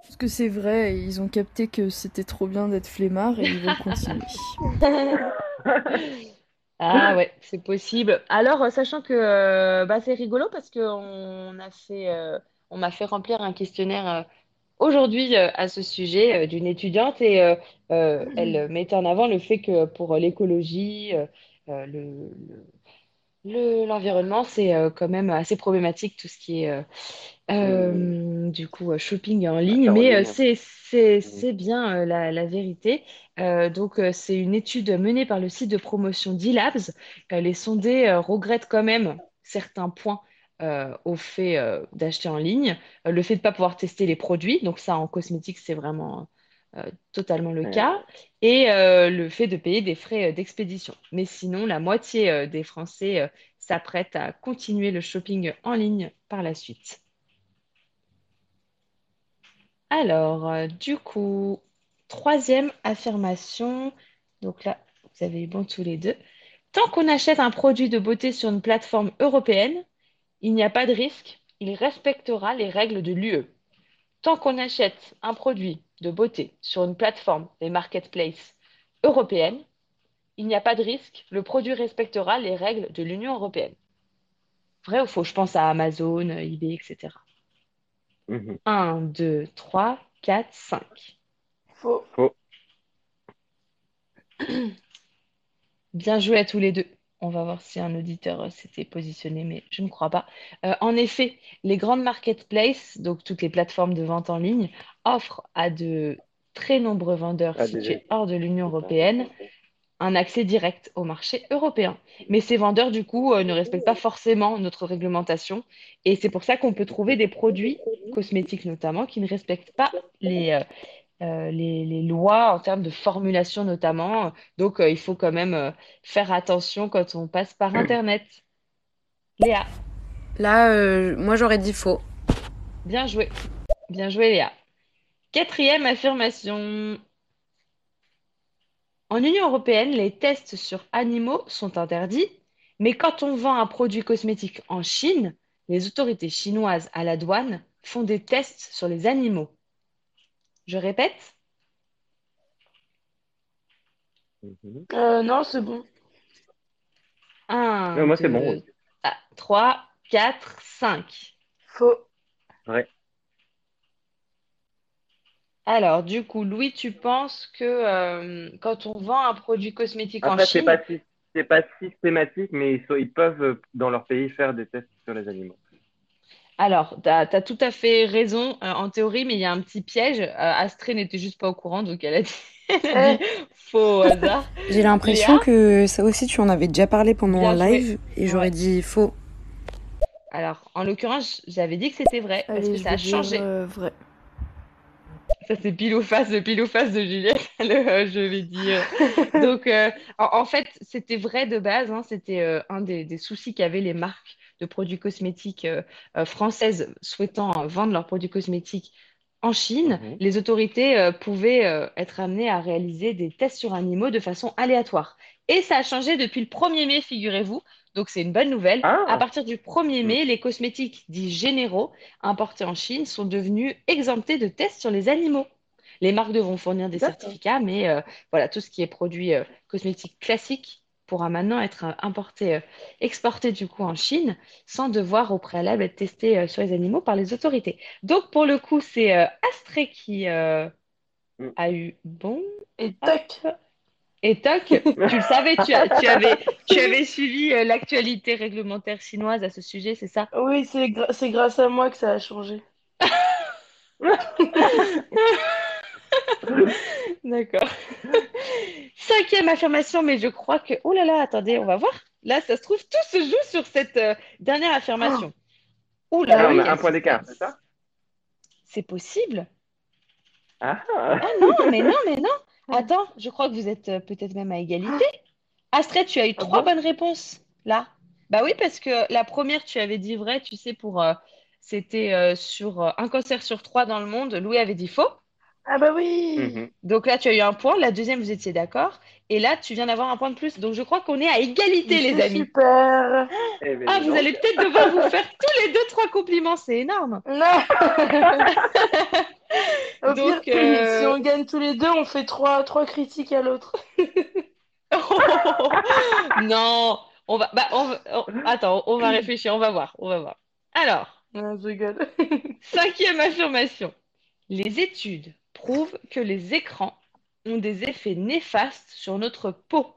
Parce que c'est vrai, ils ont capté que c'était trop bien d'être flemmard et ils veulent continuer. Ah ouais, c'est possible. Alors, euh, sachant que euh, bah, c'est rigolo parce que on a fait, euh, on m'a fait remplir un questionnaire euh, aujourd'hui euh, à ce sujet euh, d'une étudiante et euh, euh, elle mettait en avant le fait que pour l'écologie, euh, euh, le, le- le- l'environnement, c'est euh, quand même assez problématique tout ce qui est euh, euh, du coup shopping en ligne, Achat en mais euh, ligne. c'est c'est c'est bien euh, la, la vérité. Euh, donc euh, c'est une étude menée par le site de promotion D-Labs. Euh, les sondés euh, regrettent quand même certains points euh, au fait euh, d'acheter en ligne, Euh, le fait de ne pas pouvoir tester les produits, donc ça en cosmétique c'est vraiment totalement le Ouais. cas, et euh, le fait de payer des frais euh, d'expédition. Mais sinon, la moitié euh, des Français euh, s'apprêtent à continuer le shopping en ligne par la suite. Alors, euh, du coup, troisième affirmation. Donc là, vous avez eu bon tous les deux. Tant qu'on achète un produit de beauté sur une plateforme européenne, il n'y a pas de risque, il respectera les règles de l'UE. Tant qu'on achète un produit de beauté sur une plateforme des marketplaces européennes, il n'y a pas de risque, le produit respectera les règles de l'Union européenne. Vrai ou faux? Je pense à Amazon, eBay, etc. Mhm. 1, 2, 3, 4, 5. Faux. Faux. Bien joué à tous les deux. On va voir si un auditeur euh, s'était positionné, mais je ne crois pas. Euh, en effet, les grandes marketplaces, donc toutes les plateformes de vente en ligne, offrent à de très nombreux vendeurs Ah, situés hors de l'Union européenne un accès direct au marché européen. Mais ces vendeurs, du coup, euh, ne respectent pas forcément notre réglementation. Et c'est pour ça qu'on peut trouver des produits, cosmétiques notamment, qui ne respectent pas les, euh, euh, les, les lois en termes de formulation notamment. Donc, euh, il faut quand même euh, faire attention quand on passe par Internet. Léa, Là, euh, moi j'aurais dit faux. bien joué. Bien joué, Léa. Quatrième affirmation. En Union européenne, les tests sur animaux sont interdits, mais quand on vend un produit cosmétique en Chine, les autorités chinoises à la douane font des tests sur les animaux. Je répète, Mhm. Euh, non, c'est bon. 1, Ouais, moi, c'est 2, bon, oui. 3, 4, 5. Faux. Ouais. Alors, du coup, Louis, tu penses que euh, quand on vend un produit cosmétique en Après, c'est Chine, pas si, c'est pas systématique, mais ils, sont- ils peuvent, dans leur pays, faire des tests sur les animaux. Alors, tu as, tout à fait raison euh, en théorie, mais il y a un petit piège. Euh, Astrée n'était juste pas au courant, donc elle a dit, elle a dit faux au hasard. J'ai l'impression Léa que ça aussi, tu en avais déjà parlé pendant Bien un joué. live et j'aurais Ouais. dit faux. Alors, en l'occurrence, j'avais dit que c'était vrai, parce Allez, que je ça a vais dire, changé. euh, vrai. Ça, c'est pile ou face, le pile ou face de Juliette, le, euh, je vais dire. Donc, euh, en, en fait, c'était vrai de base. hein, c'était euh, un des, des soucis qu'avaient les marques de produits cosmétiques euh, euh, françaises souhaitant vendre leurs produits cosmétiques en Chine. Mhm. Les autorités euh, pouvaient euh, être amenées à réaliser des tests sur animaux de façon aléatoire. Et ça a changé depuis le 1er mai, figurez-vous. Donc, c'est une bonne nouvelle. Ah. À partir du 1er Mm. mai, les cosmétiques dits généraux importés en Chine sont devenus exemptés de tests sur les animaux. Les marques devront fournir des certificats, mais euh, voilà, tout ce qui est produit cosmétique classique pourra maintenant être euh, importé, euh, exporté du coup en Chine sans devoir au préalable être testé euh, sur les animaux par les autorités. Donc pour le coup, c'est euh, Astrée qui euh, Mm. a eu bon. Et toc. Et toc, tu le savais, tu, as- tu avais, tu avais suivi euh, l'actualité réglementaire chinoise à ce sujet, c'est ça? Oui, c'est gra- c'est grâce à moi que ça a changé. D'accord. Cinquième affirmation, mais je crois que... Oh là là, attendez, on va voir. Là, ça se trouve, tout se joue sur cette euh, dernière affirmation. Oh là Ah, là, on a quel un point d'écart, c'est ça? C'est possible? Ah, Ah non, mais non, mais non. Attends, je crois que vous êtes euh, peut-être même à égalité. Astrid, tu as eu trois bonnes réponses là. Bah oui, parce que la première, tu avais dit vrai, tu sais, pour euh, c'était sur un cancer sur trois dans le monde. Louis avait dit faux. Ah bah oui. Mhm. Donc là, tu as eu un point. La deuxième, vous étiez d'accord. Et là, tu viens d'avoir un point de plus. Donc je crois qu'on est à égalité, les amis. super. Eh ben, Ah, vous allez peut-être devoir vous faire tous les deux, trois compliments. C'est énorme. Non. Au Donc, pire, euh, si on gagne tous les deux, on fait trois, trois critiques à l'autre. Non, on va, bah, on va- attends, on va réfléchir, on va voir, on va voir. Alors, Non, je rigole. cinquième affirmation. Les études prouvent que les écrans ont des effets néfastes sur notre peau.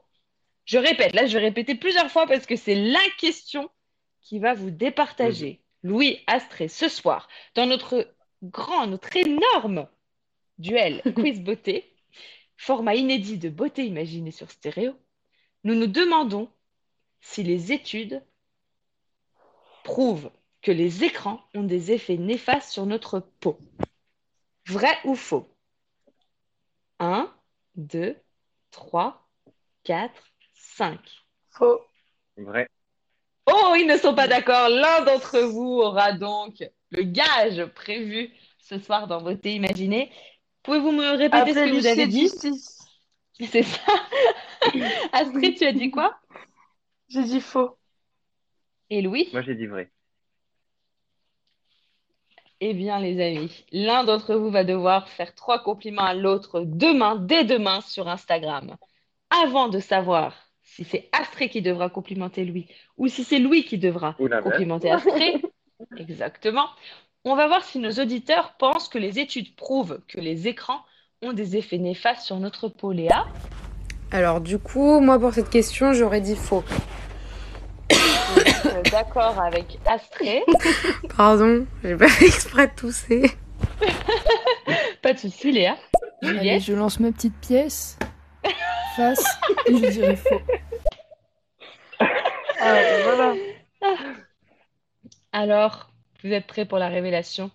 Je répète, là, je vais répéter plusieurs fois parce que c'est la question qui va vous départager. Louis Astré, ce soir, dans notre grand, notre énorme duel quiz beauté, format inédit de beauté imaginée sur stéréo, nous nous demandons si les études prouvent que les écrans ont des effets néfastes sur notre peau. Vrai ou faux? 1, 2, 3, 4, 5. Faux. Vrai. Oh, ils ne sont pas d'accord. L'un d'entre vous aura donc le gage prévu ce soir dans Beauté Imaginée. Pouvez-vous me répéter ce que vous avez dit? C'est ça. Astrid, tu as dit quoi? J'ai dit faux. Et Louis? Moi, j'ai dit vrai. Eh bien, les amis, l'un d'entre vous va devoir faire trois compliments à l'autre demain, dès demain, sur Instagram. Avant de savoir si c'est Astrée qui devra complimenter Louis ou si c'est Louis qui devra complimenter Astrée, exactement, on va voir si nos auditeurs pensent que les études prouvent que les écrans ont des effets néfastes sur notre peau. Léa, Alors du coup, moi pour cette question, j'aurais dit faux. D'accord avec Astrée. Pardon, j'ai pas fait exprès de tousser. Pas de souci, Léa. Allez, je lance ma petite pièce. Face, et je dirais faux. Ah, voilà. alors, vous êtes prêts pour la révélation?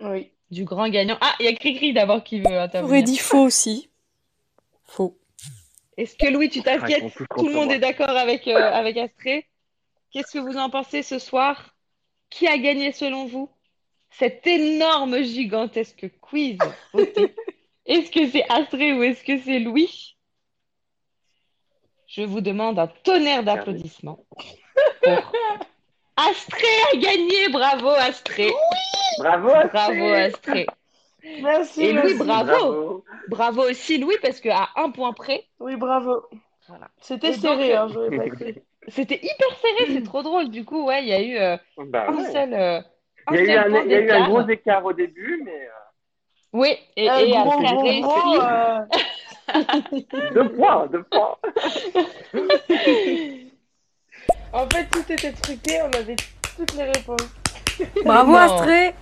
Oui. du grand gagnant Ah, il y a Cricri d'abord qui veut J'aurais intervenir. dit faux aussi. Faux. Est-ce que Louis, tu t'inquiètes? Tout le monde moi. est d'accord avec, euh, avec Astrée? Qu'est-ce que vous en pensez ce soir? Qui a gagné selon vous? Cet énorme, gigantesque quiz Est-ce que c'est Astrée ou est-ce que c'est Louis? Je vous demande un tonnerre d'applaudissements. pour Astrée a gagné Bravo Astrée Bravo, Bravo Astrée Merci. Et Louis, merci. bravo Bravo. Bravo aussi Louis, parce qu'à un point près, Oui, bravo. Voilà. C'était Et donc, serré, hein, euh, j'aurais pas. C'était hyper serré, c'est trop drôle. Du coup, ouais, il y a eu euh, Bah, un ouais. seul, euh, un Il y a eu un, y a eu un gros écart au début, mais euh, Oui, et, Euh, et gros, après, gros, réussi. gros, euh, deux points, deux points. En fait, tout était truqué, on avait toutes les réponses. Bravo Non. Astrée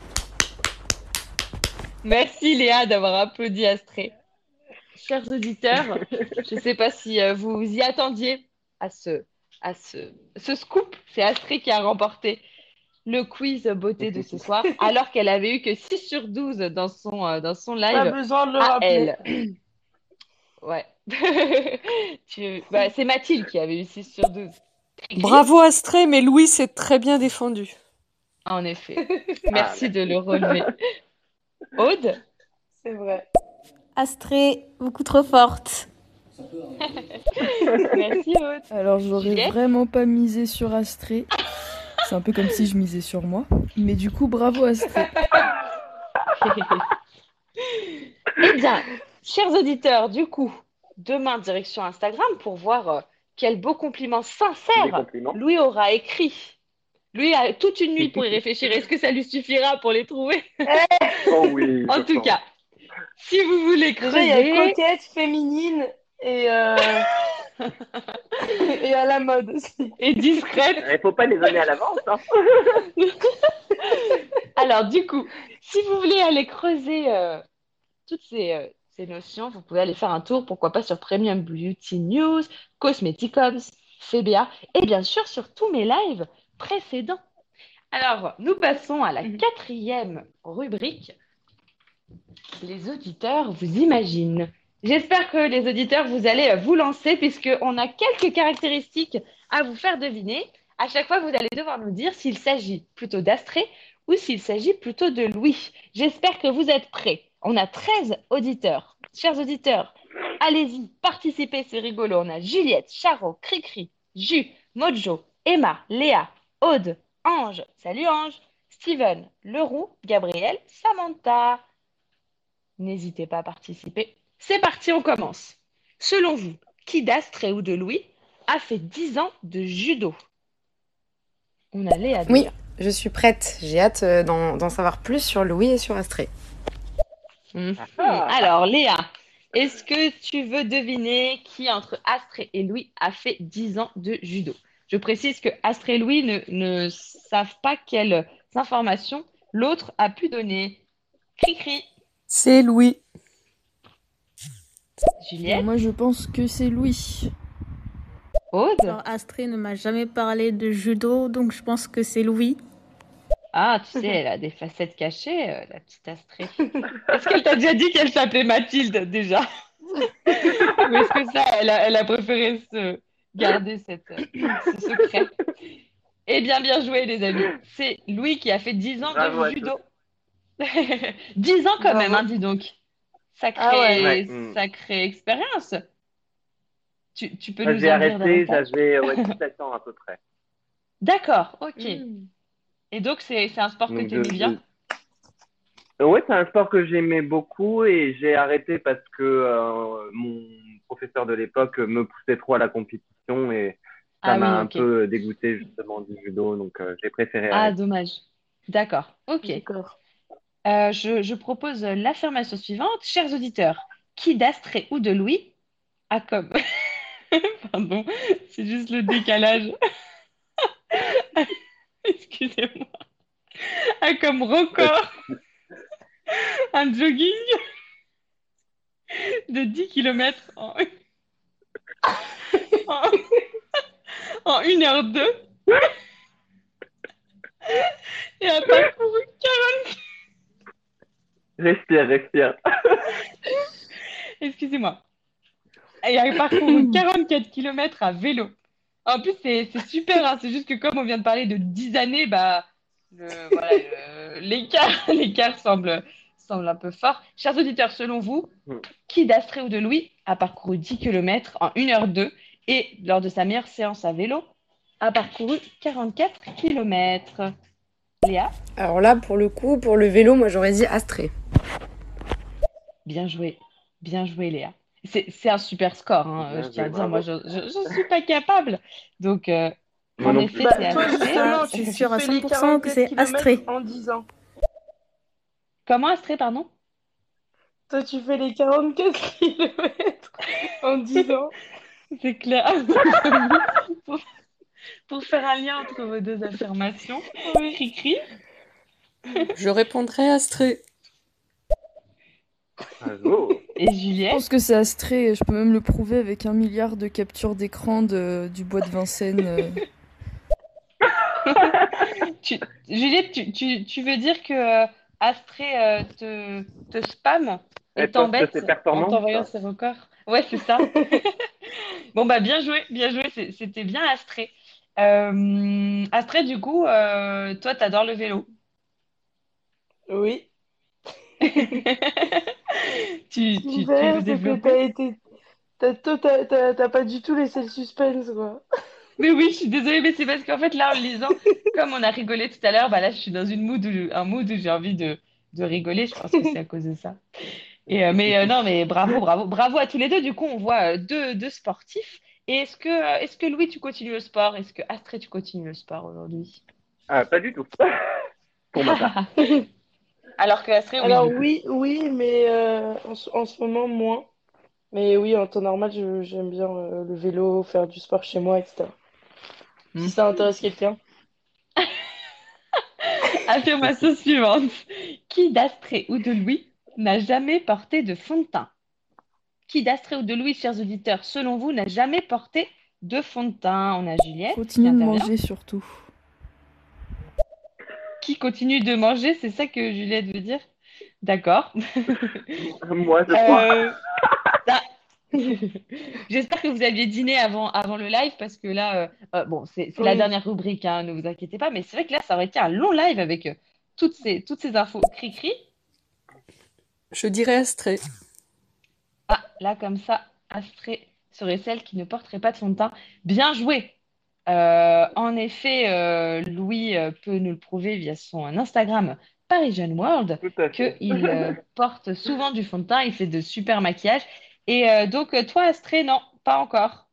Merci Léa d'avoir applaudi Astrée. Chers auditeurs, je ne sais pas si euh, vous vous y attendiez à ce, à ce, ce scoop. C'est Astrée qui a remporté le quiz beauté de ce soir, alors qu'elle avait eu que 6 sur 12 dans son, euh, dans son live. Pas besoin de le à rappeler. elle. Ouais. Tu- bah, c'est Mathilde qui avait eu 6 sur 12. Bravo Astrée, mais Louis s'est très bien défendu. En effet. Merci de le relever. Aude? C'est vrai. Astrée, beaucoup trop forte. Merci Aude. Alors j'aurais vraiment pas misé sur Astrée. C'est un peu comme si je misais sur moi. Mais du coup, bravo Astrée. Eh bien, chers auditeurs, du coup, demain, direction Instagram pour voir euh, quel beau compliment sincère. Louis aura écrit. Lui a toute une nuit pour y réfléchir. Est-ce que ça lui suffira pour les trouver? Oh oui. En tout cas, si vous voulez Déjà, il y a coquette, féminine et, euh, et à la mode aussi. et discrète, Il faut pas les donner à l'avance. Hein. Alors, du coup, si vous voulez aller creuser euh, toutes ces, euh, ces notions, vous pouvez aller faire un tour, pourquoi pas sur Premium Beauty News, Cosmeticums, FBA, et bien sûr sur tous mes lives précédents. Alors, nous passons à la quatrième rubrique. Les auditeurs vous imaginent. J'espère que les auditeurs, vous allez euh, vous lancer puisqu'on a quelques caractéristiques à vous faire deviner. À chaque fois, vous allez devoir nous dire s'il s'agit plutôt d'Astrée ou s'il s'agit plutôt de Louis. J'espère que vous êtes prêts. On a 13 auditeurs. Chers auditeurs, allez-y, participez, c'est rigolo. On a Juliette, Charo, Cricri, Jus, Mojo, Emma, Léa, Aude, Ange, salut Ange, Steven, Leroux, Gabriel, Samantha. N'hésitez pas à participer. C'est parti, on commence. Selon vous, qui d'Astrée ou de Louis a fait 10 ans de judo? On a Léa. Oui, je suis prête. J'ai hâte euh, d'en savoir plus sur Louis et sur Astrée. Mhm. Alors, Léa, est-ce que tu veux deviner qui entre Astrée et Louis a fait 10 ans de judo? Je précise que Astrée et Louis ne, ne savent pas quelles informations l'autre a pu donner. Cri-cri. C'est Louis. Juliette, Moi, je pense que c'est Louis. Aude. Alors, Astrée ne m'a jamais parlé de judo, donc je pense que c'est Louis. Ah, tu sais, elle a des facettes cachées, euh, la petite Astrée. Est-ce qu'elle t'a déjà dit qu'elle s'appelait Mathilde déjà? Ou est-ce que ça, elle a, elle a préféré se garder cette, euh, ce secret? Eh bien, bien joué, les amis. C'est Louis qui a fait 10 ans Bravo de judo. 10 ans quand Bravo. même, hein, dis donc. Sacrée, Ah ouais. Ouais. Mm. sacrée expérience. Tu, tu peux nous J'ai arrêté, j'avais ouais, 17 ans à peu près. D'accord, ok. Mm. Et donc, c'est un sport que tu aimais je- bien? je- Ouais, c'est un sport que j'aimais beaucoup et j'ai arrêté parce que euh, mon professeur de l'époque me poussait trop à la compétition et ça Ah m'a oui, un peu dégoûté justement du judo, donc euh, j'ai préféré Ah, arrêter. dommage. D'accord, ok. D'accord. Euh, je, propose l'affirmation suivante. Chers auditeurs, qui d'Astrée ou de Louis a comme... Pardon, c'est juste le décalage. Excusez-moi. A comme record un jogging de 10 km en, en, en 1h02 et a parcouru 40 Respire, respire. Excusez-moi. Et a parcouru 44 km à vélo. En plus, c'est super, hein, C'est juste que comme on vient de parler de 10 années, bah, voilà, l'écart l'écart semble, semble un peu fort. Chers auditeurs, selon vous, Mm. qui d'Astrée ou de Louis a parcouru 10 km en 1h02 et lors de sa meilleure séance à vélo, a parcouru 44 km Léa, Alors là, pour le coup, pour le vélo, moi j'aurais dit Astrée. bien joué. Bien joué, Léa. C'est c'est un super score, hein, je tiens à dire. Moi, je ne suis pas capable. Donc, euh, en non effet, c'est Bah, justement, Je tu, suis sûre à fais les 100% que 44 c'est Astrée. en 10 ans. Comment Astrée, pardon? Toi, tu fais les 44 km en 10 ans. C'est clair. pour, faire un lien entre vos deux affirmations. Je répondrai Astrée. Et Je Juliette pense que c'est Astrée, et je peux même le prouver avec un milliard de captures d'écran de, du bois de Vincennes. euh. Tu- Juliette, tu, tu, tu veux dire que euh, Astrée euh, te, te spam et t'embête ses en performances, t'envoyant ses records? Ouais, c'est ça. Bon, bah, bien joué, bien joué, c'était bien Astrée. Euh, Astrée, du coup, euh, toi, t'adores le vélo. Oui. Tu, tu, tu veux développer? t'as été. T'as t'as- t'as pas du tout laissé le suspense, quoi. Mais oui, je suis désolée, mais c'est parce qu'en fait, là, en le lisant, comme on a rigolé tout à l'heure, bah là, je suis dans une mood où, un mood où j'ai envie de, de rigoler. Je pense que c'est à cause de ça. Et, euh, mais euh, non, mais bravo, bravo, bravo à tous les deux. Du coup, on voit deux, deux sportifs. Et est-ce que, euh, est-ce que Louis, tu continues le sport? Est-ce que Astrée, tu continues le sport aujourd'hui? Ah, pas du tout. Pour ma part. Alors que Astrée, oui. Alors oui, oui, mais euh, en, ce- en ce moment moins. Mais oui, en temps normal, j'aime bien euh, le vélo, faire du sport chez moi, etc. Si ça intéresse quelqu'un. Affirmation suivante. Qui d'Astrée ou de Louis n'a jamais porté de fond de teint? Qui d'Astrée ou de Louis, chers auditeurs, selon vous, n'a jamais porté de fond de teint? On a Juliette Continue de manger surtout. Qui continue de manger, c'est ça que Juliette veut dire? D'accord. Moi, je crois. Euh, ah. J'espère que vous aviez dîné avant, avant le live parce que là, euh, euh, bon, c'est la dernière rubrique, hein, ne vous inquiétez pas, mais c'est vrai que là, ça aurait été un long live avec euh, toutes ces, toutes ces infos. Cri-cri. Je dirais Astrée. Ah, là, comme ça, Astrée serait celle qui ne porterait pas de fond de teint. Bien joué! Euh, en effet, euh, Louis euh, peut nous le prouver via son Instagram Parisian World qu'il euh, porte souvent du fond de teint, il fait de super maquillage. Et euh, donc, toi, Astrée, non, pas encore.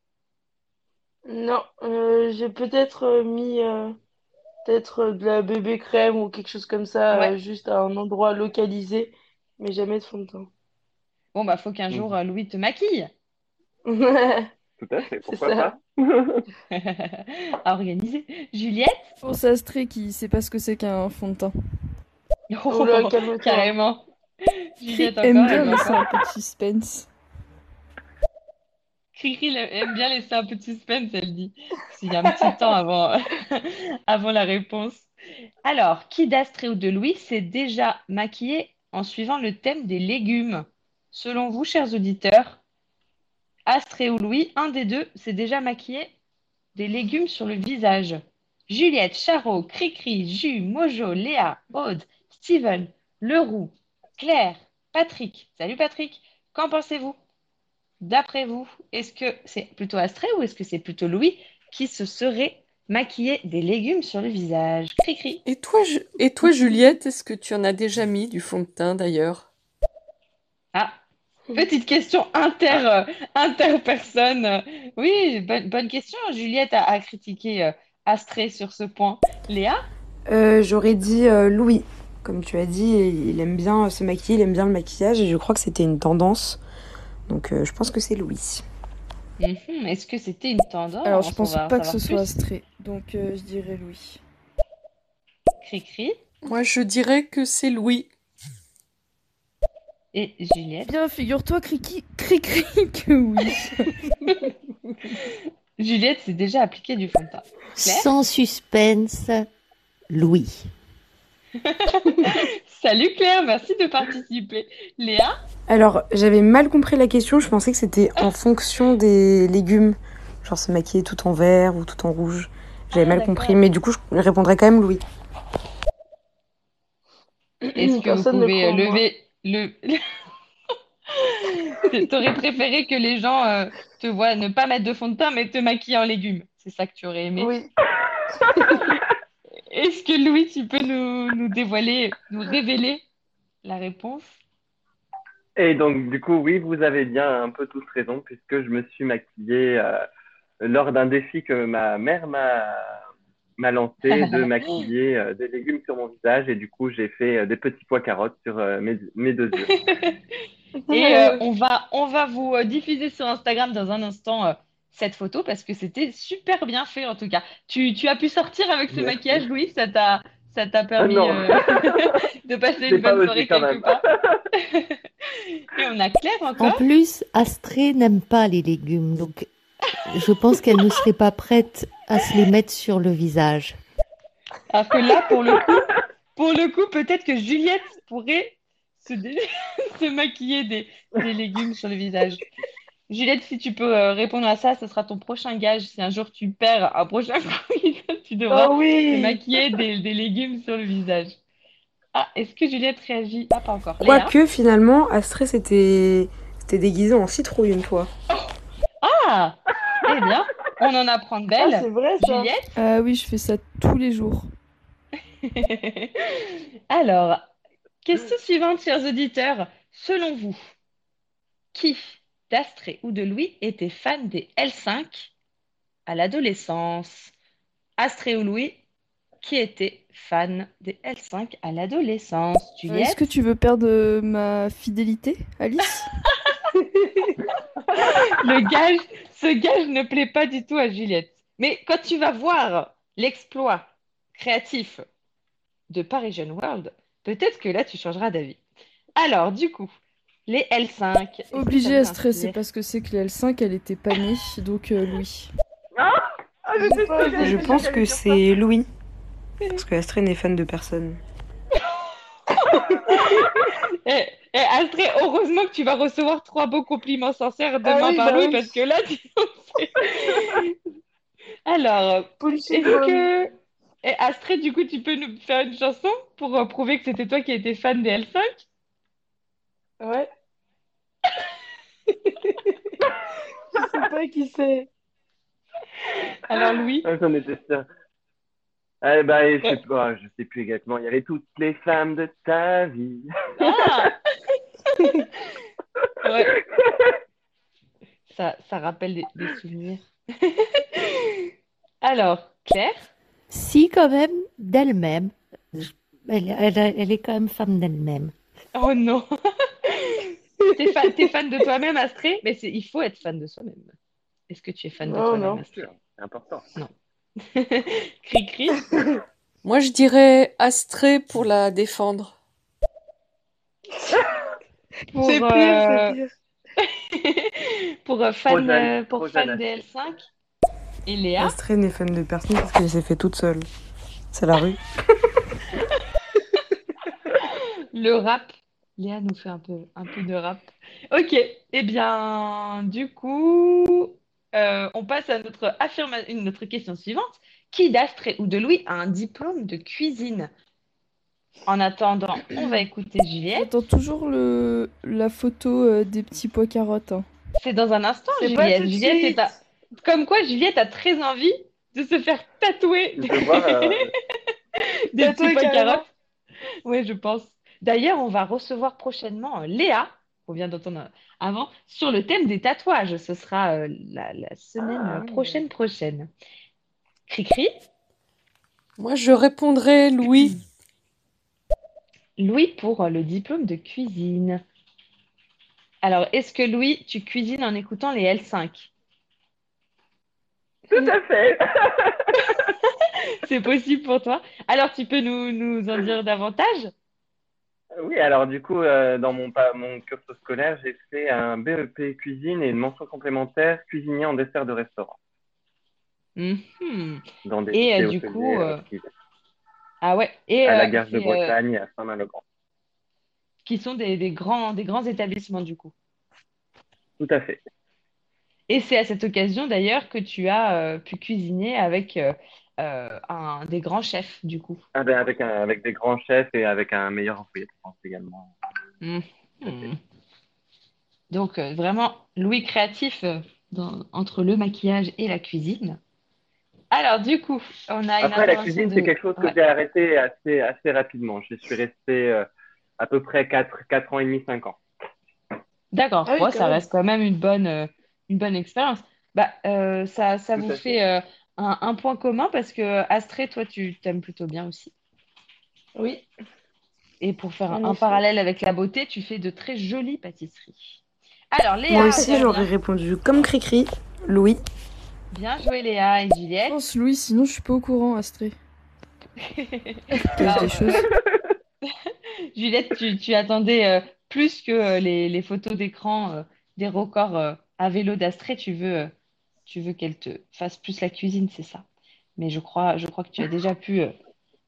Non, euh, j'ai peut-être mis euh, peut-être de la bébé crème ou quelque chose comme ça, Ouais. euh, juste à un endroit localisé, mais jamais de fond de teint. Bon, bah, faut qu'un jour, euh, Louis te maquille. Tout à fait, C'est pourquoi ça. pas? À organiser. Juliette? Oh, c'est Astrée qui sait pas ce que c'est qu'un fond de teint. Oh là, calme-toi. carrément. Juliette, Aime encore, bien elle laisser un peu de suspense. Cricri aime bien laisser un peu de suspense, elle dit. S'il y a un petit temps avant, avant la réponse. Alors, qui d'Astrée ou de Louis s'est déjà maquillé en suivant le thème des légumes? Selon vous, chers auditeurs, Astrée ou Louis, un des deux s'est déjà maquillé des légumes sur le visage. Juliette, Charo, Cricri, Jus, Mojo, Léa, Aude, Steven, Leroux, Claire, Patrick. Salut Patrick, qu'en pensez-vous? D'après vous, est-ce que c'est plutôt Astrée ou est-ce que c'est plutôt Louis qui se serait maquillé des légumes sur le visage? Cri-cri. Et toi, et toi, Juliette, est-ce que tu en as déjà mis du fond de teint d'ailleurs? Ah, petite question inter, euh, interpersonne. Oui, bonne, bonne question. Juliette a, a critiqué euh, Astrée sur ce point. Léa? Euh, j'aurais dit euh, Louis. Comme tu as dit, il aime bien se maquiller, il aime bien le maquillage et je crois que c'était une tendance. Donc euh, je pense que c'est Louis. Mhm, Est-ce que c'était une tendance? Alors, je On pense va en pas que ce savoir soit plus. Astrée. Donc, euh, je dirais Louis. Cri-cri? Moi, je dirais que c'est Louis. Et Juliette? Bien, figure-toi, Cricri, Cricri, que oui. Juliette s'est déjà appliqué du fond de teint. Claire? Sans suspense, Louis. Salut Claire, merci de participer. Léa? Alors, j'avais mal compris la question, je pensais que c'était en fonction des légumes. Genre se maquiller tout en vert ou tout en rouge. J'avais Ah, mal compris, mais du coup, je répondrais quand même Louis. Est-ce que vous pouvez euh, lever le... T'aurais préféré que les gens euh, te voient ne pas mettre de fond de teint, mais te maquiller en légumes. C'est ça que tu aurais aimé. Oui. Est-ce que Louis, tu peux nous, nous dévoiler, nous révéler la réponse? Et donc, du coup, oui, vous avez bien un peu tous raison, puisque je me suis maquillée euh, lors d'un défi que ma mère m'a m'a lancé de maquiller euh, des légumes sur mon visage. Et du coup, j'ai fait euh, des petits pois carottes sur euh, mes, mes deux yeux. Et euh, on va, on va vous euh, diffuser sur Instagram dans un instant euh, cette photo parce que c'était super bien fait en tout cas. Tu, tu as pu sortir avec ce Merci. maquillage, Louis? Ça t'a, ça t'a permis euh, de passer une bonne soirée quand quelque part. Et on a Claire En encore. plus, Astrée n'aime pas les légumes, donc je pense qu'elle ne serait pas prête à se les mettre sur le visage. Alors que là, pour le coup, pour le coup, peut-être que Juliette pourrait se, dé- se maquiller des, des légumes sur le visage. Juliette, si tu peux euh, répondre à ça, ce sera ton prochain gage. Si un jour tu perds un prochain quiz, tu devras Oh oui. te maquiller des, des légumes sur le visage. Ah, est-ce que Juliette réagit? Ah, pas encore. Quoique finalement, Astrée s'était déguisée en citrouille une fois. Ah! Eh bien, on en apprend de belles. Ah, c'est vrai, ça. Juliette? Ah oui, je fais ça tous les jours. Alors, question suivante, chers auditeurs. Selon vous, qui d'Astrée ou de Louis était fan des L5 à l'adolescence? Astrée ou Louis, qui était fan des L5 à l'adolescence? Est-ce Juliette? que tu veux perdre euh, ma fidélité, Alice? Le gage, ce gage ne plaît pas du tout à Juliette. Mais quand tu vas voir l'exploit créatif de Parisian World, peut-être que là tu changeras d'avis. Alors, du coup, les L5. est-ce que ça Obligé, vous Astrée, c'est inspire parce que c'est que les L5, elle était pas née, donc euh, Louis. Ah, je Je pense que c'est Louis. Parce que Astrée n'est fan de personne. Eh, eh, Astrée, heureusement que tu vas recevoir trois beaux compliments sincères demain Ah oui, par bah Louis, oui. parce que là, tu... Alors, est-ce Bomb. que... Eh, Astrée, du coup, tu peux nous faire une chanson pour euh, prouver que c'était toi qui étais fan des L5? Ouais. Je sais pas qui c'est. Alors, Louis? Ah, J'en étais sûr. Eh ben, je sais pas, je sais plus exactement. Il y avait toutes les femmes de ta vie. Ah! Ouais. Ça, ça rappelle des, des souvenirs. Alors, Claire? Si, quand même, d'elle-même. Elle, elle- elle est quand même fan d'elle-même. Oh non! T'es fan, t'es fan de toi-même, Astrée? Mais c'est, il faut être fan de soi-même. Est-ce que tu es fan de Non, toi-même, non. Astrée? C'est important. Non. Cri-cri? Moi, je dirais Astrée pour la défendre. Pour, C'est pire, euh, c'est pire. pour euh, fan, euh, pour fan jeune, des Astrée. L5? Et Léa? Astrée n'est fan de personne parce qu'elle s'est fait toute seule. C'est la rue. Le rap. Léa nous fait un peu, un peu de rap. Ok, eh bien, du coup, euh, on passe à notre affirma- une- notre question suivante. Qui d'Astrée ou de Louis a un diplôme de cuisine? En attendant, on va écouter Juliette. J'attends toujours le... la photo euh, des petits pois carottes. hein. C'est dans un instant, C'est pas Juliette. tout de Juliette est suite. à- Comme quoi, Juliette a très envie de se faire tatouer Je veux voir, euh, des Tatouer petits pois carrément. carottes. Oui, je pense. D'ailleurs, on va recevoir prochainement euh, Léa, qu'on vient d'entendre avant, sur le thème des tatouages. Ce sera euh, la, la semaine Ah. euh, prochaine prochaine. Cri-cri? Moi, je répondrais Louis. Louis pour euh, le diplôme de cuisine. Alors, est-ce que Louis, tu cuisines en écoutant les L5? Tout à fait. C'est possible pour toi? Alors, tu peux nous, nous en dire davantage? Oui, alors du coup, euh, dans mon, mon cursus scolaire, j'ai fait un BEP cuisine et une mention complémentaire cuisinier en dessert de restaurant Mhm. dans des Et, euh, du coup, euh, Ah ouais, et à la euh, Garge de euh, Bretagne et à Saint-Main-le-Grand. qui sont des, des grands, des grands établissements du coup. Tout à fait. Et c'est à cette occasion d'ailleurs que tu as euh, pu cuisiner avec un des grands chefs du coup. Ah ben, avec, un, avec des grands chefs et avec un meilleur employé de France également. Mhm. Donc vraiment, Louis créatif dans- entre le maquillage et la cuisine. Alors du coup, on a une Après, la cuisine, de- c'est quelque chose que Ouais. j'ai arrêté assez, assez rapidement. Je suis resté euh, à peu près 4, 4 ans et demi, 5 ans. D'accord, Ah oui, Ouais, quand ça même. reste quand même une bonne, euh, une bonne expérience. Bah, euh, ça, ça vous fait fait. euh, un, un point commun parce que Astrée, toi, tu t'aimes plutôt bien aussi. Oui. Et pour faire un, En un effet. parallèle avec la beauté, tu fais de très jolies pâtisseries. Alors, Léa, Moi aussi, j'aurais répondu comme Cricri, Louis. Bien joué Léa et Juliette. Je pense Louis, sinon je suis pas au courant, Astrée. Alors, des choses. Juliette, tu, tu attendais euh, plus que euh, les, les photos d'écran euh, des records à vélo d'Astrée. Tu veux, tu veux qu'elle te fasse plus la cuisine, c'est ça. Mais je crois, je crois que tu as déjà pu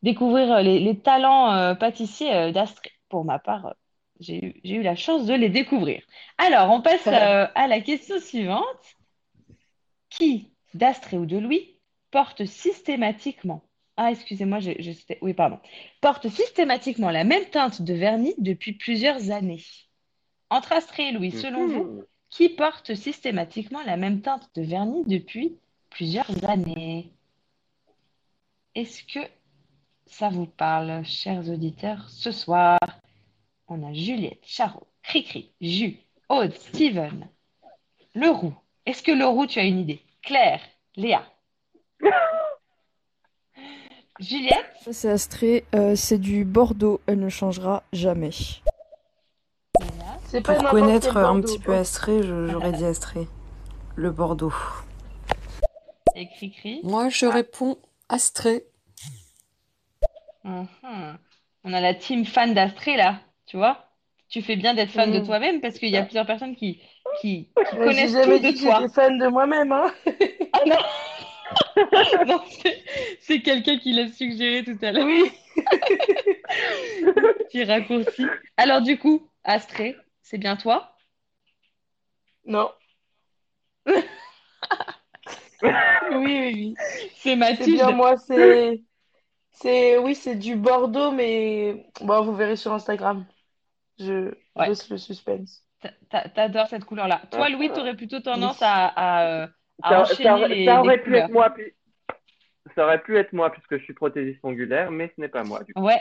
découvrir les, les talents pâtissiers d'Astrée. Pour ma part, j'ai eu, j'ai eu la chance de les découvrir. Alors, on passe à la question suivante. Qui, d'Astrée ou de Louis, porte systématiquement, ah, excusez-moi, je, je- c'était- oui, pardon, porte systématiquement la même teinte de vernis depuis plusieurs années. Entre Astrée et Louis, selon vous, qui porte systématiquement la même teinte de vernis depuis plusieurs années? Est-ce que ça vous parle, chers auditeurs? Ce soir, on a Juliette, Charo, Cricri, Jus, Aude, Steven, Leroux. Est-ce que Leroux, tu as une idée? Claire, Léa, Juliette? C'est Astrée, euh, c'est du Bordeaux, elle ne changera jamais. C'est pas Pour connaître un petit peu. Astrée, je- j'aurais dit Astrée. Le Bordeaux. Et Cricri? Moi, je réponds Astrée. Mhm. On a la team fan d'Astrée là, tu vois? Tu fais bien d'être fan de Mhm. toi-même parce qu'il y a plusieurs personnes qui, qui, qui J'ai connaissent jamais tout de toi. fan de moi-même, hein. Ah non! Non, c'est c'est quelqu'un qui l'a suggéré tout à l'heure. Oui. Petit raccourci. Alors du coup, Astrée, c'est bien toi? Non. oui, oui, oui. C'est C'est Mathilde. bien moi, c'est... C'est... Oui, c'est du Bordeaux, mais... Bon, vous verrez sur Instagram. Je Ouais. laisse le suspense. T'a- T'adores cette couleur-là. Toi, Louis, t'aurais plutôt tendance à, à, euh, à Ça, enchaîner ça aurait- les, ça les aurait pu couleurs. être moi, puis- ça aurait pu être moi puisque je suis prothésiste ongulaire, mais ce n'est pas moi. Du coup. Ouais,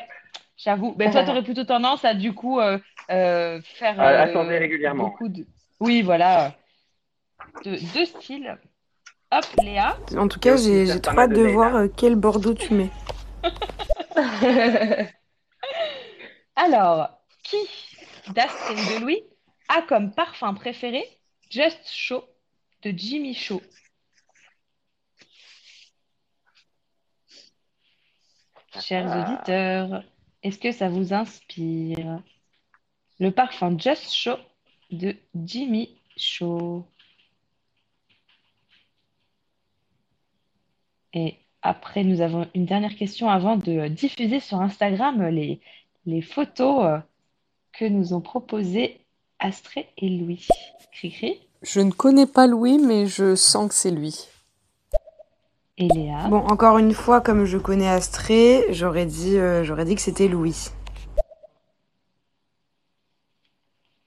j'avoue. Ben, toi, t'aurais plutôt tendance à, du coup, euh, euh, faire euh, changer régulièrement. beaucoup de... Oui, voilà. De, deux styles. Hop, Léa. En tout cas, j'ai j'ai trop hâte de voir euh, quel Bordeaux tu mets. Alors, qui d'Astrée ou de Louis? A comme parfum préféré Just Show de Jimmy? Chers Ah. auditeurs, est-ce que ça vous inspire? Le parfum Just Show de Jimmy Choo? Et après, nous avons une dernière question avant de diffuser sur Instagram les, les photos euh, que nous ont proposées Astrée et Louis. Cricri Je ne connais pas Louis, mais je sens que c'est lui. et Léa. Bon, encore une fois, comme je connais Astrée, j'aurais dit, euh, j'aurais dit que c'était Louis.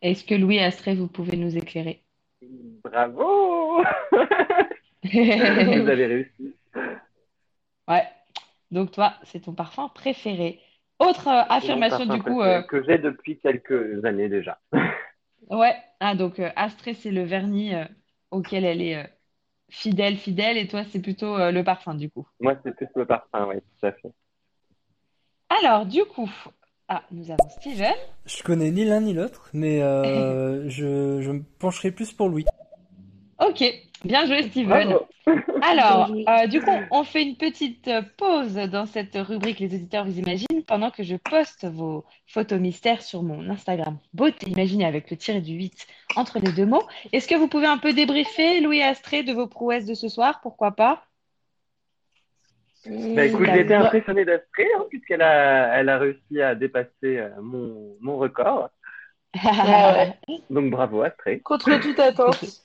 Est-ce que Louis et Astrée, vous pouvez nous éclairer? Bravo Vous avez réussi. Ouais. Donc toi, c'est ton parfum préféré. Autre euh, affirmation du coup. euh, Que j'ai depuis quelques années déjà. Ouais. Ah donc euh, Astrée, c'est le vernis euh, auquel elle est euh, fidèle, fidèle, et toi, c'est plutôt euh, le parfum du coup. Moi, c'est plus le parfum, oui, tout à fait. Alors du coup, ah, nous avons Steven. Je connais ni l'un ni l'autre, mais euh, je, je me pencherai plus pour Louis. Ok, bien joué Steven. Bravo. Alors, euh, du coup, on fait une petite euh, pause dans cette rubrique Les auditeurs vous imaginent pendant que je poste vos photos mystères sur mon Instagram. Beauté imaginée avec le tiré du 8 entre les deux mots. Est-ce que vous pouvez un peu débriefer, Louis et Astrée, de vos prouesses de ce soir? Pourquoi pas? Bah, écoute, j'ai été impressionné d'Astrée, hein, puisqu'elle a, elle a réussi à dépasser euh, mon, mon record. Ah ouais. Donc bravo Astrée. Contre toute attente.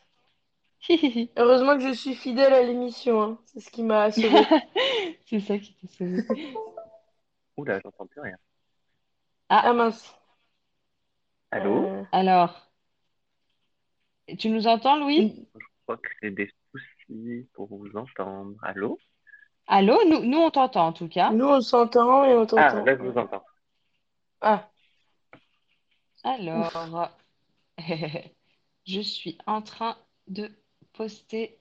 Heureusement que je suis fidèle à l'émission, hein. C'est ce qui m'a sauvé. C'est ça qui t'a sauvé. Oula, j'entends plus rien. Ah mince. Allô? Euh, Alors, tu nous entends, Louis? Je crois que j'ai des soucis pour vous entendre. Allô? Allô? Nous, nous on t'entend en tout cas. Nous, on s'entend et on Ah, t'entend. là, je vous entends. Ah, Alors, je suis en train de poster.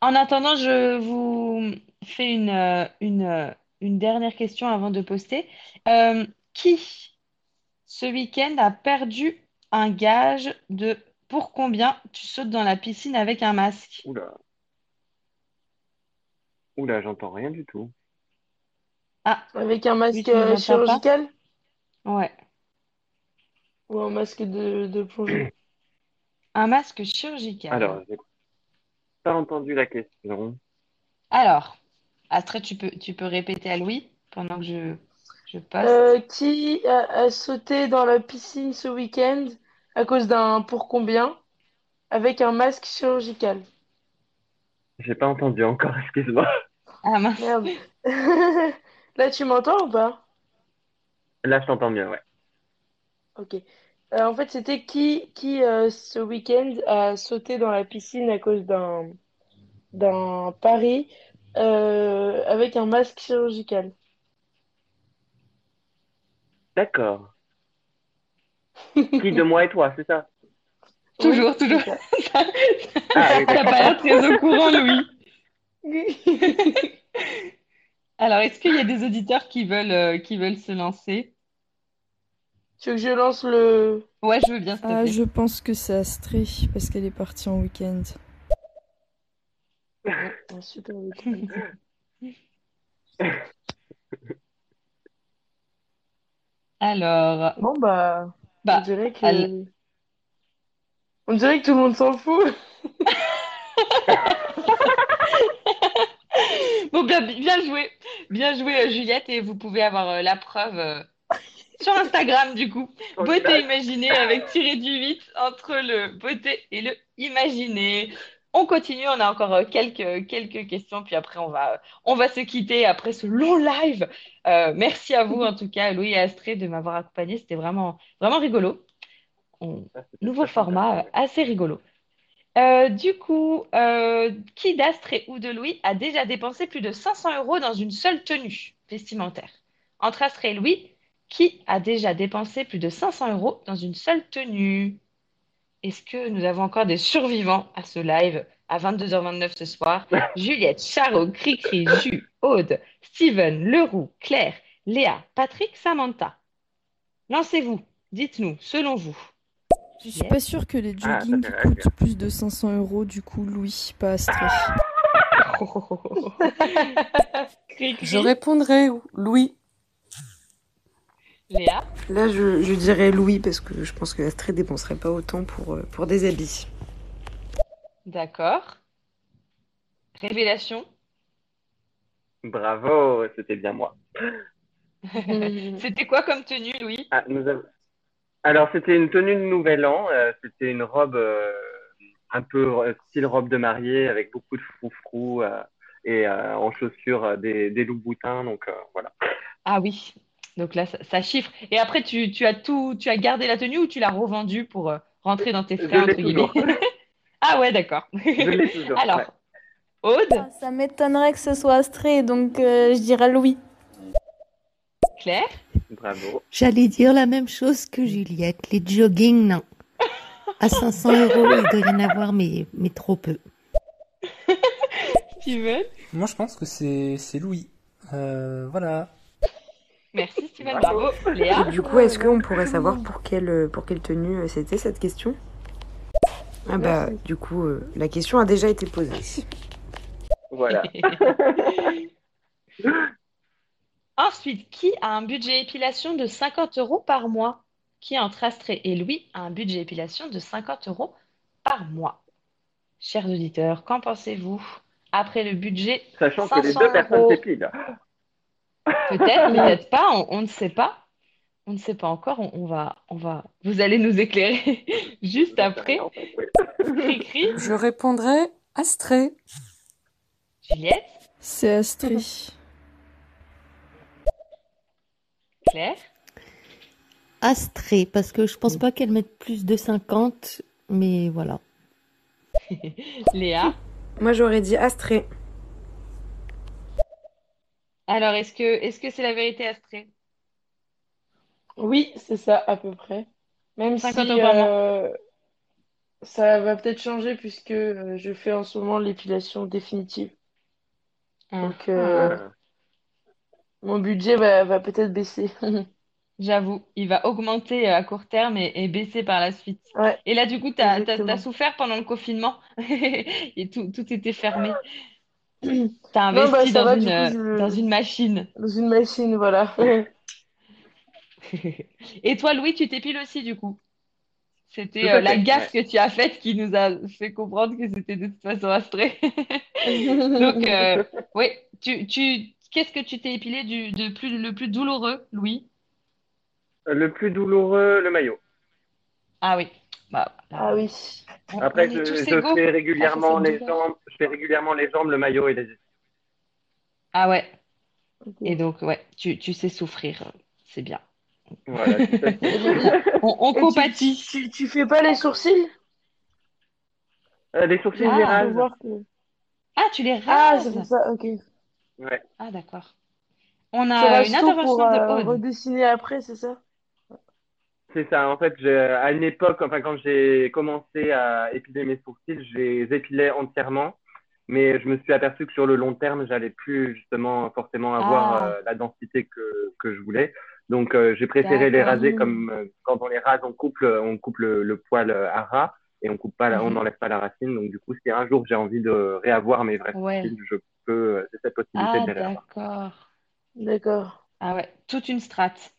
En attendant, je vous fais une, euh, une, euh, une dernière question avant de poster. Euh, qui, ce week-end, a perdu un gage de pour combien tu sautes dans la piscine avec un masque? Oula, oula, j'entends rien du tout. Ah, Avec un oui, masque tu ne euh, m'entends pas? chirurgical Ouais. ou un masque de, de plongée? Un masque chirurgical. Alors, j'ai pas entendu la question. Alors, Astrid, tu peux, tu peux répéter à Louis pendant que je, je Euh, poste. qui a, a sauté dans la piscine ce week-end à cause d'un pour combien avec un masque chirurgical? J'ai pas entendu encore, excuse-moi. Ah mince. Merde. Là, tu m'entends ou pas? Là, je t'entends bien, ouais. Ok. Euh, en fait, c'était qui, qui euh, ce week-end a sauté dans la piscine à cause d'un d'un pari euh, avec un masque chirurgical? D'accord. Qui de moi et toi, c'est ça? Oui, Toujours, toujours. ça. Ah oui, T'as pas l'air d'accord. très au courant, Louis. Alors, est-ce qu'il y a des auditeurs qui veulent, euh, qui veulent se lancer? Tu veux que je lance le... Ouais, je veux bien, Ah, je pense que c'est Astrée parce qu'elle est partie en week-end. Un super week-end. Alors, Bon, bah, on bah, dirait que... On dirait que tout le monde s'en fout. bon, bien, bien joué. Bien joué, euh, Juliette, et vous pouvez avoir euh, la preuve euh, sur Instagram, du coup. Beauté imaginée avec tiré du 8 entre le beauté et le imaginé. On continue, on a encore euh, quelques, quelques questions, puis après on va, on va se quitter après ce long live. Euh, merci à vous en tout cas, Louis et Astrée, de m'avoir accompagné. C'était vraiment, vraiment rigolo. On- Nouveau format euh, assez rigolo. Euh, du coup, euh, qui d'Astrée ou de Louis a déjà dépensé plus de 500 euros dans une seule tenue vestimentaire? Entre Astrée et Louis, qui a déjà dépensé plus de 500 euros dans une seule tenue? Est-ce que nous avons encore des survivants à ce live à 22h29 ce soir? Juliette, Charo, Cricri, Jus, Aude, Steven, Leroux, Claire, Léa, Patrick, Samantha. Lancez-vous, dites-nous, selon vous. Je suis pas sûre que les Ah, joggings coûtent plus de 500 euros, du coup, Louis, pas Astrée. Cricri, Je répondrai Louis. Léa, Là, je, je dirais Louis parce que je pense que Astrid dépenserait pas autant pour, euh, pour des habits. d'accord. Révélation. Bravo, c'était bien moi. C'était quoi comme tenue, Louis? Ah, nous avons- Alors, c'était une tenue de Nouvel An. euh, c'était une robe euh, un peu style robe de mariée avec beaucoup de froufrou euh, et euh, en chaussures euh, des, des loups-boutins. Donc, euh, voilà. Ah oui, donc là, ça, ça chiffre. Et après, tu, tu as tout, tu as gardé la tenue ou tu l'as revendue pour euh, rentrer dans tes frais, entre guillemets? Ah ouais, d'accord. Alors, ouais. Aude, Ah, Ça m'étonnerait que ce soit Astrée, donc euh, je dirais Louis. Claire, Bravo. J'allais dire la même chose que Juliette. Les joggings, non. À 500 euros, il doit y en avoir, mais, mais trop peu. Steven. Moi, je pense que c'est c'est Louis. Euh, voilà. Merci Steven, bravo. Léa, Et du coup, est-ce qu'on pourrait savoir pour quelle, pour quelle tenue euh, c'était cette question? Ah bah, du coup, euh, la question a déjà été posée. Voilà. Ensuite, qui a un budget épilation de 50 euros par mois? Qui entre Astrée et Louis a un budget épilation de 50 euros par mois? Chers auditeurs, qu'en pensez-vous? Après le budget, Sachant que les 500 deux personnes s'épilent. Peut-être, peut-être pas, on, on ne sait pas. On ne sait pas encore, on, on va, on va, vous allez nous éclairer juste après. Cri-cri, Je répondrai Astrée. Juliette, C'est Astrée. Claire, Astrée, parce que je pense pas qu'elle mette plus de 50, mais voilà. Léa. Moi, j'aurais dit Astrée. Alors, est-ce que, est-ce que c'est la vérité, Astrée? Oui, c'est ça, à peu près. Même 50 si euros par mois. euh, ça va peut-être changer puisque euh, je fais en ce moment l'épilation définitive. Ah. Donc, euh. Mon budget va, va peut-être baisser. J'avoue, il va augmenter à court terme et, et baisser par la suite. Ouais, Et là, du coup, t'as exactement. souffert pendant le confinement et tout, tout était fermé. T'as Non, bah investi dans va, une, coup, euh, dans une machine. dans une machine, voilà. Et toi, Louis, tu t'épiles aussi, du coup. C'était euh, la gaffe ouais. que tu as faite qui nous a fait comprendre que c'était de toute façon Astrée. Donc, euh, oui, tu, tu, qu'est-ce que tu t'es épilé du, de plus, le plus douloureux, Louis? Le plus douloureux, le maillot. Ah oui, bah, Ah oui. on, Après, je, fais régulièrement cette les jambes, je fais régulièrement les jambes, le maillot et les Ah ouais, et donc, ouais, tu, tu sais souffrir, c'est bien. Voilà. On, on et tu, compatit. tu, tu fais pas les sourcils? Euh, les sourcils, je les cru Ah, rase. voir que... ah, tu les Ah, c'est rases. ça, ok. Ouais. Ah, d'accord. On a une rases tout pour intervention de euh, Aude. redessiner après, c'est ça? C'est ça. En fait, à une époque, enfin, quand j'ai commencé à épiler mes sourcils, je les épilais entièrement. Mais je me suis aperçu que sur le long terme, j'allais plus justement forcément avoir Ah, euh, la densité que, que je voulais. Donc, euh, j'ai préféré les raser Mhm. comme euh, quand on les rase, on coupe le, on coupe le, le poil à ras et on coupe pas, la- on Mhm. n'enlève pas la racine. Donc, du coup, si un jour j'ai envie de réavoir mes vrais Ouais. sourcils, je peux, c'est cette possibilité Ah, de les d'accord. D'accord. Ah ouais, toute une strate.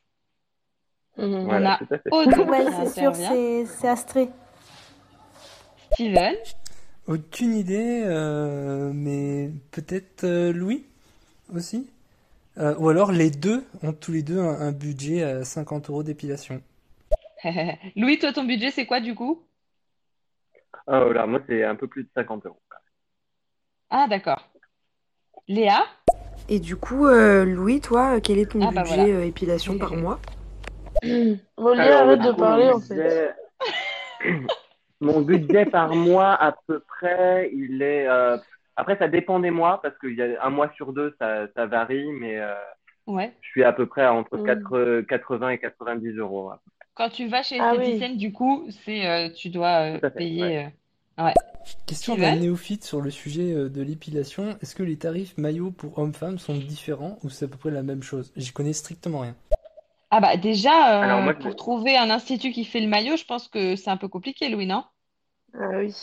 Mhm. On Voilà, a tout à fait. Aude Ouais, qui c'est sûr, c'est c'est Astrée. Steven. Aucune idée, euh, mais peut-être euh, Louis aussi? Euh, ou alors les deux ont tous les deux un, un budget à 50 euros d'épilation. Louis, toi, ton budget, c'est quoi du coup? Oh là, moi, c'est un peu plus de 50 euros. Ah, d'accord. Léa? Et du coup, euh, Louis, toi, quel est ton Ah bah budget voilà. euh, épilation par mois? Arrête de parler, mon en fait. budget, mon budget par mois, à peu près, il est. euh, Après, ça dépend des mois, parce qu'il y a un mois sur deux, ça, ça varie, mais euh, Ouais. je suis à peu près à entre Mm. 4 80 et 90 euros. Quand tu vas chez Ah oui. du coup, c'est euh, tu dois euh, fait, payer. ouais. euh, Ouais. Question d'un néophyte sur le sujet euh, de l'épilation. Est-ce que les tarifs maillot pour hommes-femmes sont différents ou c'est à peu près la même chose? J'y connais strictement rien. Ah bah déjà, Alors, euh, moi, je pour trouver un institut qui fait le maillot, je pense que c'est un peu compliqué, Louis, non? Ah oui.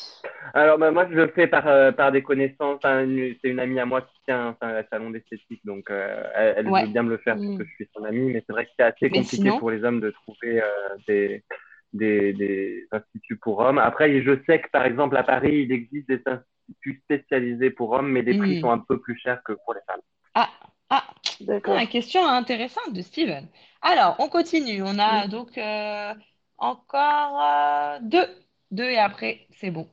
Alors, bah, moi, je le fais par, euh, par des connaissances. Enfin, une- c'est une amie à moi qui tient enfin, un salon d'esthétique, donc euh, elle, elle Ouais. veut bien me le faire parce Mm. que je suis son amie, mais c'est vrai que c'est assez Mais compliqué sinon, pour les hommes de trouver euh, des, des, des instituts pour hommes. Après, je sais que, par exemple, à Paris, il existe des instituts spécialisés pour hommes, mais les prix hmm. sont un peu plus chers que pour les femmes. Ah, ah, D'accord. ah, question intéressante de Steven. Alors, on continue. On a donc euh, encore euh, deux. Deux et après, c'est bon.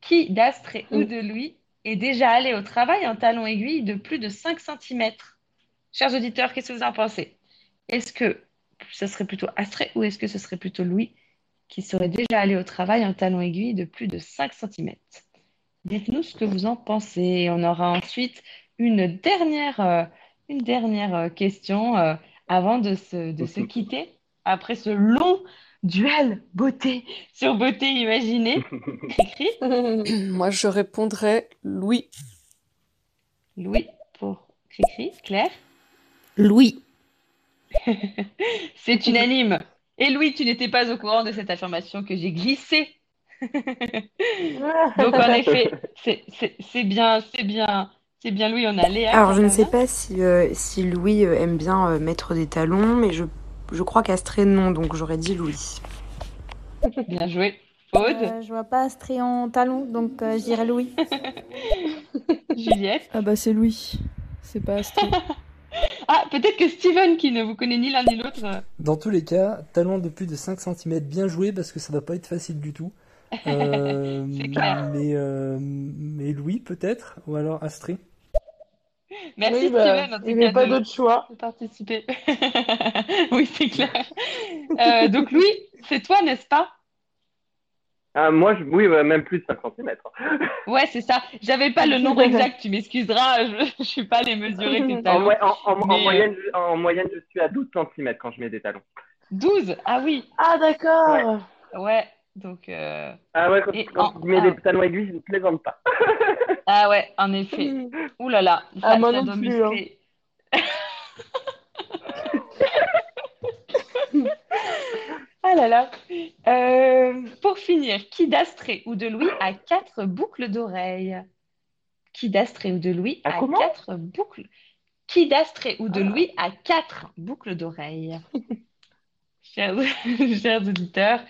Qui d'Astrée ou de Louis est déjà allé au travail en talons aiguilles de plus de 5 cm? Chers auditeurs, qu'est-ce que vous en pensez? Est-ce que ce serait plutôt Astrée ou est-ce que ce serait plutôt Louis qui serait déjà allé au travail en talons aiguilles de plus de 5 cm? Dites-nous ce que vous en pensez. On aura ensuite une dernière, euh, une dernière euh, question euh, avant de se, de se quitter. Après ce long duel beauté sur beauté imaginée. Écrit Moi, je répondrais Louis. Louis pour Cricri. Claire Louis. C'est unanime. Et Louis, tu n'étais pas au courant de cette affirmation que j'ai glissée. Donc en effet, c'est c'est- c'est bien, c'est bien, c'est bien Louis, on a Léa Alors, je ne sais pas si, euh, si Louis euh, aime bien euh, mettre des talons, mais je, je crois qu'Astrée non, donc j'aurais dit Louis. Bien joué. Aude, Euh, je vois pas Astrée en talon, donc euh, je dirais Louis. Juliette. Ah bah c'est Louis, c'est pas Astrée. Ah, peut-être que Steven, qui ne vous connaît ni l'un ni l'autre. Dans tous les cas, talon de plus de 5 cm bien joué parce que ça va pas être facile du tout. Euh, C'est clair. mais, euh, mais Louis peut-être ou alors Astrid. Merci Oui, bah, Steven, en tout il n'y cas, avait pas d'autre choix. de participer. Oui, c'est clair. Euh, donc Louis, c'est toi, n'est-ce pas? Ah, moi, je, oui, ouais, même plus de 5 cm. Ouais, c'est ça. J'avais pas le nombre exact, tu m'excuseras, je, je suis pas les mesurer tes En, talons. en, en- en Mais, euh, moyenne, je- en moyenne, je suis à 12 cm quand je mets des talons. 12, ah oui, Ah, d'accord. ouais, donc euh, Ah ouais, quand, Et quand en- je mets ah. des talons aiguilles, je ne plaisante pas. Ah ouais, en effet. Ouh là là. Ah, moi plus. Hein. Ah là là. Euh, pour finir, qui d'Astrée ou de Louis a quatre boucles d'oreilles? Qui d'Astrée ou de Louis ah, a quatre boucles? Qui ou de. Ah. Louis a quatre boucles d'oreilles? Chers auditeurs,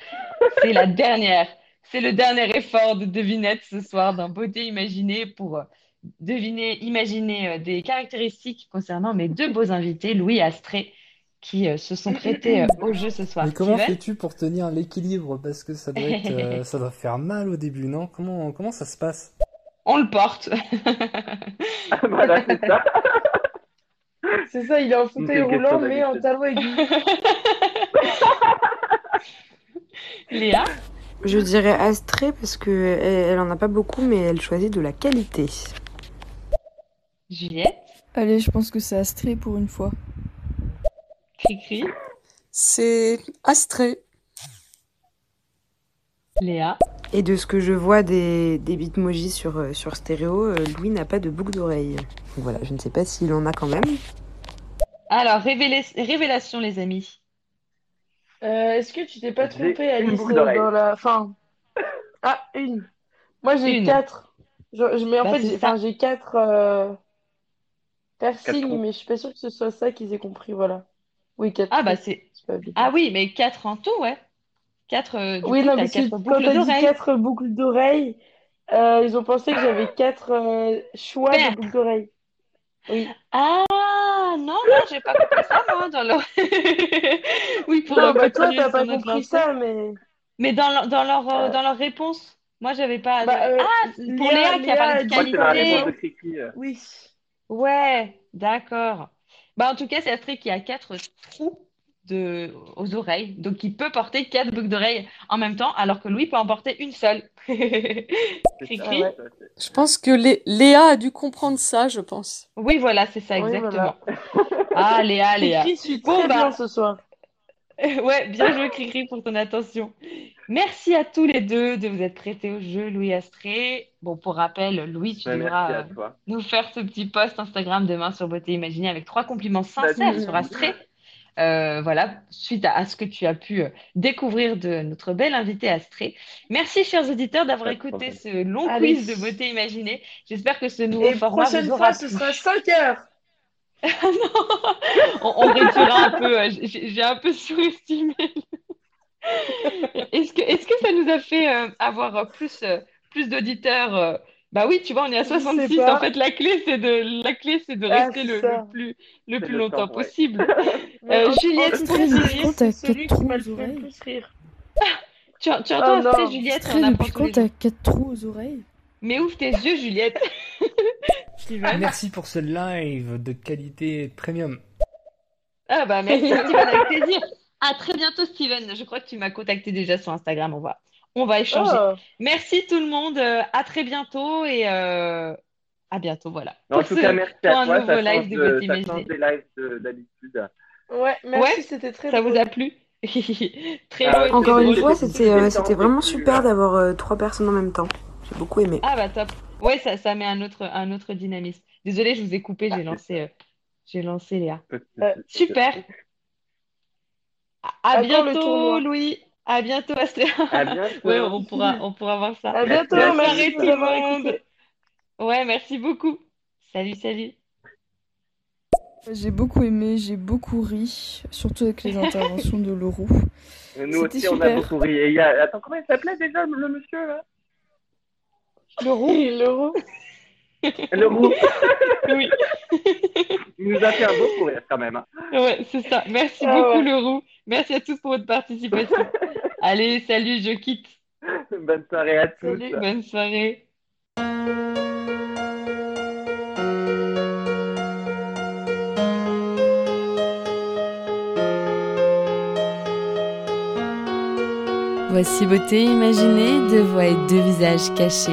c'est la dernière. C'est le dernier effort de devinette ce soir d'un beauté imaginée pour euh, deviner, imaginer euh, des caractéristiques concernant mes deux beaux invités, Louis et Astrée, qui euh, se sont prêtés euh, au jeu ce soir. Mais comment fais-tu pour tenir l'équilibre? Parce que ça doit être, euh, ça doit faire mal au début, non? Comment, comment ça se passe? On le porte. Voilà, c'est ça. C'est ça, il est en fauteuil roulant, mais en talon aigu. Léa? Je dirais Astrée parce que elle, elle en a pas beaucoup, mais elle choisit de la qualité. Juliette? Allez, je pense que c'est Astrée pour une fois. Cricri? C'est Astrée. Léa? Et de ce que je vois des, des bitmojis sur, euh, sur stéréo, euh, Louis n'a pas de boucle d'oreille. Donc voilà, je ne sais pas s'il en a quand même. Alors, révélation, les amis. Euh, Est-ce que tu t'es pas trompé, Alice, dans la fin? Ah, une. Moi, j'ai quatre. Je, je- mais en Bah, fait, j'ai ça. enfin, j'ai quatre euh, piercings, mais je suis pas sûre que ce soit ça qu'ils aient compris, voilà. Oui, quatre Ah, bah, c'est. Ah oui, mais quatre en tout, ouais. Quatre, euh, du Oui, coup, non, mais quatre quand boucles t'as dit d'oreilles. quatre boucles d'oreilles, euh, ils ont pensé que j'avais quatre euh, choix de boucles d'oreilles. Oui. Ah, non, non, j'ai pas compris ça, moi, dans le... Oui, pour Non, bah toi, t'as pas compris ça, mais... Mais dans leur, dans leur, euh, dans leur réponse, moi, j'avais pas... bah, euh, Ah, pour Léa qui a Léa parlé a de dit Moi, c'est la réponse de qualité. Cricri. euh. Oui. Ouais, d'accord. Bah, en tout cas, c'est Astrid qui a quatre trous de... aux oreilles, donc il peut porter quatre boucles d'oreilles en même temps, alors que Louis peut en porter une seule. Cricri? ouais. Je pense que Lé- Léa a dû comprendre ça, je pense. Oui, voilà, c'est ça, Oui, exactement. voilà. Ah, Léa, Léa. Bon, très bien bah, ce soir. ouais, bien joué, Cricri, pour ton attention. Merci à tous les deux de vous être prêtés au jeu, Louis Astré. Bon, pour rappel, Louis, tu Ouais, devras nous faire ce petit post Instagram demain sur Beauté Imaginée avec trois compliments sincères sur. Astré. Euh, voilà, suite à, à ce que tu as pu euh, découvrir de notre belle invitée Astré. Merci, chers auditeurs, d'avoir écouté problème. ce long Allez. quiz de Beauté Imaginée. J'espère que ce nouveau Et format prochaine vous fois, ce sera 5 heures. Non, on, on réduira un peu. euh, J'ai un peu surestimé. Est-ce que, est-ce que ça nous a fait euh, avoir plus, plus d'auditeurs euh, Bah oui, tu vois, on est à Je sais 66. En fait, la clé, c'est de, la clé, c'est de Ah, rester le, plus, le plus le longtemps temps, possible. Euh, Juliette, c'est celui quatre qui m'a trous aux le fait le oreilles. plus rire. tu, tu Oh entends non. Juliette, on apprend depuis quand t'as quatre trous aux oreilles? Mais ouvre tes yeux, Juliette. Steven Merci pour ce live de qualité premium. Ah bah merci Steven, avec plaisir. À très bientôt Steven. Je crois que tu m'as contacté déjà sur Instagram. On va, on va échanger. Oh. Merci tout le monde. euh, À très bientôt et euh, à bientôt. Voilà. En Pour tout ce, cas, merci pour à un toi. nouveau Ça live change, de de, ça change des lives de- d'habitude. Ouais, merci, Ouais, c'était très ça vous a plu? Très Ah beau Encore une fois, C'était c'était euh, vraiment super d'avoir euh, trois personnes en même temps. J'ai beaucoup aimé. Ah bah top. Ouais, ça, ça met un autre, un autre dynamisme. Désolée, je vous ai coupé. Ah, J'ai lancé, euh, j'ai lancé Léa. Euh. Super. À À quand le bientôt? Louis. À bientôt, Astrid. À bientôt. Ouais, on pourra, on pourra voir ça. À bientôt, de tout le monde. Ouais, merci beaucoup. Salut, salut. J'ai beaucoup aimé, j'ai beaucoup ri, surtout avec les interventions de Leroux. Nous aussi, on a beaucoup ri. Et y a... Attends, comment il s'appelait déjà le monsieur là? Le roux. Le roux. Le roux. Oui. Il nous a fait un beau courir quand même. hein. Ouais, c'est ça. Merci Ah beaucoup, ouais. Leroux. Merci à tous pour votre participation. Allez, salut, je quitte. Bonne soirée à tous. Salut. Bonne soirée. Voici beauté imaginée, deux voix et deux visages cachés.